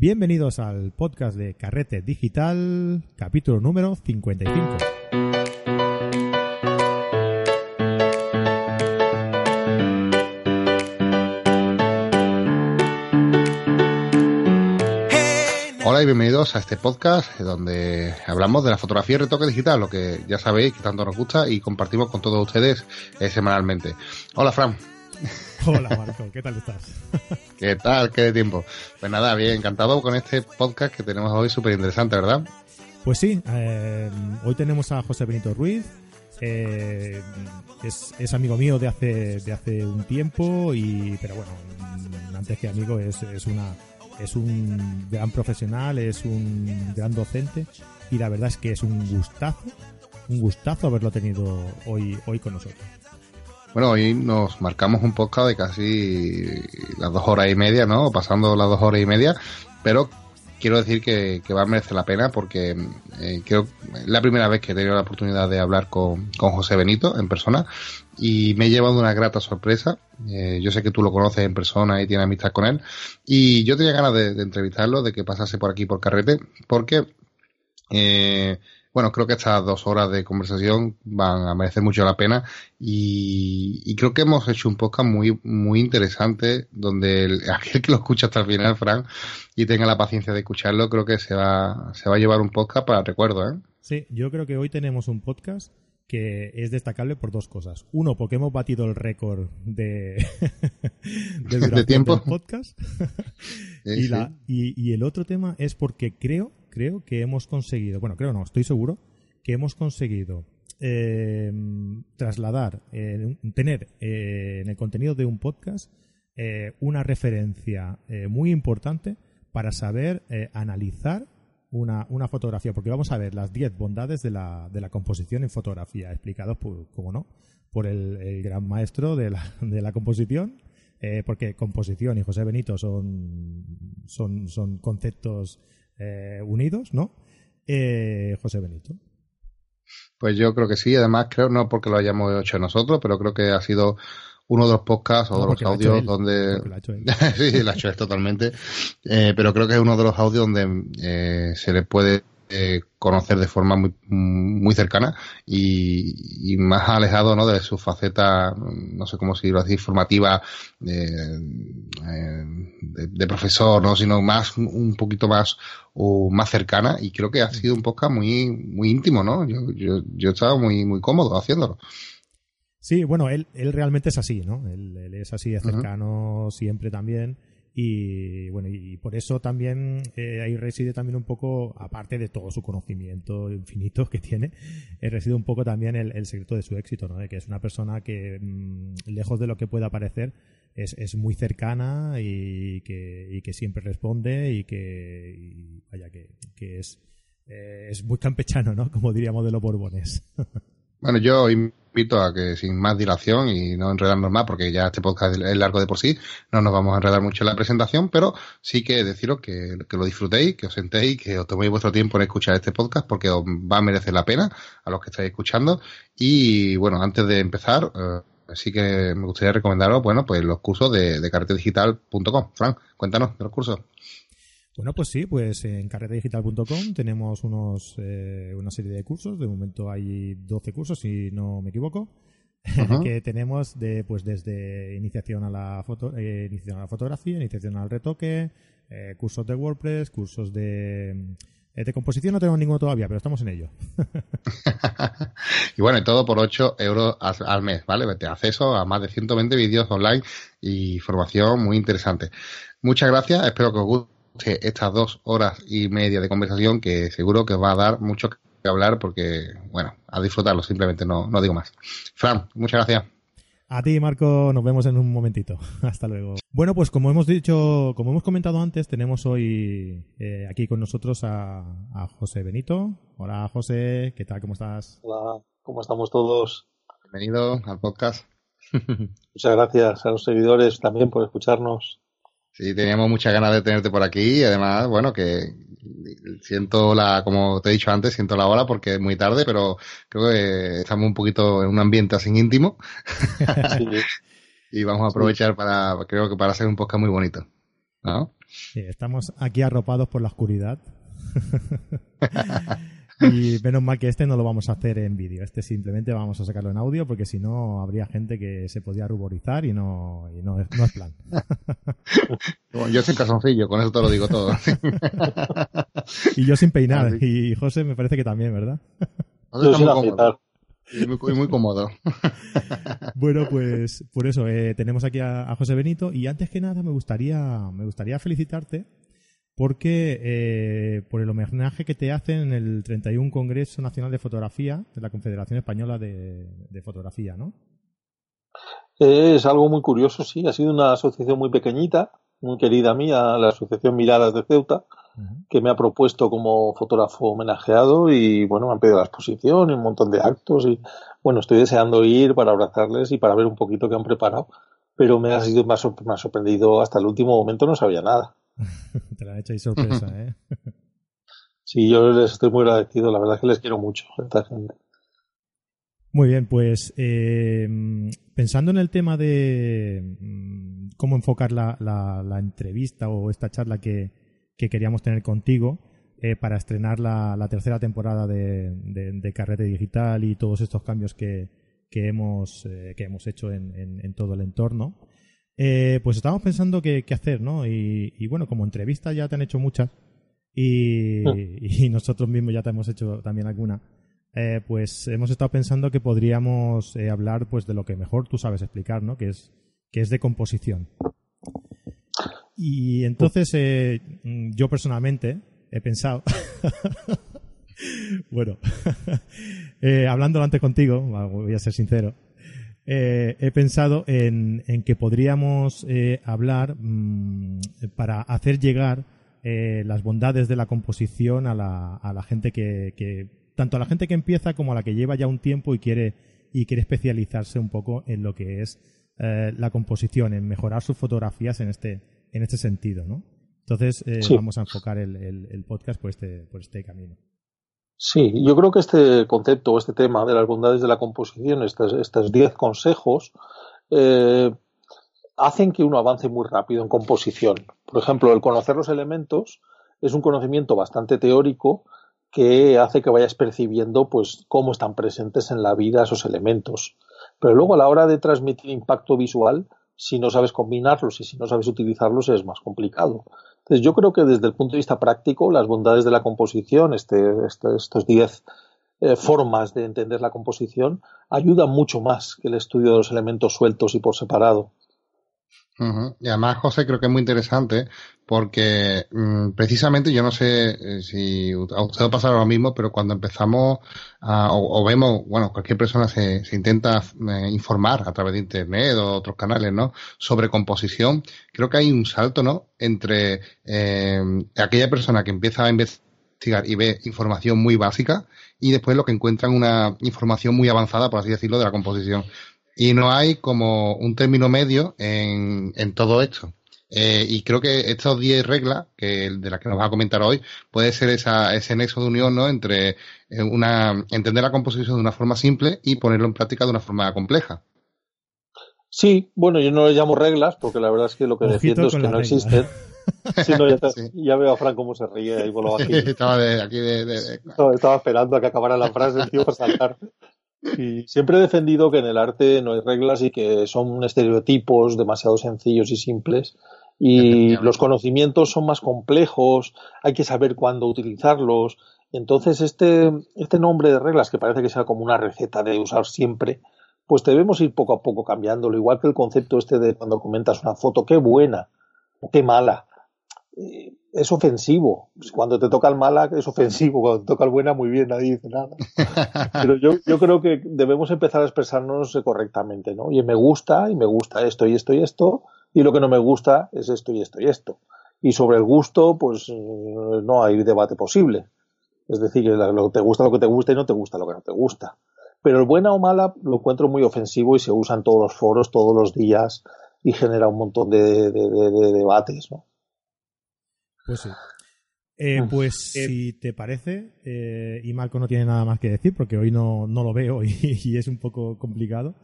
Bienvenidos al podcast de Carrete Digital, capítulo número 55. Hola y bienvenidos a este podcast donde hablamos de la fotografía y retoque digital, lo que ya sabéis que tanto nos gusta y compartimos con todos ustedes eh, semanalmente. Hola Fran. Hola Marco, ¿qué tal estás? ¿Qué tal? ¿Qué de tiempo? Pues nada, bien, encantado con este podcast que tenemos hoy, súper interesante, ¿verdad? Pues sí, eh, hoy tenemos a José Benito Ruiz, eh, es, amigo mío de hace, de hace un tiempo, y pero bueno, antes que amigo es, es, una, es un gran profesional, es un gran docente, y la verdad es que es un gustazo, un gustazo haberlo tenido hoy, hoy con nosotros. Bueno, hoy nos marcamos un podcast de casi las dos horas y media, ¿no? Pasando las dos horas y media, pero quiero decir que, va a merecer la pena porque eh, creo es la primera vez que he tenido la oportunidad de hablar con, con José Benito en persona y me he llevado una grata sorpresa. Eh, yo sé que tú lo conoces en persona y tienes amistad con él y yo tenía ganas de, de entrevistarlo, de que pasase por aquí por carrete, porque eh, bueno, creo que estas dos horas de conversación van a merecer mucho la pena y, creo que hemos hecho un podcast muy, muy interesante donde el, aquel que lo escucha hasta el final, Frank, y tenga la paciencia de escucharlo, creo que se va, se va a llevar un podcast para recuerdo, ¿eh? Sí, yo creo que hoy tenemos un podcast que es destacable por dos cosas. Uno, porque hemos batido el récord de, de, tiempo del podcast. y, La, y, y, el otro tema es porque creo creo que hemos conseguido, bueno, creo no, estoy seguro que hemos conseguido eh, trasladar, eh, tener eh, en el contenido de un podcast una referencia muy importante para saber analizar una, una, fotografía, porque vamos a ver las 10 bondades de la, de la composición en fotografía, explicados, como no, por el, gran maestro de la, de la composición, porque composición y José Benito son, son, son conceptos eh, unidos, ¿no? Eh, José Benito. Pues yo creo que sí, además creo, no porque lo hayamos hecho nosotros, pero creo que ha sido uno de los podcasts o de los audios donde... sí, lo ha hecho él totalmente, eh, pero creo que es uno de los audios donde se le puede eh, conocer de forma muy, muy cercana y, más alejado ¿no? de su faceta, no sé cómo decirlo así, formativa eh, de, profesor, ¿no? sino más un poquito más o más cercana y creo que ha sido un podcast muy, muy íntimo, ¿no? Yo, yo, yo he estado muy, muy cómodo haciéndolo. Sí, bueno, él, él realmente es así, ¿no? Él, es así de cercano siempre también. Y bueno, y por eso también eh, ahí reside también un poco, aparte de todo su conocimiento infinito que tiene, eh, reside un poco también el, secreto de su éxito, ¿no? De que es una persona que, mm, lejos de lo que pueda parecer, es, es muy cercana y que, y que siempre responde y que, vaya, que, que es, eh, es muy campechano, ¿no? Como diríamos de los Borbones. Bueno, yo invito a que sin más dilación y no enredarnos más, porque ya este podcast es largo de por sí, no nos vamos a enredar mucho en la presentación, pero sí que deciros que, lo disfrutéis, que os sentéis, que os toméis vuestro tiempo en escuchar este podcast, porque os va a merecer la pena a los que estáis escuchando. Y bueno, antes de empezar, eh, sí que me gustaría recomendaros, bueno, pues los cursos de, de carretedigital.com. Frank, cuéntanos de los cursos. Bueno, pues sí, pues en carretedigital.com tenemos unos, eh, una serie de cursos. De momento hay 12 cursos, si no me equivoco. que tenemos de pues desde iniciación a la foto eh, iniciación a la fotografía iniciación al retoque eh, cursos de WordPress cursos de de composición. No tenemos ninguno todavía pero estamos en ello. Y bueno y todo por 8 euros al, mes vale te acceso a más de 120 vídeos online y formación muy interesante. Muchas gracias espero que os guste estas dos horas y media de conversación que seguro que va a dar mucho que hablar porque, bueno, a disfrutarlo, simplemente no, no digo más. Fran, muchas gracias. A ti, Marco, nos vemos en un momentito. Hasta luego. Bueno, pues como hemos dicho, como hemos comentado antes, tenemos hoy eh, aquí con nosotros a, a, José Benito. Hola, José, ¿qué tal? ¿Cómo estás? Hola, ¿cómo estamos todos? Bienvenido al podcast. Muchas gracias a los seguidores también por escucharnos. Sí, teníamos muchas ganas de tenerte por aquí y además, bueno, que siento la, como te he dicho antes, siento la hora porque es muy tarde, pero creo que estamos un poquito en un ambiente así íntimo. y vamos a aprovechar para, creo que para hacer un podcast muy bonito. ¿no? estamos aquí arropados por la oscuridad. y menos mal que este no lo vamos a hacer en vídeo. Este simplemente vamos a sacarlo en audio porque si no habría gente que se podía ruborizar y no, y no, es, no es plan. yo sin calzoncillo, con eso te lo digo todo. y yo sin peinar. Y José me parece que también, ¿verdad? Yo sin cómodo. Muy, muy, cómodo. bueno, pues por eso eh, tenemos aquí a, José Benito y antes que nada me gustaría me gustaría felicitarte porque eh, por el homenaje que te hacen en el 31 Congreso Nacional de Fotografía de la Confederación Española de, Fotografía, ¿no? Es algo muy curioso, sí. Ha sido una asociación muy pequeñita, muy querida mía, la Asociación Miradas de Ceuta, que me ha propuesto como fotógrafo homenajeado y bueno, me han pedido la exposición y un montón de actos y bueno, estoy deseando ir para abrazarles y para ver un poquito qué han preparado, pero me ha sido más, más sorprendido hasta el último momento, no sabía nada. Te la han hecho ahí sorpresa, ¿eh? sí, yo les estoy muy agradecido, la verdad es que les quiero mucho esta gente. Muy bien, pues eh, pensando en el tema de mm, cómo enfocar la, la entrevista o esta charla que, que queríamos tener contigo eh, para estrenar la, tercera temporada de, de, Carrete Digital y todos estos cambios que, que hemos, eh, que hemos hecho en, todo el entorno. Eh, pues estábamos pensando qué, hacer, ¿no? Y, bueno, como entrevista ya te han hecho muchas y, y nosotros mismos ya te hemos hecho también alguna. pues hemos estado pensando que podríamos hablar pues de lo que mejor tú sabes explicar, ¿no? Que es, que es de composición. Y entonces eh, yo personalmente he pensado, bueno, eh, hablando antes contigo, voy a ser sincero, eh, he pensado en, que podríamos hablar mm, para hacer llegar las bondades de la composición a la, a la gente que, que, tanto a la gente que empieza como a la que lleva ya un tiempo y quiere, y quiere especializarse un poco en lo que es la composición, en mejorar sus fotografías en este, en este sentido, ¿no? Entonces eh, vamos a enfocar el, podcast por este, por este camino. Sí, yo creo que este concepto este tema de las bondades de la composición, estos 10 consejos, eh, hacen que uno avance muy rápido en composición. Por ejemplo, el conocer los elementos es un conocimiento bastante teórico que hace que vayas percibiendo pues cómo están presentes en la vida esos elementos. Pero luego a la hora de transmitir impacto visual si no sabes combinarlos y si no sabes utilizarlos es más complicado. Entonces yo creo que desde el punto de vista práctico las bondades de la composición, este, este estos 10 eh, formas de entender la composición, ayudan mucho más que el estudio de los elementos sueltos y por separado. Y además, José, creo que es muy interesante porque mm, precisamente yo no sé eh, si a usted ha pasado lo mismo, pero cuando empezamos o, vemos, bueno, cualquier persona se, se intenta eh, informar a través de Internet o otros canales, ¿no? Sobre composición, creo que hay un salto, ¿no? Entre eh, aquella persona que empieza a investigar y ve información muy básica y después lo que encuentran una información muy avanzada, por así decirlo, de la composición. Y no hay como un término medio en, en todo esto. Eh, y creo que estas 10 reglas, que de las que nos va a comentar hoy, puede ser esa, ese nexo de unión ¿no? entre eh, una, entender la composición de una forma simple y ponerlo en práctica de una forma compleja. Sí, bueno, yo no le llamo reglas, porque la verdad es que lo que defiendo es que no existen. ya, veo a Fran cómo se ríe ahí por lo aquí. Estaba, de, aquí de, Estaba, esperando a que acabara la frase, tío, para saltar. Y siempre he defendido que en el arte no hay reglas y que son estereotipos demasiado sencillos y simples. Y los conocimientos son más complejos, hay que saber cuándo utilizarlos. Entonces, este, este nombre de reglas, que parece que sea como una receta de usar siempre, pues debemos ir poco a poco cambiándolo. Igual que el concepto este de cuando comentas una foto, qué buena o qué mala. Es ofensivo. Cuando te toca el mala es ofensivo, cuando te toca el buena muy bien, nadie dice nada. Pero yo, yo creo que debemos empezar a expresarnos correctamente, ¿no? Y me gusta, y me gusta esto y esto y esto, y lo que no me gusta es esto y esto y esto. Y sobre el gusto, pues no hay debate posible. Es decir, lo, te gusta lo que te gusta y no te gusta lo que no te gusta. Pero el buena o mala lo encuentro muy ofensivo y se usa en todos los foros, todos los días, y genera un montón de, de debates, ¿no? Pues sí. Eh, pues eh, si te parece, eh, y Marco no tiene nada más que decir porque hoy no, no lo veo y, es un poco complicado.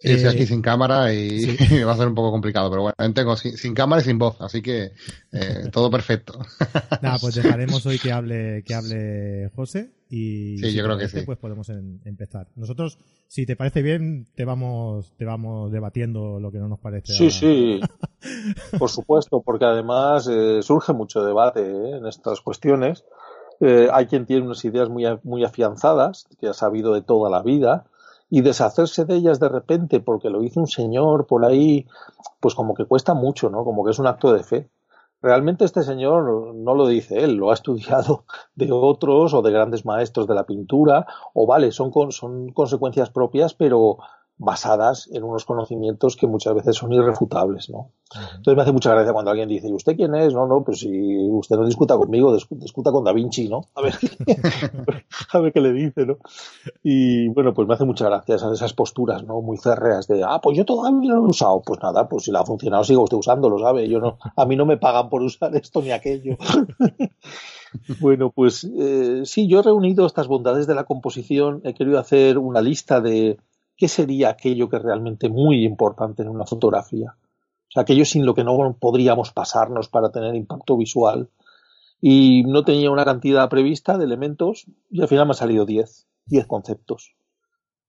Sí, aquí sin cámara y, va a ser un poco complicado, pero bueno, tengo sin, cámara y sin voz, así que todo perfecto. Nada, pues dejaremos hoy que hable, que hable José y sí, yo creo que sí. pues podemos empezar. Nosotros, si te parece bien, te vamos, te vamos debatiendo lo que no nos parece. Sí, sí, por supuesto, porque además eh, surge mucho debate eh, en estas cuestiones. Eh, hay quien tiene unas ideas muy, muy afianzadas, que ha sabido de toda la vida, y deshacerse de ellas de repente porque lo hizo un señor por ahí, pues como que cuesta mucho, ¿no? Como que es un acto de fe. Realmente este señor no lo dice él, lo ha estudiado de otros o de grandes maestros de la pintura, o vale, son, son consecuencias propias, pero basadas en unos conocimientos que muchas veces son irrefutables, ¿no? Entonces me hace mucha gracia cuando alguien dice, ¿y usted quién es? No, no, pues si usted no discuta conmigo, discuta con Da Vinci, ¿no? A ver, a ver qué le dice, ¿no? Y bueno, pues me hace mucha gracia esas, esas posturas, ¿no? Muy férreas de, ah, pues yo todavía no lo he usado. Pues nada, pues si le ha funcionado, sigo usted usándolo, ¿sabe? Yo no, a mí no me pagan por usar esto ni aquello. bueno, pues eh, sí, yo he reunido estas bondades de la composición, he querido hacer una lista de ¿qué sería aquello que es realmente muy importante en una fotografía? O sea, aquello sin lo que no podríamos pasarnos para tener impacto visual. Y no tenía una cantidad prevista de elementos y al final me han salido 10, 10 conceptos.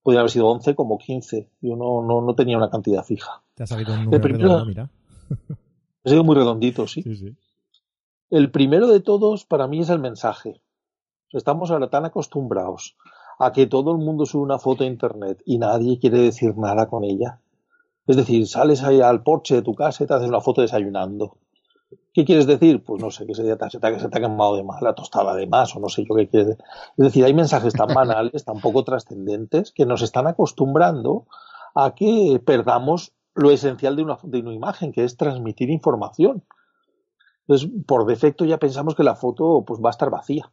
Podría haber sido 11 como 15. Yo no, no, no tenía una cantidad fija. Te ha salido un número redondo, mira. Ha sido muy redondito, sí. Sí, sí. El primero de todos para mí es el mensaje. Estamos ahora tan acostumbrados a que todo el mundo sube una foto a internet y nadie quiere decir nada con ella. Es decir, sales ahí al porche de tu casa y te haces una foto desayunando. ¿Qué quieres decir? Pues no sé, que se te, se te, ha quemado de más, la tostada de más, o no sé yo qué quieres decir. Es decir, hay mensajes tan banales, tan poco trascendentes, que nos están acostumbrando a que perdamos lo esencial de una, de una imagen, que es transmitir información. Entonces, por defecto ya pensamos que la foto pues, va a estar vacía.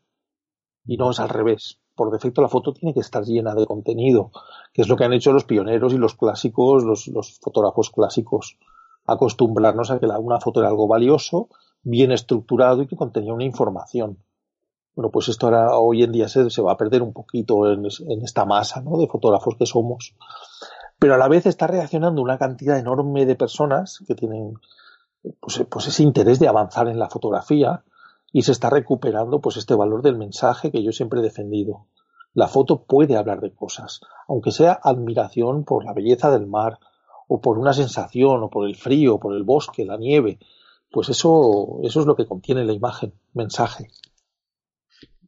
Y no es al revés por defecto la foto tiene que estar llena de contenido, que es lo que han hecho los pioneros y los clásicos, los, fotógrafos clásicos, acostumbrarnos a que una foto era algo valioso, bien estructurado y que contenía una información. Bueno, pues esto ahora hoy en día se, va a perder un poquito en, esta masa ¿no? de fotógrafos que somos. Pero a la vez está reaccionando una cantidad enorme de personas que tienen pues, pues ese interés de avanzar en la fotografía, y se está recuperando pues este valor del mensaje que yo siempre he defendido. La foto puede hablar de cosas, aunque sea admiración por la belleza del mar, o por una sensación, o por el frío, por el bosque, la nieve, pues eso, eso es lo que contiene la imagen, mensaje.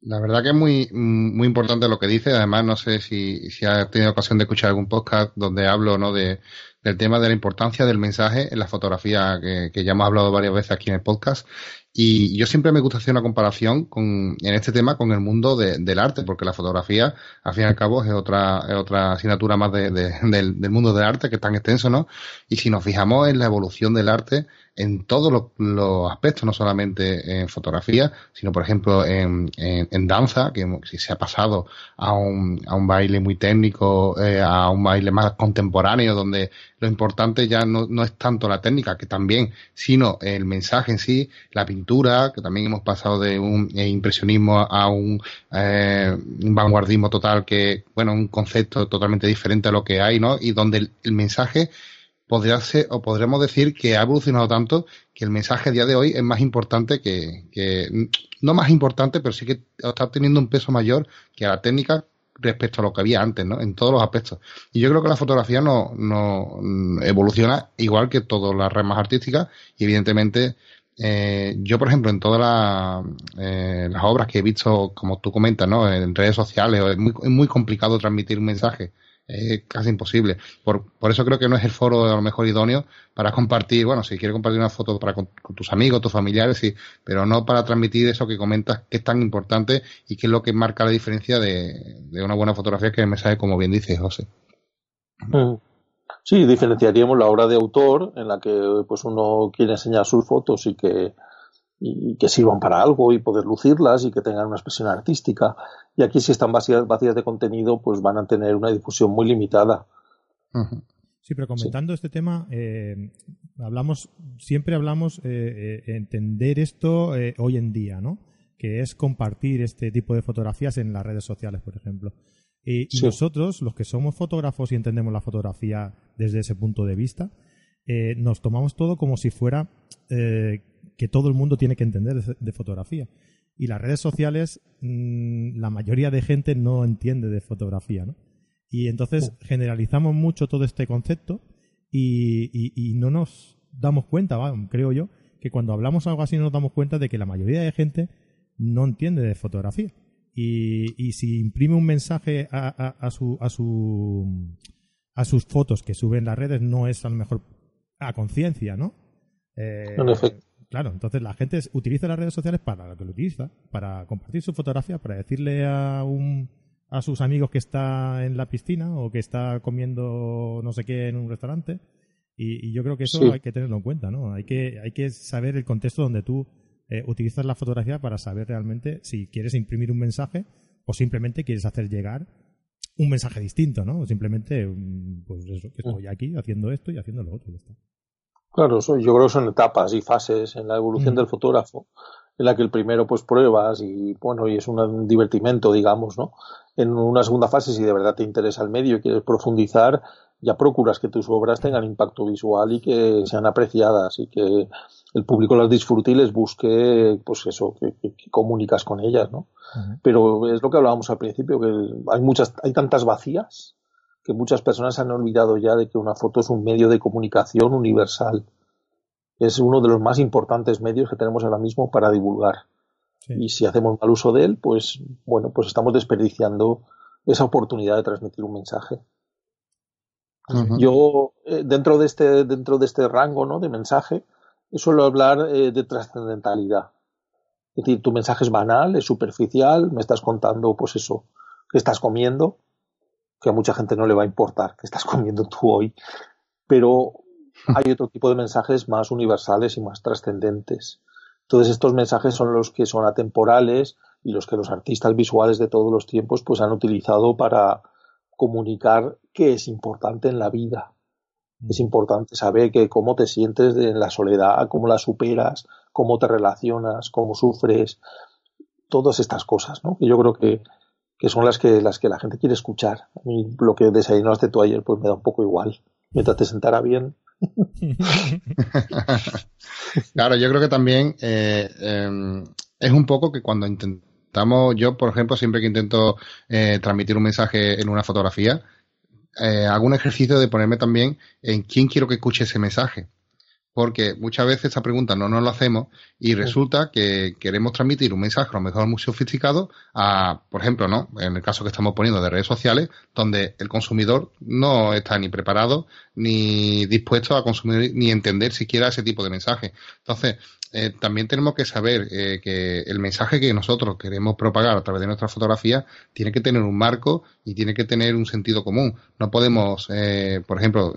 La verdad que es muy, muy importante lo que dice. Además, no sé si, si ha tenido ocasión de escuchar algún podcast donde hablo ¿no? de, del tema de la importancia del mensaje en la fotografía, que, ya hemos hablado varias veces aquí en el podcast. Y yo siempre me gusta hacer una comparación con, en este tema con el mundo del arte, porque la fotografía, al fin y al cabo, es otra, es otra asignatura más de, del, del, mundo del arte que es tan extenso, ¿no? Y si nos fijamos en la evolución del arte, en todos los, aspectos, no solamente en fotografía, sino por ejemplo en, en, danza, que se ha pasado a un, baile muy técnico, eh, a un baile más contemporáneo, donde lo importante ya no, no, es tanto la técnica, que también, sino el mensaje en sí, la pintura, que también hemos pasado de un eh, impresionismo a un, eh, un, vanguardismo total, que, bueno, un concepto totalmente diferente a lo que hay, ¿no? Y donde el mensaje podría ser, o podremos decir que ha evolucionado tanto que el mensaje a día de hoy es más importante que, que no más importante, pero sí que está teniendo un peso mayor que la técnica respecto a lo que había antes, ¿no? En todos los aspectos. Y yo creo que la fotografía no, no evoluciona igual que todas las redes artísticas y evidentemente eh, yo, por ejemplo, en todas eh, las obras que he visto, como tú comentas, ¿no? En redes sociales, es muy, es muy complicado transmitir un mensaje es casi imposible. Por, por eso creo que no es el foro a lo mejor idóneo para compartir, bueno, si quieres compartir una foto para con, tus amigos, tus familiares, sí, pero no para transmitir eso que comentas que es tan importante y que es lo que marca la diferencia de, de una buena fotografía que me mensaje, como bien dice José. Mm. Sí, diferenciaríamos la obra de autor en la que pues uno quiere enseñar sus fotos y que y que sirvan para algo y poder lucirlas y que tengan una expresión artística. Y aquí si están vacías, vacías de contenido, pues van a tener una difusión muy limitada. Sí, pero comentando este tema, eh, hablamos, siempre hablamos eh, eh entender esto eh, hoy en día, ¿no? Que es compartir este tipo de fotografías en las redes sociales, por ejemplo. y nosotros, los que somos fotógrafos y entendemos la fotografía desde ese punto de vista, eh, nos tomamos todo como si fuera eh, que todo el mundo tiene que entender de, fotografía. Y las redes sociales, mm, la mayoría de gente no entiende de fotografía, ¿no? Y entonces generalizamos mucho todo este concepto y, no nos damos cuenta, creo yo, que cuando hablamos algo así nos damos cuenta de que la mayoría de gente no entiende de fotografía. Y, si imprime un mensaje a, su, a, su, a sus fotos que suben las redes, no es a lo mejor a conciencia, ¿no? Eh, claro, entonces la gente utiliza las redes sociales para lo que lo utiliza, para compartir su fotografía, para decirle a un a sus amigos que está en la piscina o que está comiendo no sé qué en un restaurante. Y, yo creo que eso hay que tenerlo en cuenta, ¿no? Hay que, hay que saber el contexto donde tú eh, utilizas la fotografía para saber realmente si quieres imprimir un mensaje o simplemente quieres hacer llegar un mensaje distinto, ¿no? simplemente, mm, pues eso, que estoy aquí haciendo esto y haciendo lo otro y está. Claro, yo creo que son etapas y fases en la evolución mm. del fotógrafo, en la que el primero pues pruebas y bueno, y es un divertimento, digamos, ¿no? En una segunda fase, si de verdad te interesa el medio y quieres profundizar, ya procuras que tus obras tengan impacto visual y que sean apreciadas y que el público las disfrute y les busque, pues eso, que, comunicas con ellas, ¿no? Pero es lo que hablábamos al principio, que hay muchas, hay tantas vacías que muchas personas han olvidado ya de que una foto es un medio de comunicación universal. Es uno de los más importantes medios que tenemos ahora mismo para divulgar. Y si hacemos mal uso de él, pues bueno, pues estamos desperdiciando esa oportunidad de transmitir un mensaje. Yo, eh, dentro de este, dentro de este rango, ¿no? de mensaje, suelo hablar eh, de trascendentalidad. Es decir, tu mensaje es banal, es superficial, me estás contando, pues eso, que estás comiendo, que a mucha gente no le va a importar que estás comiendo tú hoy, pero hay otro tipo de mensajes más universales y más trascendentes. Entonces estos mensajes son los que son atemporales y los que los artistas visuales de todos los tiempos pues han utilizado para comunicar qué es importante en la vida. Es importante saber que cómo te sientes en la soledad, cómo la superas, cómo te relacionas, cómo sufres, todas estas cosas, ¿no? yo creo que, que son las que, las que la gente quiere escuchar. A mí lo que desayunaste tú ayer, pues me da un poco igual. Mientras te sentara bien. claro, yo creo que también eh, em, es un poco que cuando intentamos, yo por ejemplo, siempre que intento eh, transmitir un mensaje en una fotografía, eh, hago un ejercicio de ponerme también en quién quiero que escuche ese mensaje porque muchas veces esa pregunta no nos lo hacemos y resulta que queremos transmitir un mensaje a lo mejor muy sofisticado a, por ejemplo, ¿no? En el caso que estamos poniendo de redes sociales, donde el consumidor no está ni preparado ni dispuesto a consumir ni entender siquiera ese tipo de mensaje. Entonces, eh, también tenemos que saber eh, que el mensaje que nosotros queremos propagar a través de nuestra fotografía tiene que tener un marco y tiene que tener un sentido común. No podemos, eh, por ejemplo,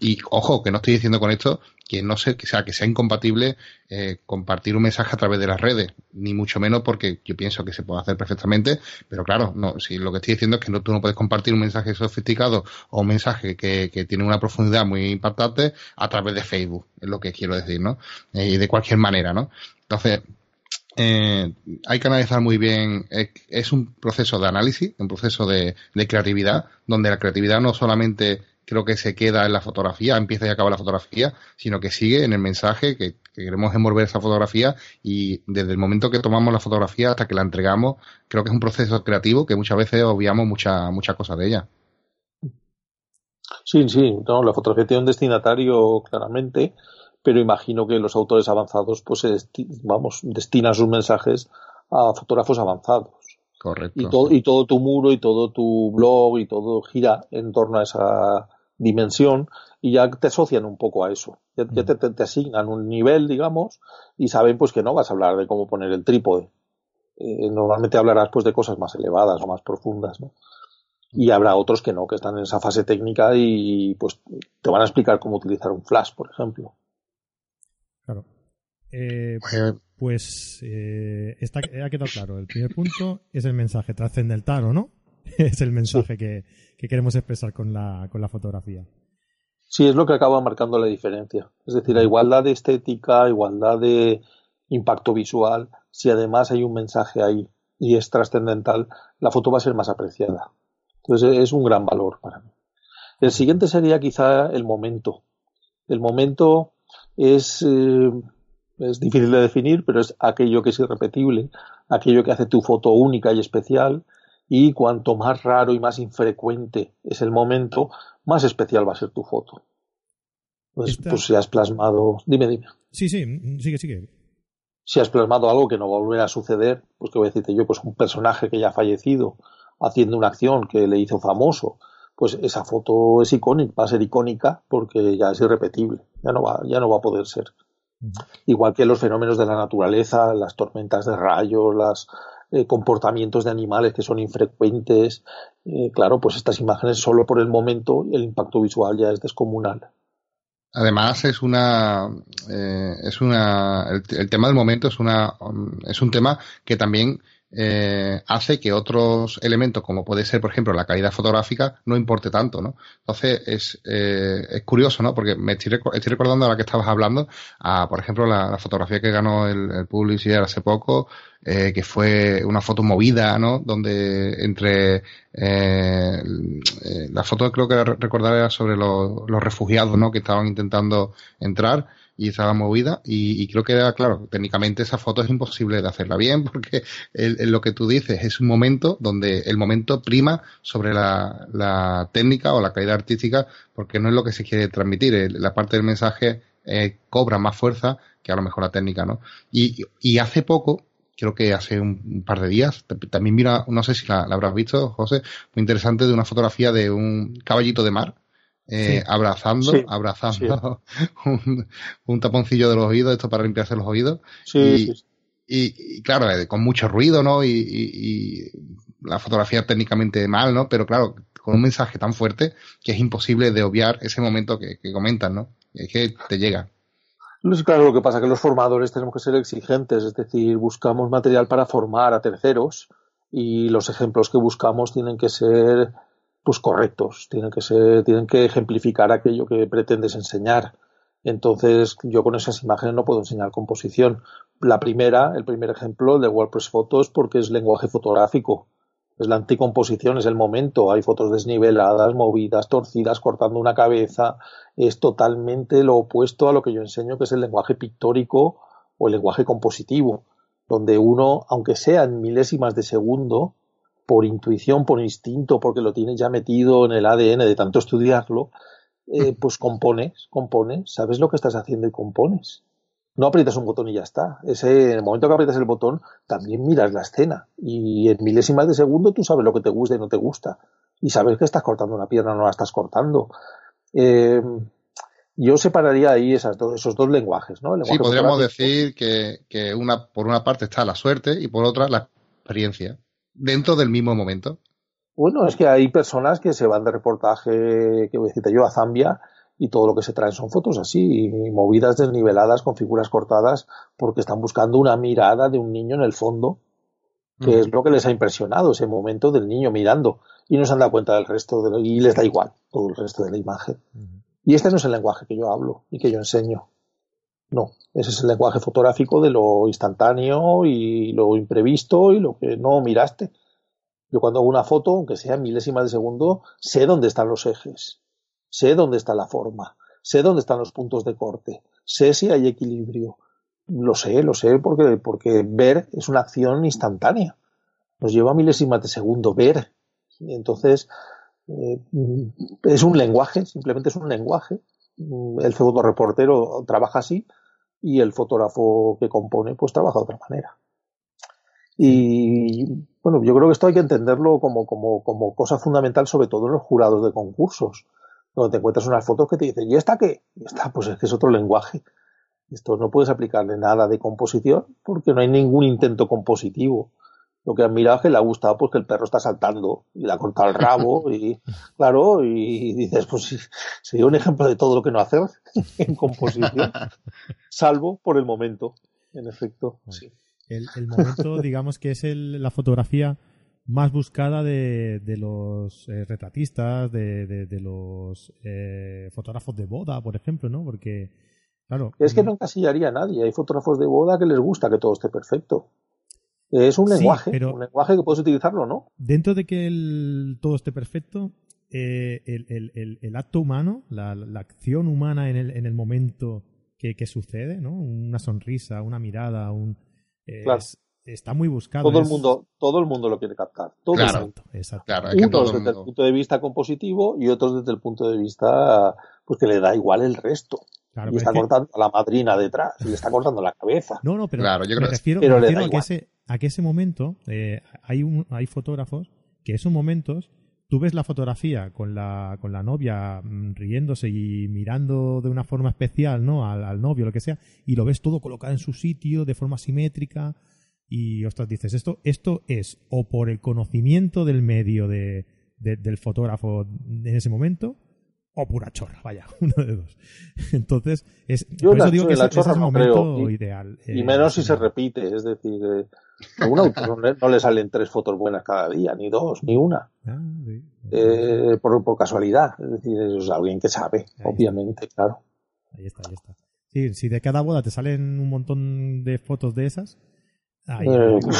y ojo, que no estoy diciendo con esto que no sé, que sea, que sea incompatible eh, compartir un mensaje a través de las redes, ni mucho menos porque yo pienso que se puede hacer perfectamente, pero claro, no, si lo que estoy diciendo es que no, tú no puedes compartir un mensaje sofisticado o un mensaje que, que tiene una profundidad muy impactante a través de Facebook, es lo que quiero decir, ¿no? Eh, y de cualquier manera, ¿no? Entonces, eh, hay que analizar muy bien, es un proceso de análisis, un proceso de, de creatividad, donde la creatividad no solamente creo que se queda en la fotografía, empieza y acaba la fotografía, sino que sigue en el mensaje que, queremos envolver esa fotografía y desde el momento que tomamos la fotografía hasta que la entregamos, creo que es un proceso creativo que muchas veces obviamos muchas muchas cosas de ella. Sí, sí, no, la fotografía tiene un destinatario claramente, pero imagino que los autores avanzados, pues, vamos, destinan sus mensajes a fotógrafos avanzados. Correcto. Y todo, y todo tu muro y todo tu blog y todo gira en torno a esa dimensión y ya te asocian un poco a eso. Ya, mm. te, asignan un nivel, digamos, y saben pues que no vas a hablar de cómo poner el trípode. Eh, normalmente hablarás pues de cosas más elevadas o más profundas, ¿no? Y habrá otros que no, que están en esa fase técnica y pues te van a explicar cómo utilizar un flash, por ejemplo. Claro. Eh, pues eh, está, ha quedado claro. El primer punto es el mensaje trascendental, ¿o no? es el mensaje que, queremos expresar con la, con la fotografía. Sí, es lo que acaba marcando la diferencia. Es decir, la igualdad de estética, igualdad de impacto visual, si además hay un mensaje ahí y es trascendental, la foto va a ser más apreciada. Entonces es un gran valor para mí. El siguiente sería quizá el momento. El momento es, eh, es difícil de definir, pero es aquello que es irrepetible, aquello que hace tu foto única y especial, y cuanto más raro y más infrecuente es el momento, más especial va a ser tu foto. Pues, pues si has plasmado. Dime, dime. Sí, sí, sigue, sigue. Si has plasmado algo que no va a volver a suceder, pues que voy a decirte yo, pues un personaje que ya ha fallecido haciendo una acción que le hizo famoso, pues esa foto es icónica, va a ser icónica porque ya es irrepetible, ya no va, ya no va a poder ser. Igual que los fenómenos de la naturaleza, las tormentas de rayos, los eh, comportamientos de animales que son infrecuentes, eh, claro, pues estas imágenes solo por el momento el impacto visual ya es descomunal. Además es una eh, es una el, tema del momento es una es un tema que también eh, hace que otros elementos, como puede ser, por ejemplo, la calidad fotográfica, no importe tanto, ¿no? Entonces, es, eh, es curioso, ¿no? Porque me estoy, estoy recordando ahora que estabas hablando, a, por ejemplo, la, fotografía que ganó el, el Publicidad hace poco, eh, que fue una foto movida, ¿no? Donde entre eh, la foto creo que recordar era sobre los, los refugiados, ¿no? Que estaban intentando entrar y estaba movida y, creo que era claro técnicamente esa foto es imposible de hacerla bien porque lo que tú dices es un momento donde el momento prima sobre la, técnica o la calidad artística porque no es lo que se quiere transmitir la parte del mensaje eh, cobra más fuerza que a lo mejor la técnica no y, y hace poco creo que hace un, par de días. También mira, no sé si la, la, habrás visto, José, muy interesante de una fotografía de un caballito de mar eh, abrazando, abrazando Un, taponcillo de los oídos, esto para limpiarse los oídos. Y, y, claro, eh, con mucho ruido, ¿no? Y, la fotografía técnicamente mal, ¿no? Pero claro, con un mensaje tan fuerte que es imposible de obviar ese momento que, que comentan, ¿no? Es que te llega. No es claro lo que pasa que los formadores tenemos que ser exigentes, es decir, buscamos material para formar a terceros y los ejemplos que buscamos tienen que ser pues correctos, tienen que ser, tienen que ejemplificar aquello que pretendes enseñar. Entonces, yo con esas imágenes no puedo enseñar composición. La primera, el primer ejemplo, de WordPress Photos, porque es lenguaje fotográfico. Es la anticomposición, es el momento. Hay fotos desniveladas, movidas, torcidas, cortando una cabeza. Es totalmente lo opuesto a lo que yo enseño, que es el lenguaje pictórico o el lenguaje compositivo, donde uno, aunque sea en milésimas de segundo, por intuición, por instinto, porque lo tienes ya metido en el ADN de tanto estudiarlo, eh, pues compones, compones, sabes lo que estás haciendo y compones. No aprietas un botón y ya está. Ese, en el momento que aprietas el botón, también miras la escena. Y en milésimas de segundo tú sabes lo que te gusta y no te gusta. Y sabes que estás cortando una pierna, o no la estás cortando. Eh, yo separaría ahí esas esos dos lenguajes, ¿no? sí, podríamos decir que, que una, por una parte está la suerte y por otra la experiencia dentro del mismo momento? Bueno, es que hay personas que se van de reportaje, que voy a decirte yo, a Zambia y todo lo que se traen son fotos así, movidas desniveladas con figuras cortadas porque están buscando una mirada de un niño en el fondo, que es lo que les ha impresionado, ese momento del niño mirando y no se han dado cuenta del resto de y les da igual todo el resto de la imagen. Y este no es el lenguaje que yo hablo y que yo enseño. No, ese es el lenguaje fotográfico de lo instantáneo y lo imprevisto y lo que no miraste. Yo cuando hago una foto, aunque sea milésimas de segundo, sé dónde están los ejes, sé dónde está la forma, sé dónde están los puntos de corte, sé si hay equilibrio. Lo sé, lo sé porque, porque ver es una acción instantánea. Nos lleva milésimas de segundo ver. entonces, eh, es un lenguaje, simplemente es un lenguaje. El fotoreportero trabaja así y el fotógrafo que compone pues trabaja de otra manera. Y bueno, yo creo que esto hay que entenderlo como, como, como cosa fundamental, sobre todo en los jurados de concursos, donde te encuentras unas fotos que te dicen, ¿y esta qué? Esta, pues es que es otro lenguaje. Esto no puedes aplicarle nada de composición porque no hay ningún intento compositivo lo que han mirado es que le ha gustado pues que el perro está saltando y le ha cortado el rabo y claro y dices pues sería un ejemplo de todo lo que no hacer en composición salvo por el momento en efecto sí. el, momento digamos que es la fotografía más buscada de, los eh, retratistas de, los eh, fotógrafos de boda por ejemplo no porque claro es que no encasillaría a nadie. Hay fotógrafos de boda que les gusta que todo esté perfecto Es un lenguaje, un lenguaje que puedes utilizarlo, ¿no? Dentro de que el, todo esté perfecto, eh, el, acto humano, la, acción humana en el, en el momento que, sucede, ¿no? Una sonrisa, una mirada, un... está muy buscado. Todo el mundo, todo el mundo lo quiere captar. Todo claro, exacto. Unos desde el punto de vista compositivo y otros desde el punto de vista pues que le da igual el resto. y está cortando a la madrina detrás y le está cortando la cabeza. No, no, pero claro, yo creo me refiero, me refiero a, que ese, a, que ese, momento eh, hay, un, hay fotógrafos que esos momentos tú ves la fotografía con la, con la novia mm, riéndose y mirando de una forma especial ¿no? al, al novio, lo que sea, y lo ves todo colocado en su sitio de forma simétrica y, ostras, dices, esto, esto es o por el conocimiento del medio de, del fotógrafo en ese momento o pura chorra, vaya, uno de dos. Entonces, es, Yo por eso digo que es, el momento ideal. Y eh, menos si se repite, es decir, eh, a un autor no le salen tres fotos buenas cada día, ni dos, ni una. Ah, eh, por, por, casualidad, es decir, es alguien que sabe, obviamente, claro. Ahí está, ahí está. Sí, si de cada boda te salen un montón de fotos de esas, ahí,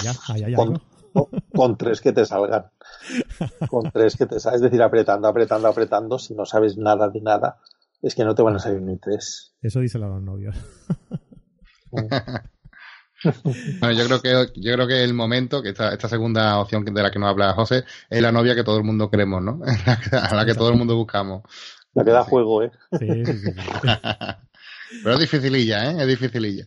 ya, ahí, ahí, con tres que te salgan. Con tres que te salgan. Es decir, apretando, apretando, apretando. Si no sabes nada de nada, es que no te van a salir ni tres. Eso dice los novios. Bueno, yo creo que yo creo que el momento, que esta, esta segunda opción de la que nos habla José, es la novia que todo el mundo queremos, ¿no? a la que todo el mundo buscamos. La que da juego, ¿eh? Sí, sí, sí. Pero es dificililla, ¿eh? Es dificililla.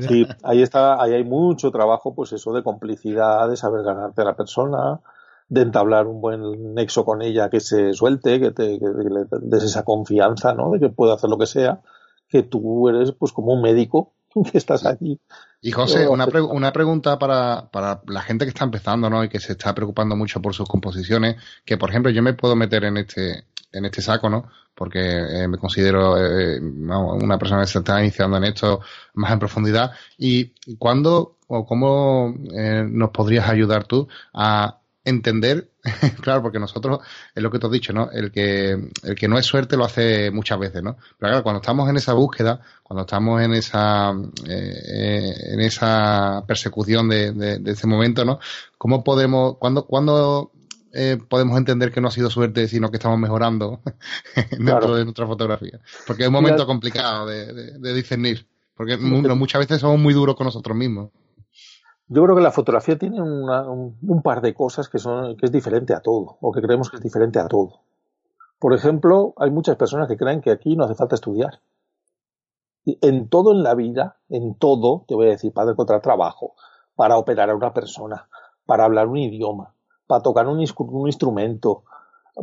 Sí, ahí está, ahí hay mucho trabajo, pues eso de complicidad, de saber ganarte a la persona, de entablar un buen nexo con ella, que se suelte, que te le des esa confianza, ¿no? De que puede hacer lo que sea, que tú eres pues como un médico que estás allí. Y José, una, una pregunta para, para la gente que está empezando, ¿no? Y que se está preocupando mucho por sus composiciones, que por ejemplo yo me puedo meter en este, en este saco, ¿no? Porque eh, me considero eh, una persona que se está iniciando en esto más en profundidad. ¿Y cuándo o cómo eh, nos podrías ayudar tú a entender, claro, porque nosotros, es lo que te has dicho, ¿no? El que, el que no es suerte lo hace muchas veces, ¿no? Pero claro, cuando estamos en esa búsqueda, cuando estamos en esa, en esa persecución de, de, ese momento, ¿no? ¿Cómo podemos, cuándo, cuándo eh, podemos entender que no ha sido suerte, sino que estamos mejorando dentro de nuestra fotografía. Porque es un momento complicado de, discernir, porque muchas veces somos muy duros con nosotros mismos. Yo creo que la fotografía tiene un, par de cosas que, son, que es diferente a todo, o que creemos que es diferente a todo. Por ejemplo, hay muchas personas que creen que aquí no hace falta estudiar. En todo en la vida, en todo, te voy a decir, para encontrar trabajo, para operar a una persona, para hablar un idioma, para tocar un, instrumento,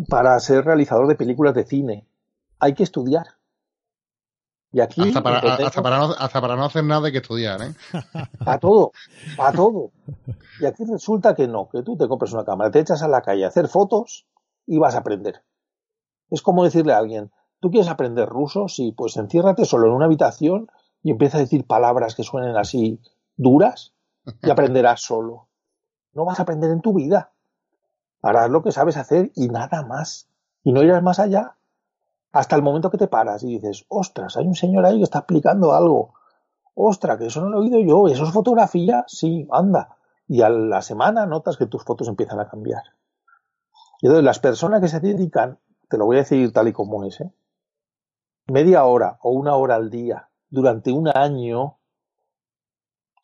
para ser realizador de películas de cine. Hay que estudiar. Y aquí. Hasta para, no, hacer nada hay que estudiar, ¿eh? Para todo, para todo. Y aquí resulta que no, que tú te compras una cámara, te echas a la calle a hacer fotos y vas a aprender. Es como decirle a alguien, ¿tú quieres aprender ruso? Sí, pues enciérrate solo en una habitación y empieza a decir palabras que suenen así duras y aprenderás solo. No vas a aprender en tu vida harás lo que sabes hacer y nada más. Y no irás más allá. Hasta el momento que te paras y dices, ostras, hay un señor ahí que está explicando algo. Ostras, que eso no lo he oído yo. ¿Eso es fotografía? Sí, anda. Y a la semana notas que tus fotos empiezan a cambiar. Y entonces las personas que se dedican, te lo voy a decir tal y como es, ¿eh? media hora o una hora al día durante un año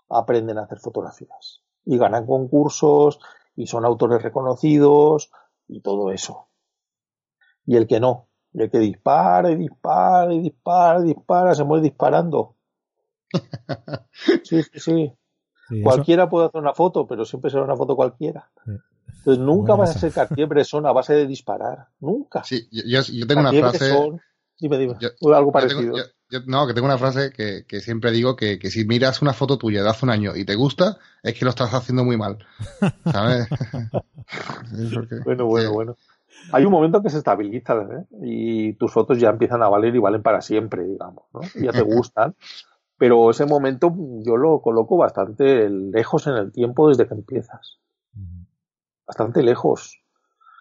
aprenden a hacer fotografías y ganan concursos y son autores reconocidos y todo eso. Y el que no, el que dispara y dispara y dispara y dispara, se muere disparando. Sí, sí, sí. cualquiera puede hacer una foto, pero siempre será una foto cualquiera. Entonces nunca vas a ser Cartier-Bresson a base de disparar. Nunca. Sí, yo, tengo una frase. dime, dime. algo parecido no, que tengo una frase que, siempre digo que, si miras una foto tuya de hace un año y te gusta, es que lo estás haciendo muy mal. ¿Sabes? bueno, bueno, bueno. Hay un momento que se estabiliza ¿eh? y tus fotos ya empiezan a valer y valen para siempre, digamos, ¿no? Ya te gustan. Pero ese momento yo lo coloco bastante lejos en el tiempo desde que empiezas. Bastante lejos.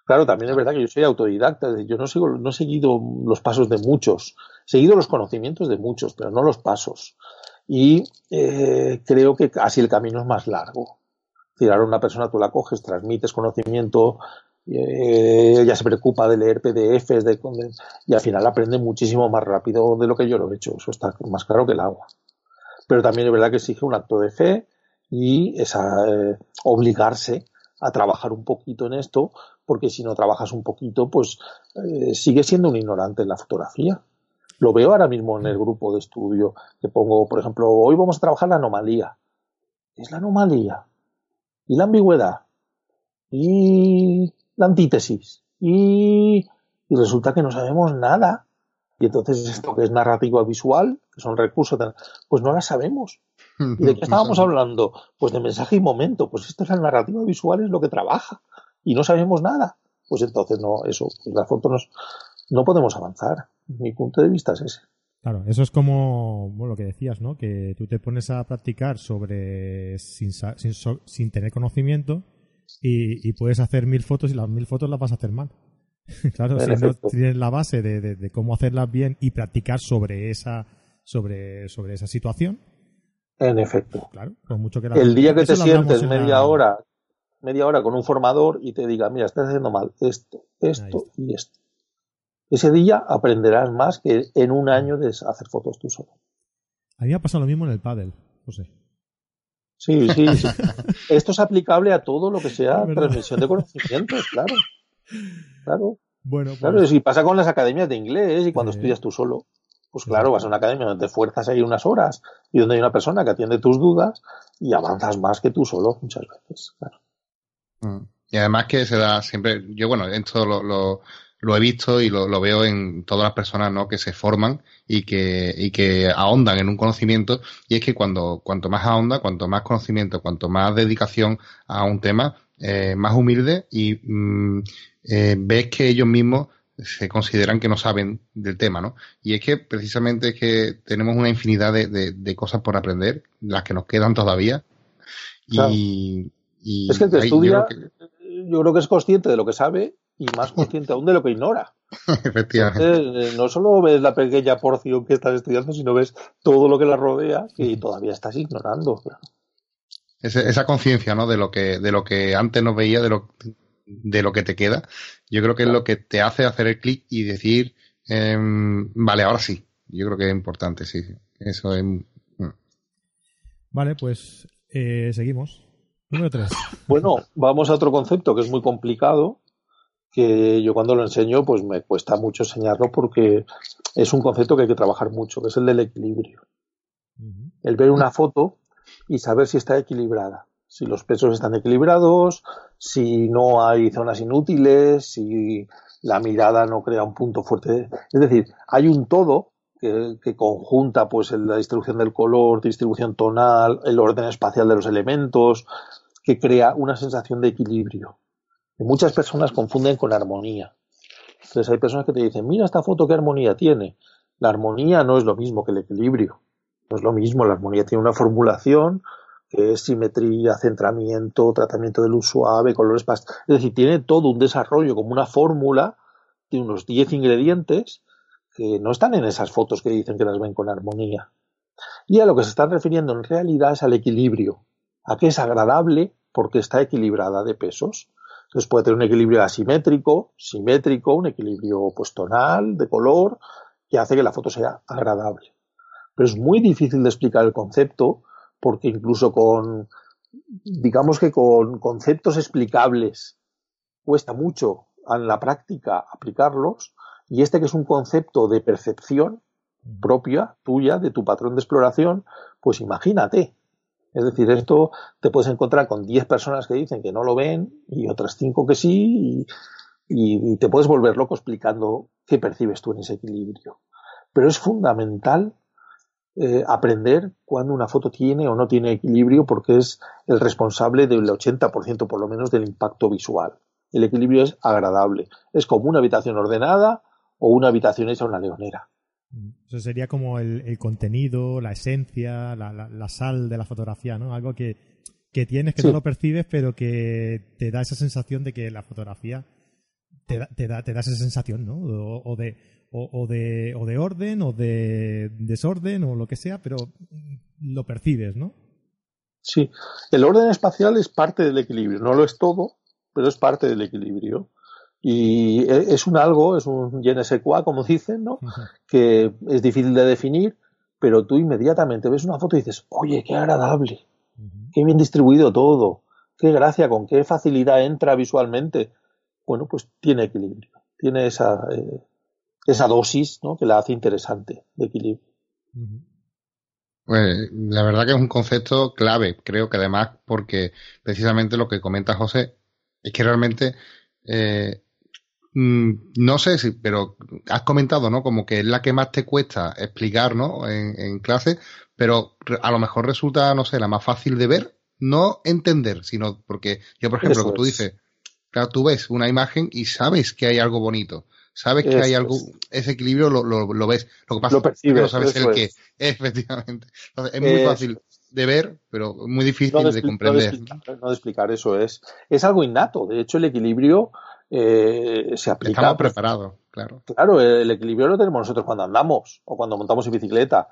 Claro, también es verdad que yo soy autodidacta, yo no sigo, no he seguido los pasos de muchos, he seguido los conocimientos de muchos, pero no los pasos. Y eh, creo que así el camino es más largo. Tirar a una persona, tú la coges, transmites conocimiento, ella se preocupa de leer PDFs de, y al final aprende muchísimo más rápido de lo que yo lo he hecho. Eso está más claro que el agua. Pero también es verdad que exige un acto de fe y esa eh, obligarse a trabajar un poquito en esto, porque si no trabajas un poquito, pues eh, sigue siendo un ignorante en la fotografía. Lo veo ahora mismo en el grupo de estudio que pongo, por ejemplo, hoy vamos a trabajar la anomalía. ¿Qué es la anomalía? Y la ambigüedad. Y la antítesis. Y, y resulta que no sabemos nada. Y entonces esto que es narrativa visual, que son recursos, pues no la sabemos. ¿Y de qué estábamos hablando? Pues de mensaje y momento. Pues esto es la narrativa visual, es lo que trabaja. Y no sabemos nada. Pues entonces no, eso, pues la foto nos, no podemos avanzar. Mi punto de vista es ese. Claro, eso es como lo que decías, ¿no? Que tú te pones a practicar sobre sin, sin, sin tener conocimiento y, puedes hacer mil fotos y las mil fotos las vas a hacer mal. claro, si no tienes la base de, cómo hacerlas bien y practicar sobre esa sobre, sobre esa situación. En efecto. Claro, mucho que El día que te sientes media hora, media hora con un formador y te diga, mira, estás haciendo mal esto, esto y esto. Ese día aprenderás más que en un año de hacer fotos tú solo. A mí me ha pasado lo mismo en el pádel, José. Sí, sí, Esto es aplicable a todo lo que sea transmisión de conocimientos, claro. Claro. Bueno, claro, pues- si pasa con las academias de inglés y cuando estudias tú solo. Pues claro, vas a una academia donde te fuerzas ahí unas horas y donde hay una persona que atiende tus dudas y avanzas más que tú solo muchas veces. Claro. Mm. Y además que se da siempre, yo bueno, esto lo, lo, lo he visto y lo, lo, veo en todas las personas ¿no? que se forman y que, y que ahondan en un conocimiento y es que cuando cuanto más ahonda, cuanto más conocimiento, cuanto más dedicación a un tema, eh, más humilde y mm, eh, ves que ellos mismos se consideran que no saben del tema, ¿no? Y es que precisamente es que tenemos una infinidad de, de, cosas por aprender, las que nos quedan todavía. Y, y, es que el que estudia, yo creo, que... es consciente de lo que sabe y más consciente aún de lo que ignora. Efectivamente. Eh, no solo ves la pequeña porción que estás estudiando, sino ves todo lo que la rodea y todavía estás ignorando. esa conciencia, ¿no? De lo que, de lo que antes no veía, de lo, de lo que te queda, yo creo que es lo que te hace hacer el clic y decir, em, vale, ahora sí. Yo creo que es importante, sí. Eso es. Mm. Vale, pues eh, seguimos. Número 3. Bueno, vamos a otro concepto que es muy complicado, que yo cuando lo enseño, pues me cuesta mucho enseñarlo porque es un concepto que hay que trabajar mucho, que es el del equilibrio. El ver una foto y saber si está equilibrada si los pesos están equilibrados, si no hay zonas inútiles, si la mirada no crea un punto fuerte. Es decir, hay un todo que, conjunta pues la distribución del color, distribución tonal, el orden espacial de los elementos, que crea una sensación de equilibrio. Y muchas personas confunden con armonía. Entonces hay personas que te dicen, mira esta foto, qué armonía tiene. La armonía no es lo mismo que el equilibrio. No es lo mismo, la armonía tiene una formulación, que es simetría, centramiento, tratamiento de luz suave, colores pastels. Es decir, tiene todo un desarrollo como una fórmula de unos 10 ingredientes que no están en esas fotos que dicen que las ven con armonía. Y a lo que se están refiriendo en realidad es al equilibrio, a que es agradable porque está equilibrada de pesos. Entonces puede tener un equilibrio asimétrico, simétrico, un equilibrio pues tonal, de color, que hace que la foto sea agradable. Pero es muy difícil de explicar el concepto porque incluso con, digamos que con conceptos explicables cuesta mucho en la práctica aplicarlos, y este que es un concepto de percepción propia, tuya, de tu patrón de exploración, pues imagínate. Es decir, esto te puedes encontrar con 10 personas que dicen que no lo ven y otras 5 que sí, y, te puedes volver loco explicando qué percibes tú en ese equilibrio. Pero es fundamental eh, aprender cuando una foto tiene o no tiene equilibrio porque es el responsable del 80% por lo menos del impacto visual. El equilibrio es agradable. Es como una habitación ordenada o una habitación hecha una leonera. Eso sería como el, contenido, la esencia, la, sal de la fotografía, ¿no? Algo que, tienes, que no lo percibes, pero que te da esa sensación de que la fotografía te da, te da, te da esa sensación, ¿no? o de, o, de, o de orden o de desorden o lo que sea, pero lo percibes, ¿no? Sí, el orden espacial es parte del equilibrio, no lo es todo, pero es parte del equilibrio. Y e, es un algo, es un je ne sais quoi, como dicen, ¿no? Que es difícil de definir, pero tú inmediatamente ves una foto y dices, oye, qué agradable, qué bien distribuido todo, qué gracia, con qué facilidad entra visualmente. Bueno, pues tiene equilibrio, tiene esa, eh, esa dosis ¿no? que la hace interesante de equilibrio. Pues la verdad que es un concepto clave, creo que además porque precisamente lo que comenta José es que realmente eh, no sé si, pero has comentado, ¿no? Como que es la que más te cuesta explicar, ¿no? En, en clase, pero a lo mejor resulta, no sé, la más fácil de ver, no entender, sino porque yo, por ejemplo, tú dices, claro, tú ves una imagen y sabes que hay algo bonito sabes que hay algo, ese equilibrio lo, lo, ves. Lo que pasa es que no sabes el qué, efectivamente. es muy fácil de ver, pero muy difícil de, comprender. No de, explicar, eso es. Es algo innato. De hecho, el equilibrio eh, se aplica. Estamos preparados, claro. Claro, el equilibrio lo tenemos nosotros cuando andamos o cuando montamos en bicicleta.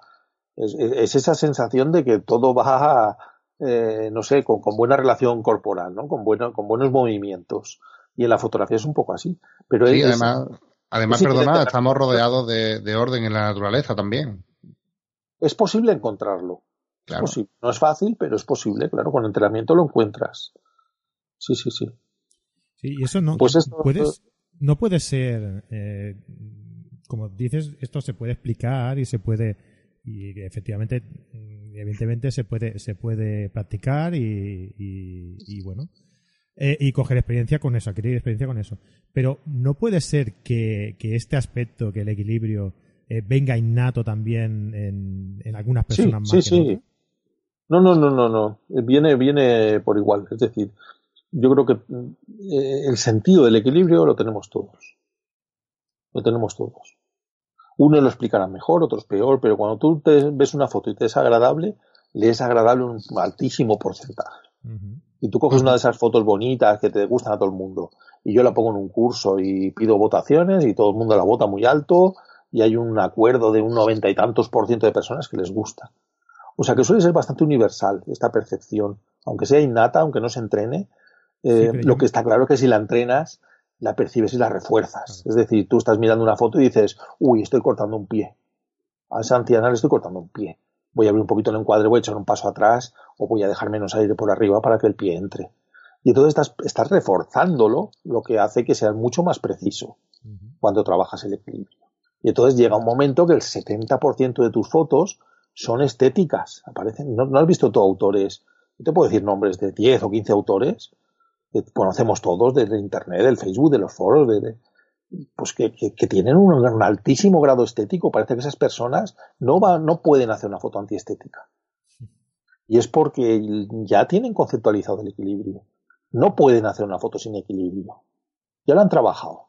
Es, esa sensación de que todo va, eh, no sé, con, con, buena relación corporal, ¿no? Con, bueno, con buenos movimientos. Y en la fotografía es un poco así. Pero sí, además, Además, perdona, estamos rodeados de, orden en la naturaleza también. Es posible encontrarlo. Claro. No es fácil, pero es posible, claro. Con entrenamiento lo encuentras. Sí, sí, sí. Sí, y eso no, pues puedes, no puede ser, eh, como dices, esto se puede explicar y se puede, y efectivamente, evidentemente se puede, se puede practicar y, y bueno, eh, y coger experiencia con eso, adquirir experiencia con eso. Pero no puede ser que, este aspecto, que el equilibrio, eh, venga innato también en, algunas personas más. Sí, sí. No, no, no, no, no. Viene, viene por igual. Es decir, yo creo que eh, el sentido del equilibrio lo tenemos todos. Lo tenemos todos. Uno lo explicará mejor, otros peor, pero cuando tú te ves una foto y te es agradable, le es agradable un altísimo porcentaje. Y tú coges una de esas fotos bonitas que te gustan a todo el mundo y yo la pongo en un curso y pido votaciones y todo el mundo la vota muy alto y hay un acuerdo de un noventa y tantos por ciento de personas que les gusta. O sea que suele ser bastante universal esta percepción, aunque sea innata, aunque no se entrene. Eh, lo que está claro es que si la entrenas, la percibes y la refuerzas. Es decir, tú estás mirando una foto y dices, uy, estoy cortando un pie. A esa anciana le estoy cortando un pie voy a abrir un poquito el encuadre, voy a echar un paso atrás o voy a dejar menos aire por arriba para que el pie entre. Y entonces estás, estás reforzándolo, lo que hace que sea mucho más preciso cuando trabajas el equilibrio. Y entonces llega un momento que el 70% de tus fotos son estéticas. Aparecen, no, has visto tú autores, no te puedo decir nombres de 10 o 15 autores conocemos todos desde Internet, del Facebook, de los foros, de, pues que, que, tienen un, altísimo grado estético. Parece que esas personas no, van, no pueden hacer una foto antiestética. Y es porque ya tienen conceptualizado el equilibrio. No pueden hacer una foto sin equilibrio. Ya lo han trabajado.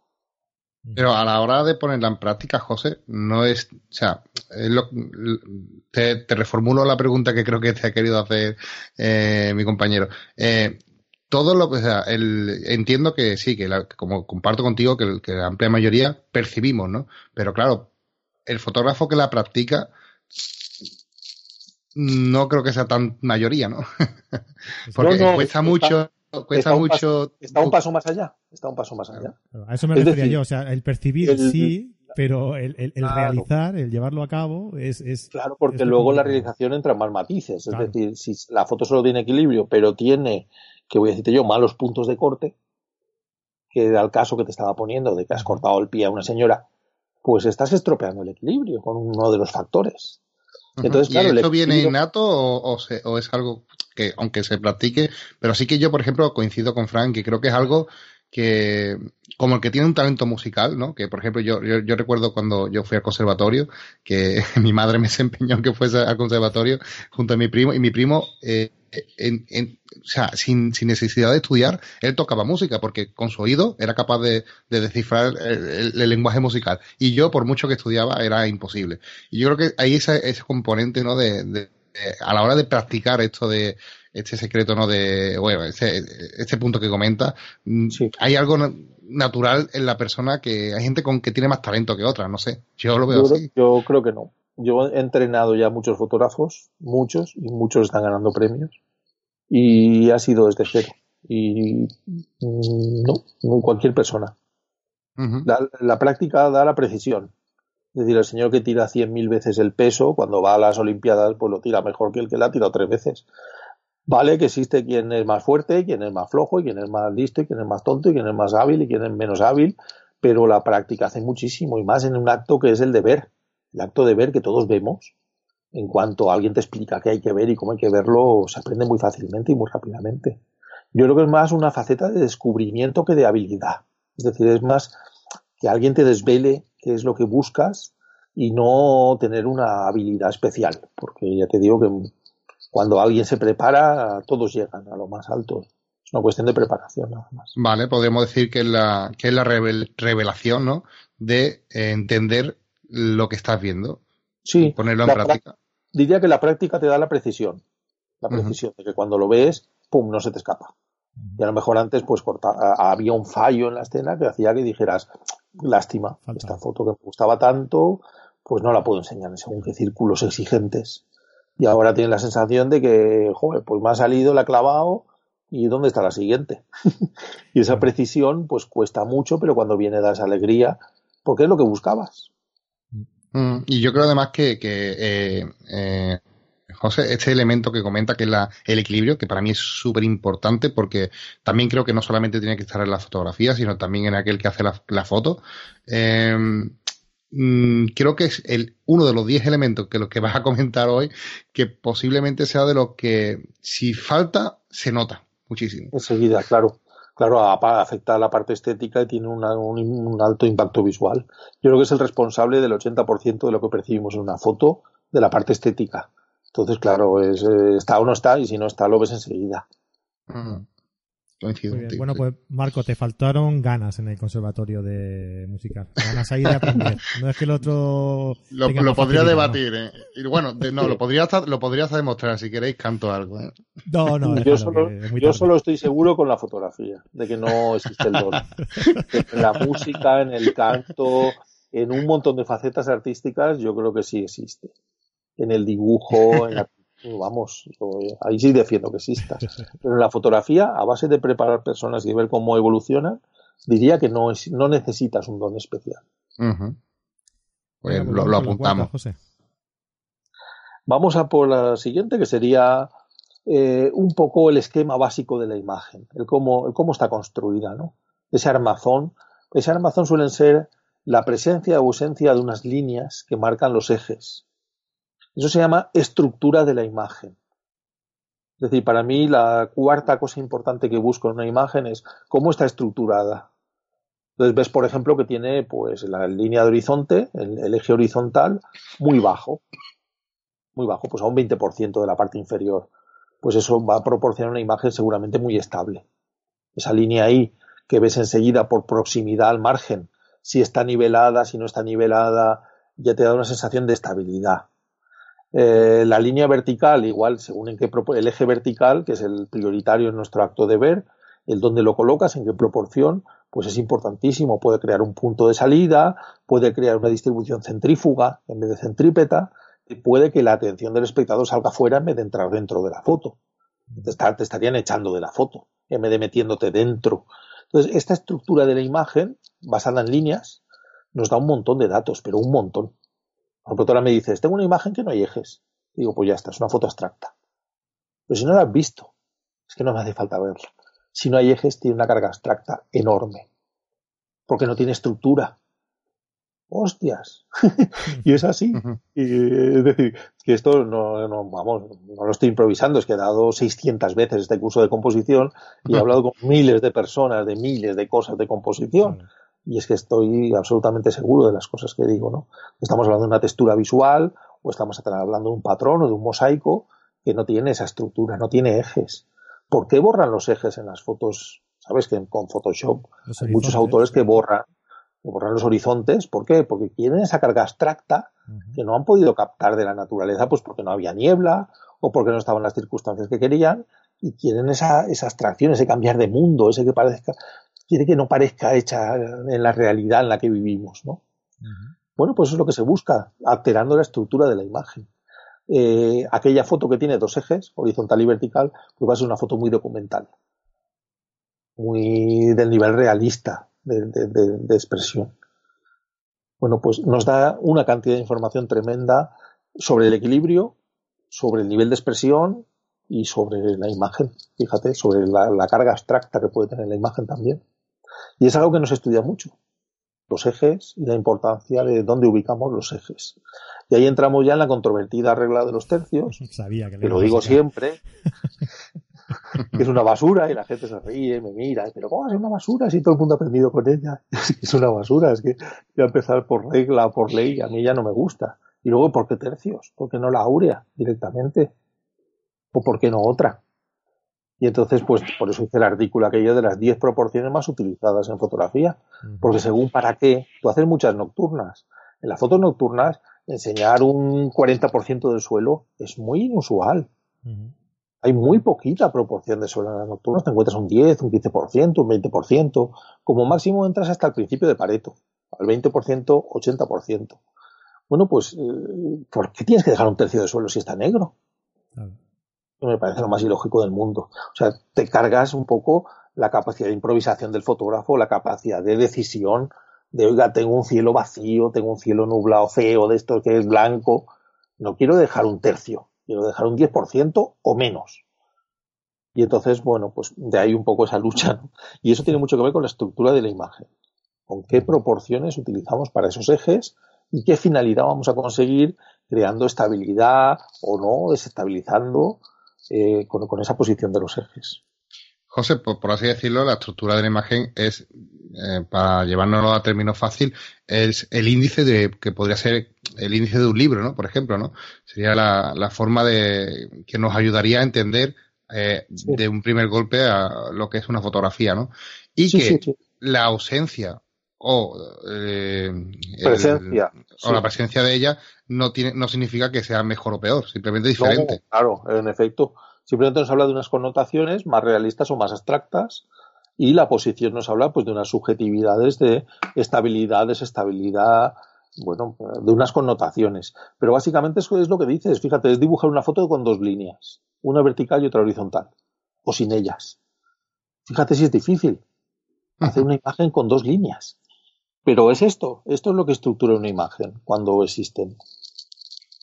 Pero a la hora de ponerla en práctica, José, no es. O sea, te, reformulo la pregunta que creo que te ha querido hacer eh, mi compañero. Eh, todo lo que, o sea, el, entiendo que sí, que como comparto contigo que, que, la amplia mayoría percibimos, ¿no? Pero claro, el fotógrafo que la practica no creo que sea tan mayoría, ¿no? Porque cuesta mucho, cuesta mucho. está un paso más allá, está un paso más allá. A eso me refería yo, o sea, el percibir sí, pero el, el, realizar, el llevarlo a cabo es... es claro, porque luego la realización entra en más matices, es decir, si la foto solo tiene equilibrio, pero tiene que voy a decirte yo, malos puntos de corte, que era el caso que te estaba poniendo de que has cortado el pie a una señora, pues estás estropeando el equilibrio con uno de los factores. Entonces, claro, ¿Y esto viene innato o, o, es algo que, aunque se practique, pero sí que yo, por ejemplo, coincido con Frank, que creo que es algo que como el que tiene un talento musical, ¿no? Que por ejemplo yo, yo, recuerdo cuando yo fui al conservatorio, que mi madre me desempeñó en que fuese al conservatorio junto a mi primo, y mi primo, eh, en, en, o sea, sin, sin, necesidad de estudiar, él tocaba música, porque con su oído era capaz de, de descifrar el, el, lenguaje musical. Y yo, por mucho que estudiaba, era imposible. Y yo creo que hay ese, ese componente, ¿no? de, de a la hora de practicar esto de, este secreto, ¿no? De, bueno, este, este punto que comenta, mm, hay algo natural en la persona que hay gente con que tiene más talento que otra, no sé. Yo lo veo así. Yo creo que no. Yo he entrenado ya muchos fotógrafos, muchos, y muchos están ganando premios. y ha sido desde cero. Y mm, no, no cualquier persona. la, práctica da la precisión. Es decir, el señor que tira cien mil veces el peso, cuando va a las Olimpiadas, pues lo tira mejor que el que la ha tirado tres veces. Vale que existe quien es más fuerte, quien es más flojo, quien es más listo, quien es más tonto, quien es más hábil, y quien es menos hábil, pero la práctica hace muchísimo, y más en un acto que es el de ver, el acto de ver que todos vemos. En cuanto alguien te explica qué hay que ver y cómo hay que verlo, se aprende muy fácilmente y muy rápidamente. Yo creo que es más una faceta de descubrimiento que de habilidad. Es decir, es más que alguien te desvele qué es lo que buscas y no tener una habilidad especial, porque ya te digo que cuando alguien se prepara, todos llegan a lo más alto. Es una cuestión de preparación nada más. Vale, podríamos decir que es la, que es la revelación, ¿no? De entender lo que estás viendo. Sí. ponerlo en práctica. Diría que la práctica te da la precisión. La precisión de que cuando lo ves, pum, no se te escapa. Y a lo mejor antes, pues había un fallo en la escena que hacía que dijeras, lástima, esta foto que me gustaba tanto, pues no la puedo enseñar en según qué círculos exigentes. Y ahora tienes la sensación de que, joder, pues me ha salido, la he clavado, ¿y dónde está la siguiente? y esa precisión, pues cuesta mucho, pero cuando viene da esa alegría, porque es lo que buscabas. Mm, y yo creo además que, que eh, eh, José, este elemento que comenta que es la, el equilibrio, que para mí es súper importante porque también creo que no solamente tiene que estar en la fotografía, sino también en aquel que hace la, foto. Em, mm, creo que es el, uno de los 10 elementos que los que vas a comentar hoy, que posiblemente sea de los que si falta, se nota muchísimo. Enseguida, claro. Claro, afecta a la parte estética y tiene un, un, alto impacto visual. Yo creo que es el responsable del 80% de lo que percibimos en una foto, de la parte estética. Entonces, claro, es, eh, está o no está, y si no está, lo ves enseguida. Bueno, pues Marco, te faltaron ganas en el conservatorio de música. Ganas ahí de aprender. No es que el otro. Lo, podría debatir, ¿eh? Y bueno, no, lo podría lo podrías demostrar si queréis canto algo. ¿eh? No, no, yo, solo, yo solo estoy seguro con la fotografía, de que no existe el don. en la música, en el canto, en un montón de facetas artísticas, yo creo que sí existe en el dibujo, en la vamos, ahí sí defiendo que exista. Pero en la fotografía, a base de preparar personas y ver cómo evolucionan, diría que no, es, no necesitas un don especial. pues lo, apuntamos. Vamos a por la siguiente, que sería eh, un poco el esquema básico de la imagen, el cómo, el cómo está construida, ¿no? Ese armazón. Ese armazón suelen ser la presencia o ausencia de unas líneas que marcan los ejes eso se llama estructura de la imagen. Es decir, para mí la cuarta cosa importante que busco en una imagen es cómo está estructurada. Entonces ves, por ejemplo, que tiene pues la línea de horizonte, el, eje horizontal, muy bajo. Muy bajo, pues a un 20% de la parte inferior. Pues eso va a proporcionar una imagen seguramente muy estable. Esa línea ahí que ves enseguida por proximidad al margen, si está nivelada, si no está nivelada, ya te da una sensación de estabilidad. Eh, la línea vertical, igual, según en qué el eje vertical, que es el prioritario en nuestro acto de ver, el dónde lo colocas, en qué proporción, pues es importantísimo. Puede crear un punto de salida, puede crear una distribución centrífuga en vez de centrípeta, y puede que la atención del espectador salga fuera en vez de entrar dentro de la foto. Te, te estarían echando de la foto en vez de metiéndote dentro. Entonces, esta estructura de la imagen, basada en líneas, nos da un montón de datos, pero un montón. Por ejemplo, ahora me dices, tengo una imagen que no hay ejes. digo, pues ya está, es una foto abstracta. Pero si no la has visto, es que no me hace falta verla. Si no hay ejes, tiene una carga abstracta enorme. Porque no tiene estructura. ¡Hostias! y es así. es decir, que esto no, no, vamos, no lo estoy improvisando, es que he dado 600 veces este curso de composición y he hablado con miles de personas de miles de cosas de composición y es que estoy absolutamente seguro de las cosas que digo, ¿no? Estamos hablando de una textura visual o estamos hablando de un patrón o de un mosaico que no tiene esa estructura, no tiene ejes. ¿Por qué borran los ejes en las fotos? Sabes que con Photoshop hay muchos autores que borran, que borran los horizontes. ¿Por qué? Porque quieren esa carga abstracta que no han podido captar de la naturaleza, pues porque no había niebla o porque no estaban las circunstancias que querían y quieren esa, esa abstracción, ese cambiar de mundo, ese que parezca quiere que no parezca hecha en la realidad en la que vivimos, ¿no? Bueno, pues eso es lo que se busca, alterando la estructura de la imagen. eh, aquella foto que tiene dos ejes, horizontal y vertical, pues va a ser una foto muy documental, muy del nivel realista de expresión. Bueno, pues nos da una cantidad de información tremenda sobre el equilibrio, sobre el nivel de expresión y sobre la imagen, fíjate, sobre la, carga abstracta que puede tener la imagen también. Y es algo que nos estudia mucho, los ejes y la importancia de dónde ubicamos los ejes. Y ahí entramos ya en la controvertida regla de los tercios, Sabía que, lo digo siempre, que es una basura y la gente se ríe, me mira, pero ¿cómo es una basura si todo el mundo ha aprendido con ella? Es una basura, es que voy a empezar por regla, por ley, a mí ya no me gusta. Y luego, ¿por qué tercios? ¿Por qué no la áurea directamente? ¿O por qué no otra? Y entonces, pues por eso hice el artículo aquello de las 10 proporciones más utilizadas en fotografía. Porque según para qué, tú haces muchas nocturnas. En las fotos nocturnas, enseñar un 40% del suelo es muy inusual. Hay muy poquita proporción de suelo en las nocturnas. Te encuentras un 10, un 15%, un 20%. Como máximo entras hasta el principio de Pareto. Al 20%, 80%. Bueno, pues, eh, ¿por qué tienes que dejar un tercio de suelo si está negro? Me parece lo más ilógico del mundo. O sea, te cargas un poco la capacidad de improvisación del fotógrafo, la capacidad de decisión de, oiga, tengo un cielo vacío, tengo un cielo nublado feo, de esto que es blanco. No quiero dejar un tercio, quiero dejar un 10% o menos. Y entonces, bueno, pues de ahí un poco esa lucha. Y eso tiene mucho que ver con la estructura de la imagen. Con qué proporciones utilizamos para esos ejes y qué finalidad vamos a conseguir creando estabilidad o no, desestabilizando eh, con, esa posición de los ejes. José, por, así decirlo, la estructura de la imagen es, eh, para llevárnoslo a término fácil, es el índice de, que podría ser el índice de un libro, ¿no? Por ejemplo, ¿no? Sería la, forma de, que nos ayudaría a entender eh, de un primer golpe a lo que es una fotografía, ¿no? Y que la ausencia o, eh, presencia, o la presencia de ella no tiene no significa que sea mejor o peor, simplemente diferente. claro, en efecto, simplemente nos habla de unas connotaciones más realistas o más abstractas y la posición nos habla pues de unas subjetividades de estabilidad, desestabilidad, bueno, de unas connotaciones. Pero básicamente eso es lo que dices, fíjate, es dibujar una foto con dos líneas, una vertical y otra horizontal, o sin ellas. Fíjate si es difícil hacer una imagen con dos líneas. Pero es esto, esto es lo que estructura una imagen cuando existen.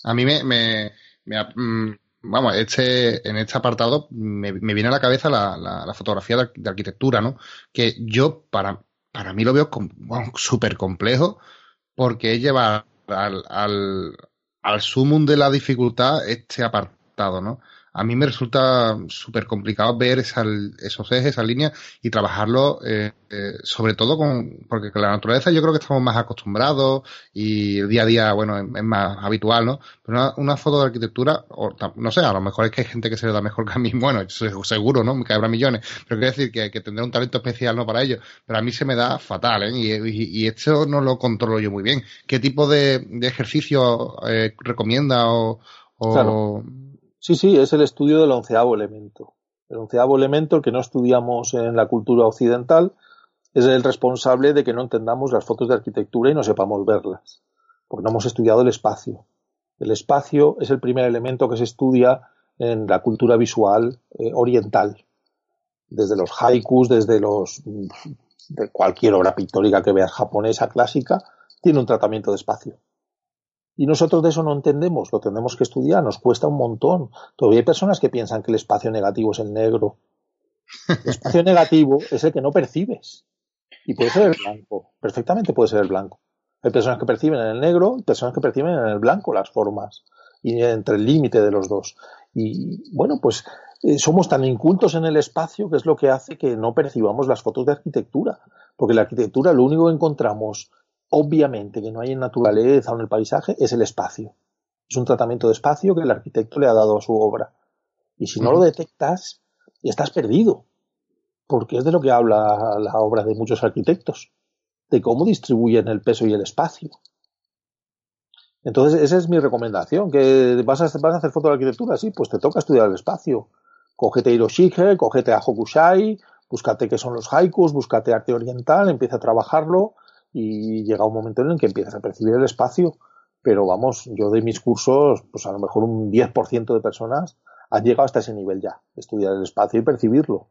A mí me, me, mm, vamos, este, en este apartado me, viene a la cabeza la, fotografía de, arquitectura, ¿no? Que yo, para, para mí lo veo súper complejo porque es llevar al, al, al sumum de la dificultad este apartado, ¿no? A mí me resulta súper complicado ver esos ejes, esas líneas y trabajarlo, eh, eh, sobre todo con, porque con la naturaleza yo creo que estamos más acostumbrados y el día a día, bueno, es, más habitual, ¿no? Pero una, foto de arquitectura, o, no sé, a lo mejor es que hay gente que se le da mejor que a mí, bueno, seguro, ¿no? Que habrá millones, pero quiero decir que, que tendré un talento especial, ¿no? Para ello, pero a mí se me da fatal, ¿eh? Y, esto no lo controlo yo muy bien. ¿Qué tipo de, ejercicio eh, recomienda o, o Sí, sí, es el estudio del onceavo elemento. El onceavo elemento, el que no estudiamos en la cultura occidental, es el responsable de que no entendamos las fotos de arquitectura y no sepamos verlas, porque no hemos estudiado el espacio. El espacio es el primer elemento que se estudia en la cultura visual eh, oriental, desde los haikus, desde los de cualquier obra pictórica que veas japonesa clásica, tiene un tratamiento de espacio. Y nosotros de eso no entendemos, lo tenemos que estudiar, nos cuesta un montón. Todavía hay personas que piensan que el espacio negativo es el negro. El espacio negativo es el que no percibes. Y puede ser el blanco, perfectamente puede ser el blanco. Hay personas que perciben en el negro y personas que perciben en el blanco las formas. Y entre el límite de los dos. Y bueno, pues eh, somos tan incultos en el espacio que es lo que hace que no percibamos las fotos de arquitectura. Porque la arquitectura lo único que encontramos obviamente que no hay en naturaleza o en el paisaje es el espacio. Es un tratamiento de espacio que el arquitecto le ha dado a su obra. Y si no lo detectas, estás perdido. Porque es de lo que habla la obra de muchos arquitectos, de cómo distribuyen el peso y el espacio. Entonces, esa es mi recomendación, que vas a, vas a hacer foto de arquitectura, sí, pues te toca estudiar el espacio. Cógete Hiroshige, cógete a Hokusai, búscate qué son los haikus, búscate arte oriental, empieza a trabajarlo y llega un momento en el que empiezas a percibir el espacio pero vamos, yo de mis cursos, pues a lo mejor un 10% de personas han llegado hasta ese nivel ya, estudiar el espacio y percibirlo,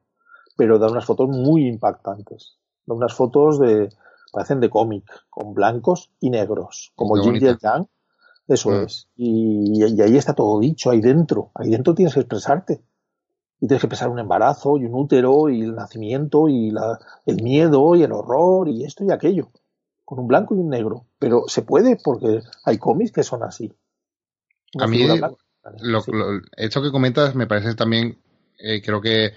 pero da unas fotos muy impactantes, da unas fotos de, parecen de cómic, con blancos y negros, como y el Yang, eso mm. es, y, y ahí está todo dicho, ahí dentro, ahí dentro tienes que expresarte. Y tienes que pensar un embarazo y un útero y el nacimiento y la, el miedo y el horror y esto y aquello, con un blanco y un negro. Pero se puede porque hay cómics que son así. a mí, esto que comentas me parece también, eh, creo que,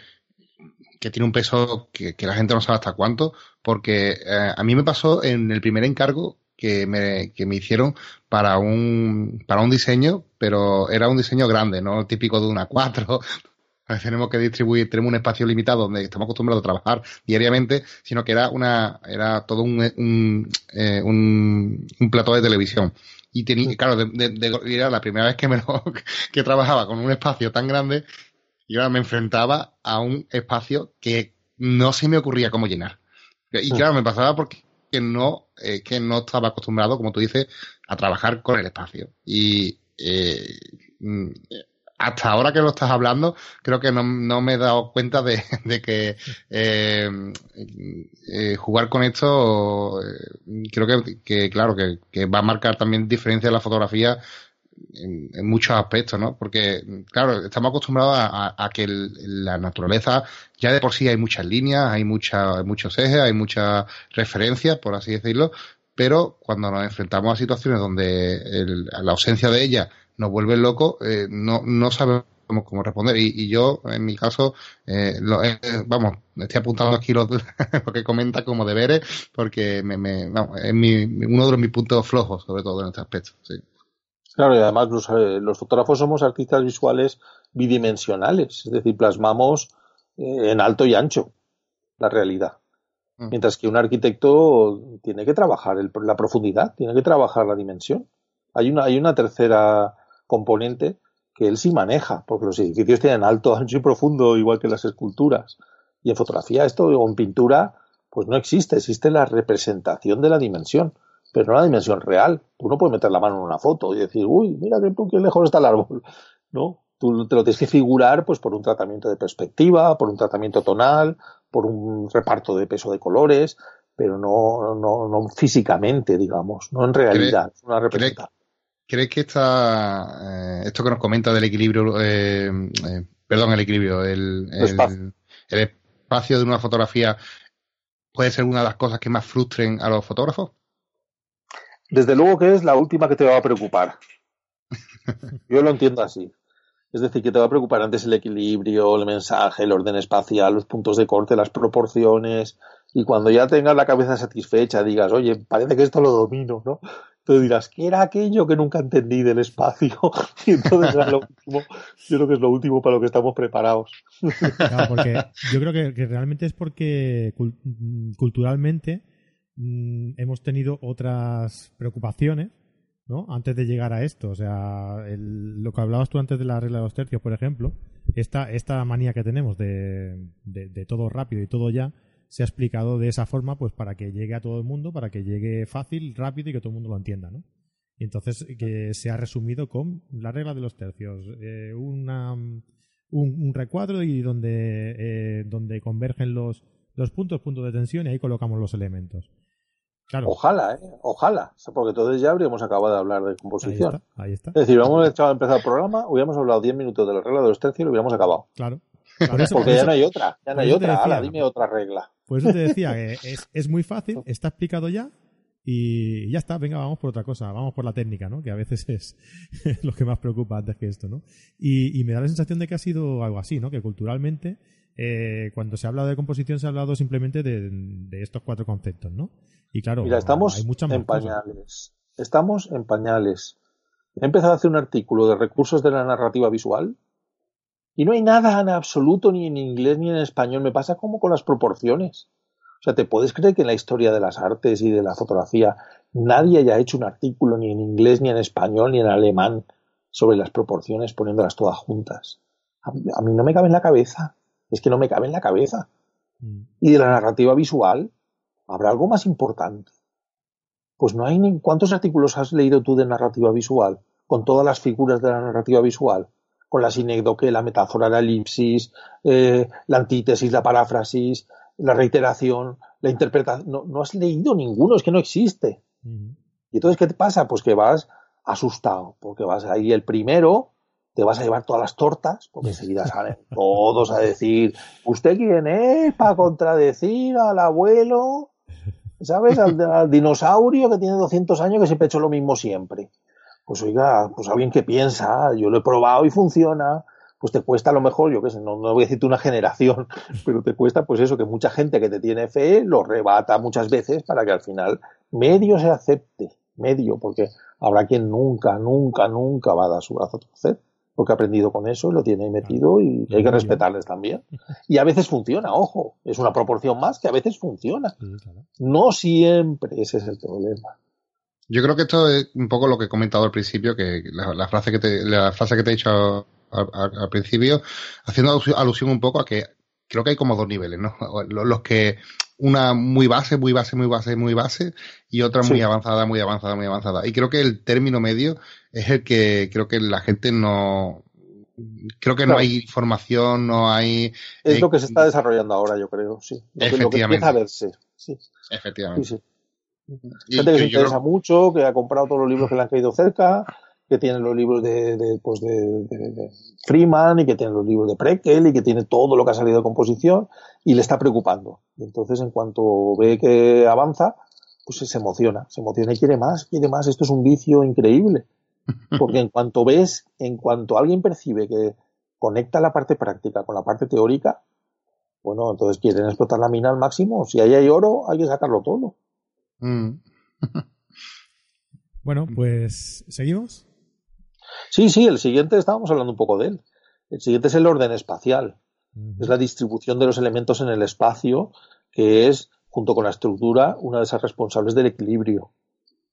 que tiene un peso que, la gente no sabe hasta cuánto, porque eh, a mí me pasó en el primer encargo que me, que me hicieron para un, para un diseño, pero era un diseño grande, no típico de una 4 tenemos que distribuir, tenemos un espacio limitado donde estamos acostumbrados a trabajar diariamente, sino que era una, era todo un, un, eh, un, plató de televisión. Y tenía, claro, de, era la primera vez que me que trabajaba con un espacio tan grande y ahora me enfrentaba a un espacio que no se me ocurría cómo llenar. Y claro, me pasaba porque no, eh, que no estaba acostumbrado, como tú dices, a trabajar con el espacio. Y eh, mm, hasta ahora que lo estás hablando, creo que no, me he dado cuenta de, que eh, eh, jugar con esto, eh, creo que, claro, que, va a marcar también diferencia en la fotografía en, muchos aspectos, ¿no? Porque, claro, estamos acostumbrados a, que la naturaleza ya de por sí hay muchas líneas, hay, mucha, muchos ejes, hay muchas referencias, por así decirlo, pero cuando nos enfrentamos a situaciones donde la ausencia de ella nos vuelve locos, eh, no, no sabemos cómo responder. Y, yo, en mi caso, eh, lo, eh, vamos, estoy apuntando aquí lo, que comenta como deberes, porque me, me, es mi, uno de mis puntos flojos, sobre todo en este aspecto. Sí. Claro, y además los, los, fotógrafos somos artistas visuales bidimensionales, es decir, plasmamos en alto y ancho la realidad. Mm. Mientras que un arquitecto tiene que trabajar el, la profundidad, tiene que trabajar la dimensión. Hay una, hay una tercera componente que él sí maneja, porque los edificios tienen alto, ancho y profundo, igual que las esculturas. Y en fotografía esto, o en pintura, pues no existe, existe la representación de la dimensión, pero no la dimensión real. Tú no puedes meter la mano en una foto y decir, uy, mira qué, lejos está el árbol. No, tú te lo tienes que figurar pues por un tratamiento de perspectiva, por un tratamiento tonal, por un reparto de peso de colores, pero no, no, no físicamente, digamos, no en realidad, es una representación. ¿Crees que esta, eh, esto que nos comenta del equilibrio, eh, eh, perdón, el equilibrio, el, espacio. de una fotografía puede ser una de las cosas que más frustren a los fotógrafos? Desde luego que es la última que te va a preocupar. Yo lo entiendo así. Es decir, que te va a preocupar antes el equilibrio, el mensaje, el orden espacial, los puntos de corte, las proporciones. Y cuando ya tengas la cabeza satisfecha, digas, oye, parece que esto lo domino, ¿no? Tú dirás, ¿qué era aquello que nunca entendí del espacio? y entonces es lo último, yo creo que es lo último para lo que estamos preparados. Claro, porque yo creo que, realmente es porque culturalmente mm, hemos tenido otras preocupaciones, ¿no? Antes de llegar a esto. O sea, lo que hablabas tú antes de la regla de los tercios, por ejemplo, esta, esta manía que tenemos de, de todo rápido y todo ya, se ha explicado de esa forma pues para que llegue a todo el mundo, para que llegue fácil, rápido y que todo el mundo lo entienda, ¿no? Y entonces que se ha resumido con la regla de los tercios, eh, una, un, recuadro y donde, eh, donde convergen los, los puntos, puntos de tensión y ahí colocamos los elementos. Claro. Ojalá, ¿eh? Ojalá, porque entonces ya habríamos acabado de hablar de composición. Ahí está. Es decir, hemos empezado el programa, hubiéramos hablado 10 minutos de la regla de los tercios y lo hubiéramos acabado. Claro. porque ya no hay otra, ya no hay otra. dime otra regla. Por eso te decía que es, es muy fácil, está explicado ya y ya está, venga, vamos por otra cosa, vamos por la técnica, ¿no? Que a veces es lo que más preocupa antes que esto, ¿no? Y, me da la sensación de que ha sido algo así, ¿no? Que culturalmente, eh, cuando se ha hablado de composición, se ha hablado simplemente de, estos cuatro conceptos, ¿no? Y claro, Mira, estamos en pañales. Estamos en pañales. He empezado a hacer un artículo de recursos de la narrativa visual y no hay nada en absoluto, ni en inglés ni en español. Me pasa como con las proporciones. O sea, ¿te puedes creer que en la historia de las artes y de la fotografía nadie haya hecho un artículo ni en inglés, ni en español, ni en alemán sobre las proporciones poniéndolas todas juntas? A mí, no me cabe en la cabeza. Es que no me cabe en la cabeza. Mm. Y de la narrativa visual, ¿habrá algo más importante? Pues no hay ni cuántos artículos has leído tú de narrativa visual, con todas las figuras de la narrativa visual, con la sinécdoque, la metáfora, la elipsis, eh, la antítesis, la paráfrasis, la reiteración, la interpretación. No, no has leído ninguno, es que no existe. Y entonces, ¿qué te pasa? Pues que vas asustado, porque vas ahí el primero, te vas a llevar todas las tortas, porque enseguida salen todos a decir, ¿usted quién es para contradecir al abuelo? ¿Sabes? Al, dinosaurio que tiene 200 años que siempre ha hecho lo mismo siempre. Pues oiga, pues alguien que piensa, yo lo he probado y funciona, pues te cuesta a lo mejor, yo qué sé, no, no voy a decirte una generación, pero te cuesta pues eso, que mucha gente que te tiene fe lo rebata muchas veces para que al final medio se acepte, medio, porque habrá quien nunca, nunca, nunca va a dar su brazo a torcer, porque ha aprendido con eso y lo tiene metido y hay que respetarles también. Y a veces funciona, ojo, es una proporción más que a veces funciona. No siempre ese es el problema. Yo creo que esto es un poco lo que he comentado al principio, que la, frase que te, la frase que te he dicho al, principio, haciendo alusión un poco a que creo que hay como dos niveles, ¿no? Los que una muy base, muy base, muy base, muy base, y otra muy avanzada, muy avanzada, muy avanzada. Y creo que el término medio es el que creo que la gente no, creo que no hay información, no hay. Es lo que se está desarrollando ahora, yo creo, sí. Lo Efectivamente. Que, empieza a verse, sí. Efectivamente. Sí, gente que se interesa mucho, que ha comprado todos los libros que le han caído cerca, que tiene los libros de, de, pues de, Freeman y que tiene los libros de Prekel y que tiene todo lo que ha salido de composición y le está preocupando. entonces, en cuanto ve que avanza, pues se emociona, se emociona y quiere más, quiere más. Esto es un vicio increíble. Porque en cuanto ves, en cuanto alguien percibe que conecta la parte práctica con la parte teórica, bueno, entonces quieren explotar la mina al máximo. Si ahí hay oro, hay que sacarlo todo. Mm. bueno, pues seguimos. Sí, sí, el siguiente estábamos hablando un poco de él. El siguiente es el orden espacial. Es la distribución de los elementos en el espacio, que es, junto con la estructura, una de esas responsables del equilibrio.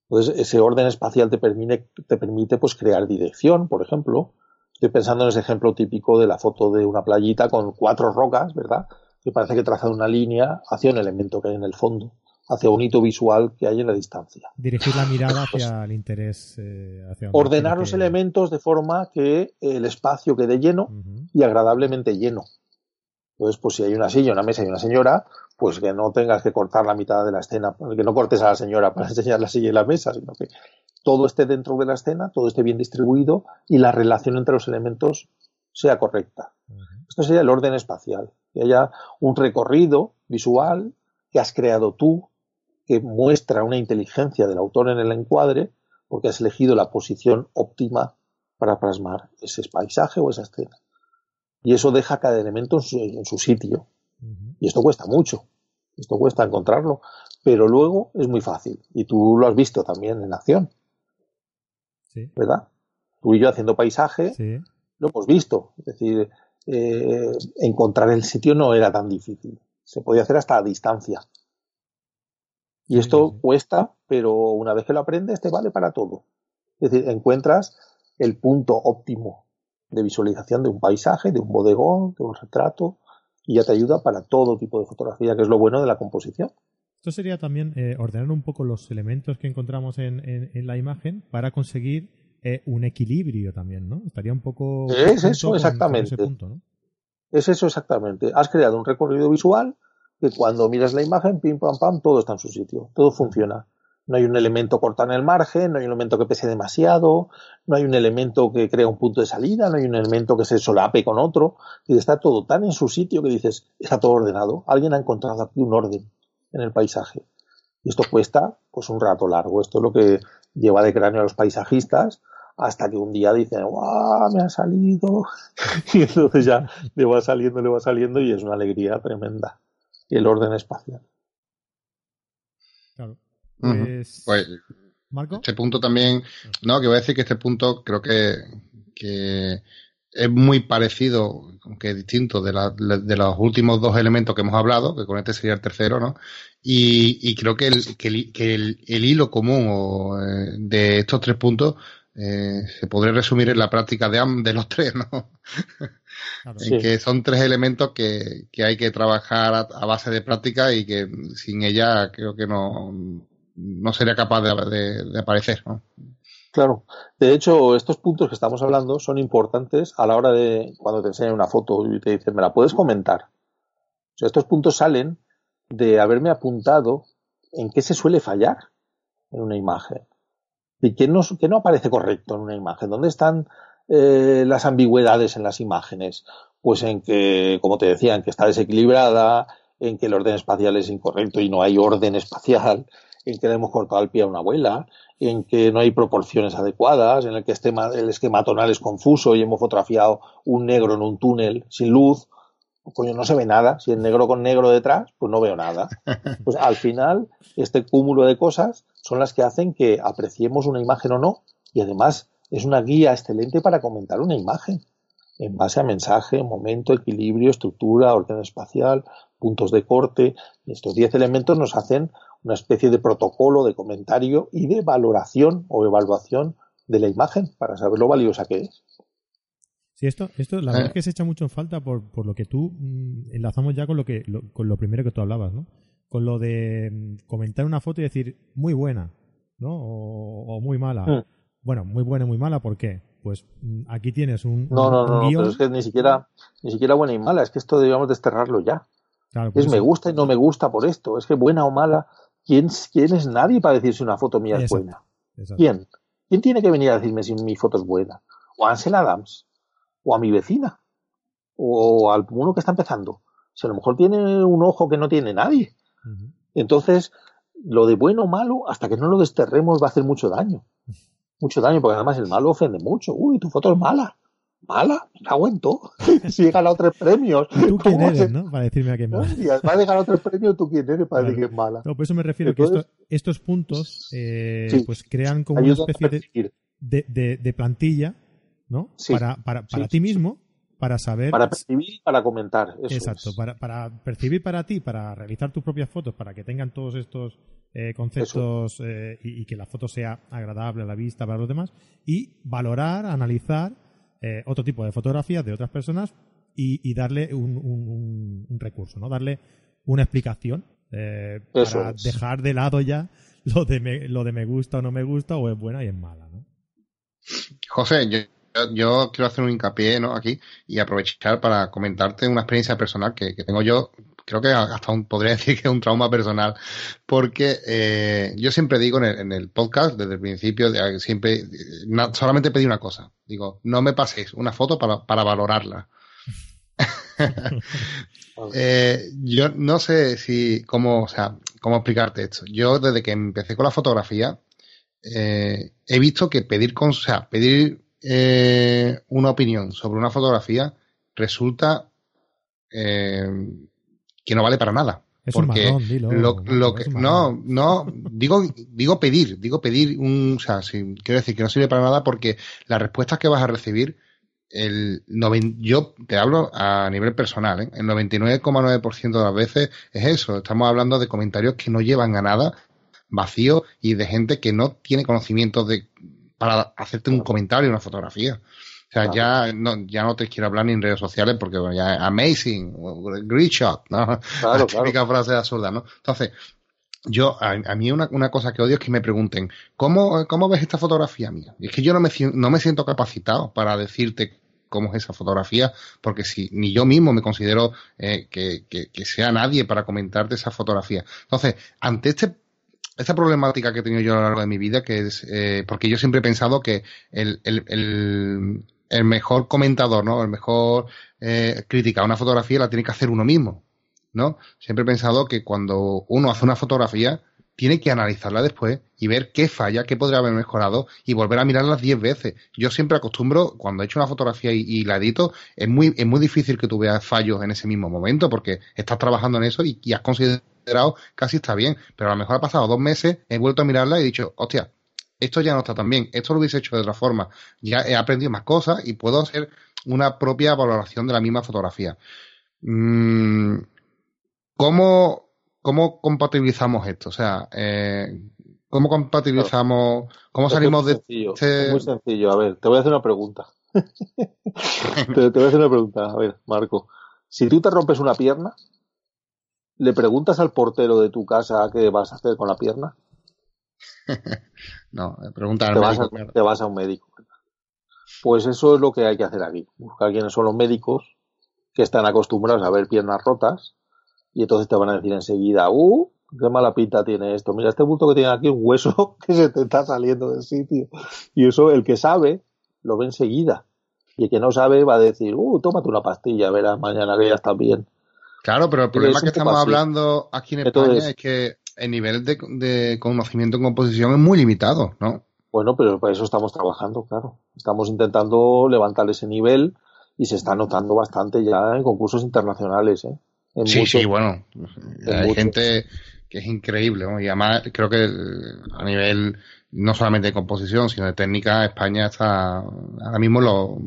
Entonces, ese orden espacial te permite, te permite pues, crear dirección, por ejemplo. Estoy pensando en ese ejemplo típico de la foto de una playita con cuatro rocas, ¿verdad? Que parece que traza una línea hacia un elemento que hay en el fondo hacia un hito visual que hay en la distancia. Dirigir la mirada hacia el interés. Eh, ordenar los elementos de forma que el espacio quede lleno y agradablemente lleno. Entonces, pues si hay una silla, una mesa y una señora, pues que no tengas que cortar la mitad de la escena, que no cortes a la señora para enseñar la silla y la mesa, sino que todo esté dentro de la escena, todo esté bien distribuido y la relación entre los elementos sea correcta. Esto sería el orden espacial, que haya un recorrido visual que has creado tú, que muestra una inteligencia del autor en el encuadre porque has elegido la posición óptima para plasmar ese paisaje o esa escena. Y eso deja cada elemento en su, sitio. Y esto cuesta mucho. Esto cuesta encontrarlo. Pero luego es muy fácil. Y tú lo has visto también en acción. ¿Verdad? Tú y yo haciendo paisaje lo hemos visto. Es decir, eh, encontrar el sitio no era tan difícil. Se podía hacer hasta a distancia. Y esto cuesta, pero una vez que lo aprendes te vale para todo. Es decir, encuentras el punto óptimo de visualización de un paisaje, de un bodegón, de un retrato, y ya te ayuda para todo tipo de fotografía, que es lo bueno de la composición. Esto sería también eh, ordenar un poco los elementos que encontramos en, la imagen para conseguir eh, un equilibrio también, ¿no? Estaría un poco... Es eso, exactamente. Es eso exactamente. Has creado un recorrido visual que cuando miras la imagen, pim, pam, pam, todo está en su sitio, todo funciona. No hay un elemento cortado en el margen, no hay un elemento que pese demasiado, no hay un elemento que crea un punto de salida, no hay un elemento que se solape con otro, y está todo tan en su sitio que dices, está todo ordenado. Alguien ha encontrado aquí un orden en el paisaje. Y esto cuesta pues un rato largo. Esto es lo que lleva de cráneo a los paisajistas hasta que un día dicen, ¡guau! Me ha salido. Y entonces ya le va saliendo, le va saliendo y es una alegría tremenda el orden espacial. Claro. Pues, pues, ¿Marco? Este punto también, no, que voy a decir que este punto creo que, que es muy parecido, aunque distinto, de, de, los últimos dos elementos que hemos hablado, que con este sería el tercero, ¿no? Y, creo que el, que el, el, hilo común eh, de estos tres puntos eh, se podría resumir en la práctica de, de los tres, ¿no? en que son tres elementos que, hay que trabajar a, base de práctica y que sin ella creo que no, no sería capaz de, aparecer. ¿no? Claro. De hecho, estos puntos que estamos hablando son importantes a la hora de cuando te enseñan una foto y te dicen, ¿me la puedes comentar? O sea, estos puntos salen de haberme apuntado en qué se suele fallar en una imagen. ¿Y qué no, qué no aparece correcto en una imagen? ¿Dónde están eh, las ambigüedades en las imágenes? Pues en que, como te decía, en que está desequilibrada, en que el orden espacial es incorrecto y no hay orden espacial, en que le hemos cortado el pie a una abuela, en que no hay proporciones adecuadas, en el que el esquema tonal es confuso y hemos fotografiado un negro en un túnel sin luz, coño, no se ve nada. Si es negro con negro detrás, pues no veo nada. Pues al final, este cúmulo de cosas son las que hacen que apreciemos una imagen o no, y además es una guía excelente para comentar una imagen, en base a mensaje, momento, equilibrio, estructura, orden espacial, puntos de corte. Estos diez elementos nos hacen una especie de protocolo de comentario y de valoración o evaluación de la imagen para saber lo valiosa que es. Sí, esto, esto la verdad es que se echa mucho en falta por, por lo que tú mm, enlazamos ya con lo que con lo primero que tú hablabas, ¿no? Con lo de mm, comentar una foto y decir muy buena, ¿no? O, muy mala. Hmm. Bueno, muy buena y muy mala, ¿por qué? Pues mm, aquí tienes un. No, no, no, pero es que ni siquiera, ni siquiera buena y mala, es que esto debíamos desterrarlo ya. es me gusta y no me gusta por esto. Es que buena o mala, ¿quién, quién es nadie para decir si una foto mía es buena? ¿Quién? ¿Quién tiene que venir a decirme si mi foto es buena? ¿O a Ansel Adams? ¿O a mi vecina? ¿O a alguno que está empezando? Si a lo mejor tiene un ojo que no tiene nadie. Entonces, lo de bueno o malo, hasta que no lo desterremos, va a hacer mucho daño. Mucho daño, porque además el malo ofende mucho. Uy, tu foto es mala. ¿Mala? Me aguento. si he ganado tres premios. ¿Tú quién eres, no? Para decirme a qué mala. Si has ganado tres premios, ¿tú quién eres para decir que es mala? No, por eso me refiero a que estos puntos eh, pues crean como una especie de, de, plantilla, ¿no? Para, para, para ti mismo, para saber. Para percibir y para comentar. Exacto, para, para, percibir para ti, para realizar tus propias fotos, para que tengan todos estos eh, conceptos eh, y, que la foto sea agradable a la vista para los demás. Y valorar, analizar eh, otro tipo de fotografías de otras personas y, darle un, recurso, ¿no? Darle una explicación para dejar de lado ya lo de, me, lo de me gusta o no me gusta o es buena y es mala, ¿no? José, yo yo quiero hacer un hincapié ¿no? aquí y aprovechar para comentarte una experiencia personal que, tengo yo. Creo que hasta un, podría decir que es un trauma personal, porque eh, yo siempre digo en el, podcast, desde el principio, siempre solamente pedí una cosa. Digo, no me paséis una foto para, para valorarla. eh, yo no sé si cómo, o sea, cómo explicarte esto. Yo desde que empecé con la fotografía eh, he visto que pedir con, o sea, pedir eh, una opinión sobre una fotografía resulta eh, que no vale para nada. porque lo, que, no, no, digo, digo pedir, digo pedir un, o sea, quiero decir que no sirve para nada porque las respuestas que vas a recibir, el yo te hablo a nivel personal, ¿eh? el 99,9% de las veces es eso, estamos hablando de comentarios que no llevan a nada, vacío y de gente que no tiene conocimiento de para hacerte un comentario, una fotografía. O sea, ya, no, ya no te quiero hablar ni en redes sociales porque bueno, ya amazing, great shot, ¿no? Claro, La típica frase absurda, ¿no? Entonces, yo, a, mí una, una, cosa que odio es que me pregunten, ¿cómo, cómo ves esta fotografía mía? Y es que yo no me, no me siento capacitado para decirte cómo es esa fotografía, porque si ni yo mismo me considero eh, que, que, que, sea nadie para comentarte esa fotografía. Entonces, ante este esta problemática que he tenido yo a lo largo de mi vida, que es, eh, porque yo siempre he pensado que el, el, el, mejor comentador, ¿no? El mejor eh, crítica a una fotografía la tiene que hacer uno mismo, ¿no? Siempre he pensado que cuando uno hace una fotografía, tiene que analizarla después y ver qué falla, qué podría haber mejorado y volver a mirarlas diez veces. Yo siempre acostumbro, cuando he hecho una fotografía y, la edito, es muy, es muy difícil que tú veas fallos en ese mismo momento porque estás trabajando en eso y, y has considerado casi está bien. Pero a lo mejor ha pasado dos meses, he vuelto a mirarla y he dicho, hostia, esto ya no está tan bien, esto lo hubiese hecho de otra forma. Ya he aprendido más cosas y puedo hacer una propia valoración de la misma fotografía. Mm, ¿Cómo ¿cómo compatibilizamos esto? O sea, eh, ¿cómo compatibilizamos, cómo salimos de este... Es muy sencillo, a ver, te voy a hacer una pregunta. te, voy a hacer una pregunta, a ver, Marco. Si tú te rompes una pierna, ¿le preguntas al portero de tu casa qué vas a hacer con la pierna? no, pregunta te, vas a, te vas a un médico. Pues eso es lo que hay que hacer aquí. Buscar quiénes son los médicos que están acostumbrados a ver piernas rotas y entonces te van a decir enseguida, ¡uh! qué mala pinta tiene esto. Mira, este bulto que tiene aquí un hueso que se te está saliendo del sitio. Y eso, el que sabe, lo ve enseguida. Y el que no sabe va a decir, uh, tómate una pastilla, verás mañana que ya está bien. Claro, pero el problema que estamos hablando aquí en España es que el nivel de, conocimiento en composición es muy limitado, ¿no? Bueno, pero para eso estamos trabajando, claro. Estamos intentando levantar ese nivel y se está notando bastante ya en concursos internacionales, ¿eh? sí, sí, bueno. Hay gente que es increíble, ¿no? Y además creo que a nivel no solamente de composición, sino de técnica, España está ahora mismo lo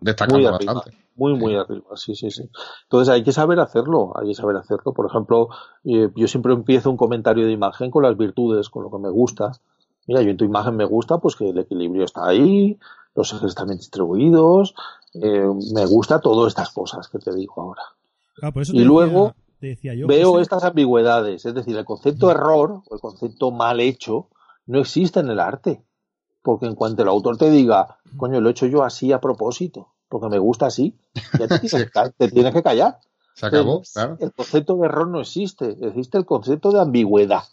destacando bastante. Muy, muy arriba, sí, sí, sí. Entonces hay que saber hacerlo, hay que saber hacerlo. Por ejemplo, eh, yo siempre empiezo un comentario de imagen con las virtudes, con lo que me gusta. Mira, yo en tu imagen me gusta pues que el equilibrio está ahí, los ejes están bien distribuidos, eh, me gusta todas estas cosas que te digo ahora. Ah, y luego veo estas ambigüedades, es decir, el concepto error o el concepto mal hecho no existe en el arte. Porque en cuanto el autor te diga, coño, lo he hecho yo así a propósito, porque me gusta así, ya te tienes, que callar. Se acabó, claro. El concepto de error no existe, existe el concepto de ambigüedad.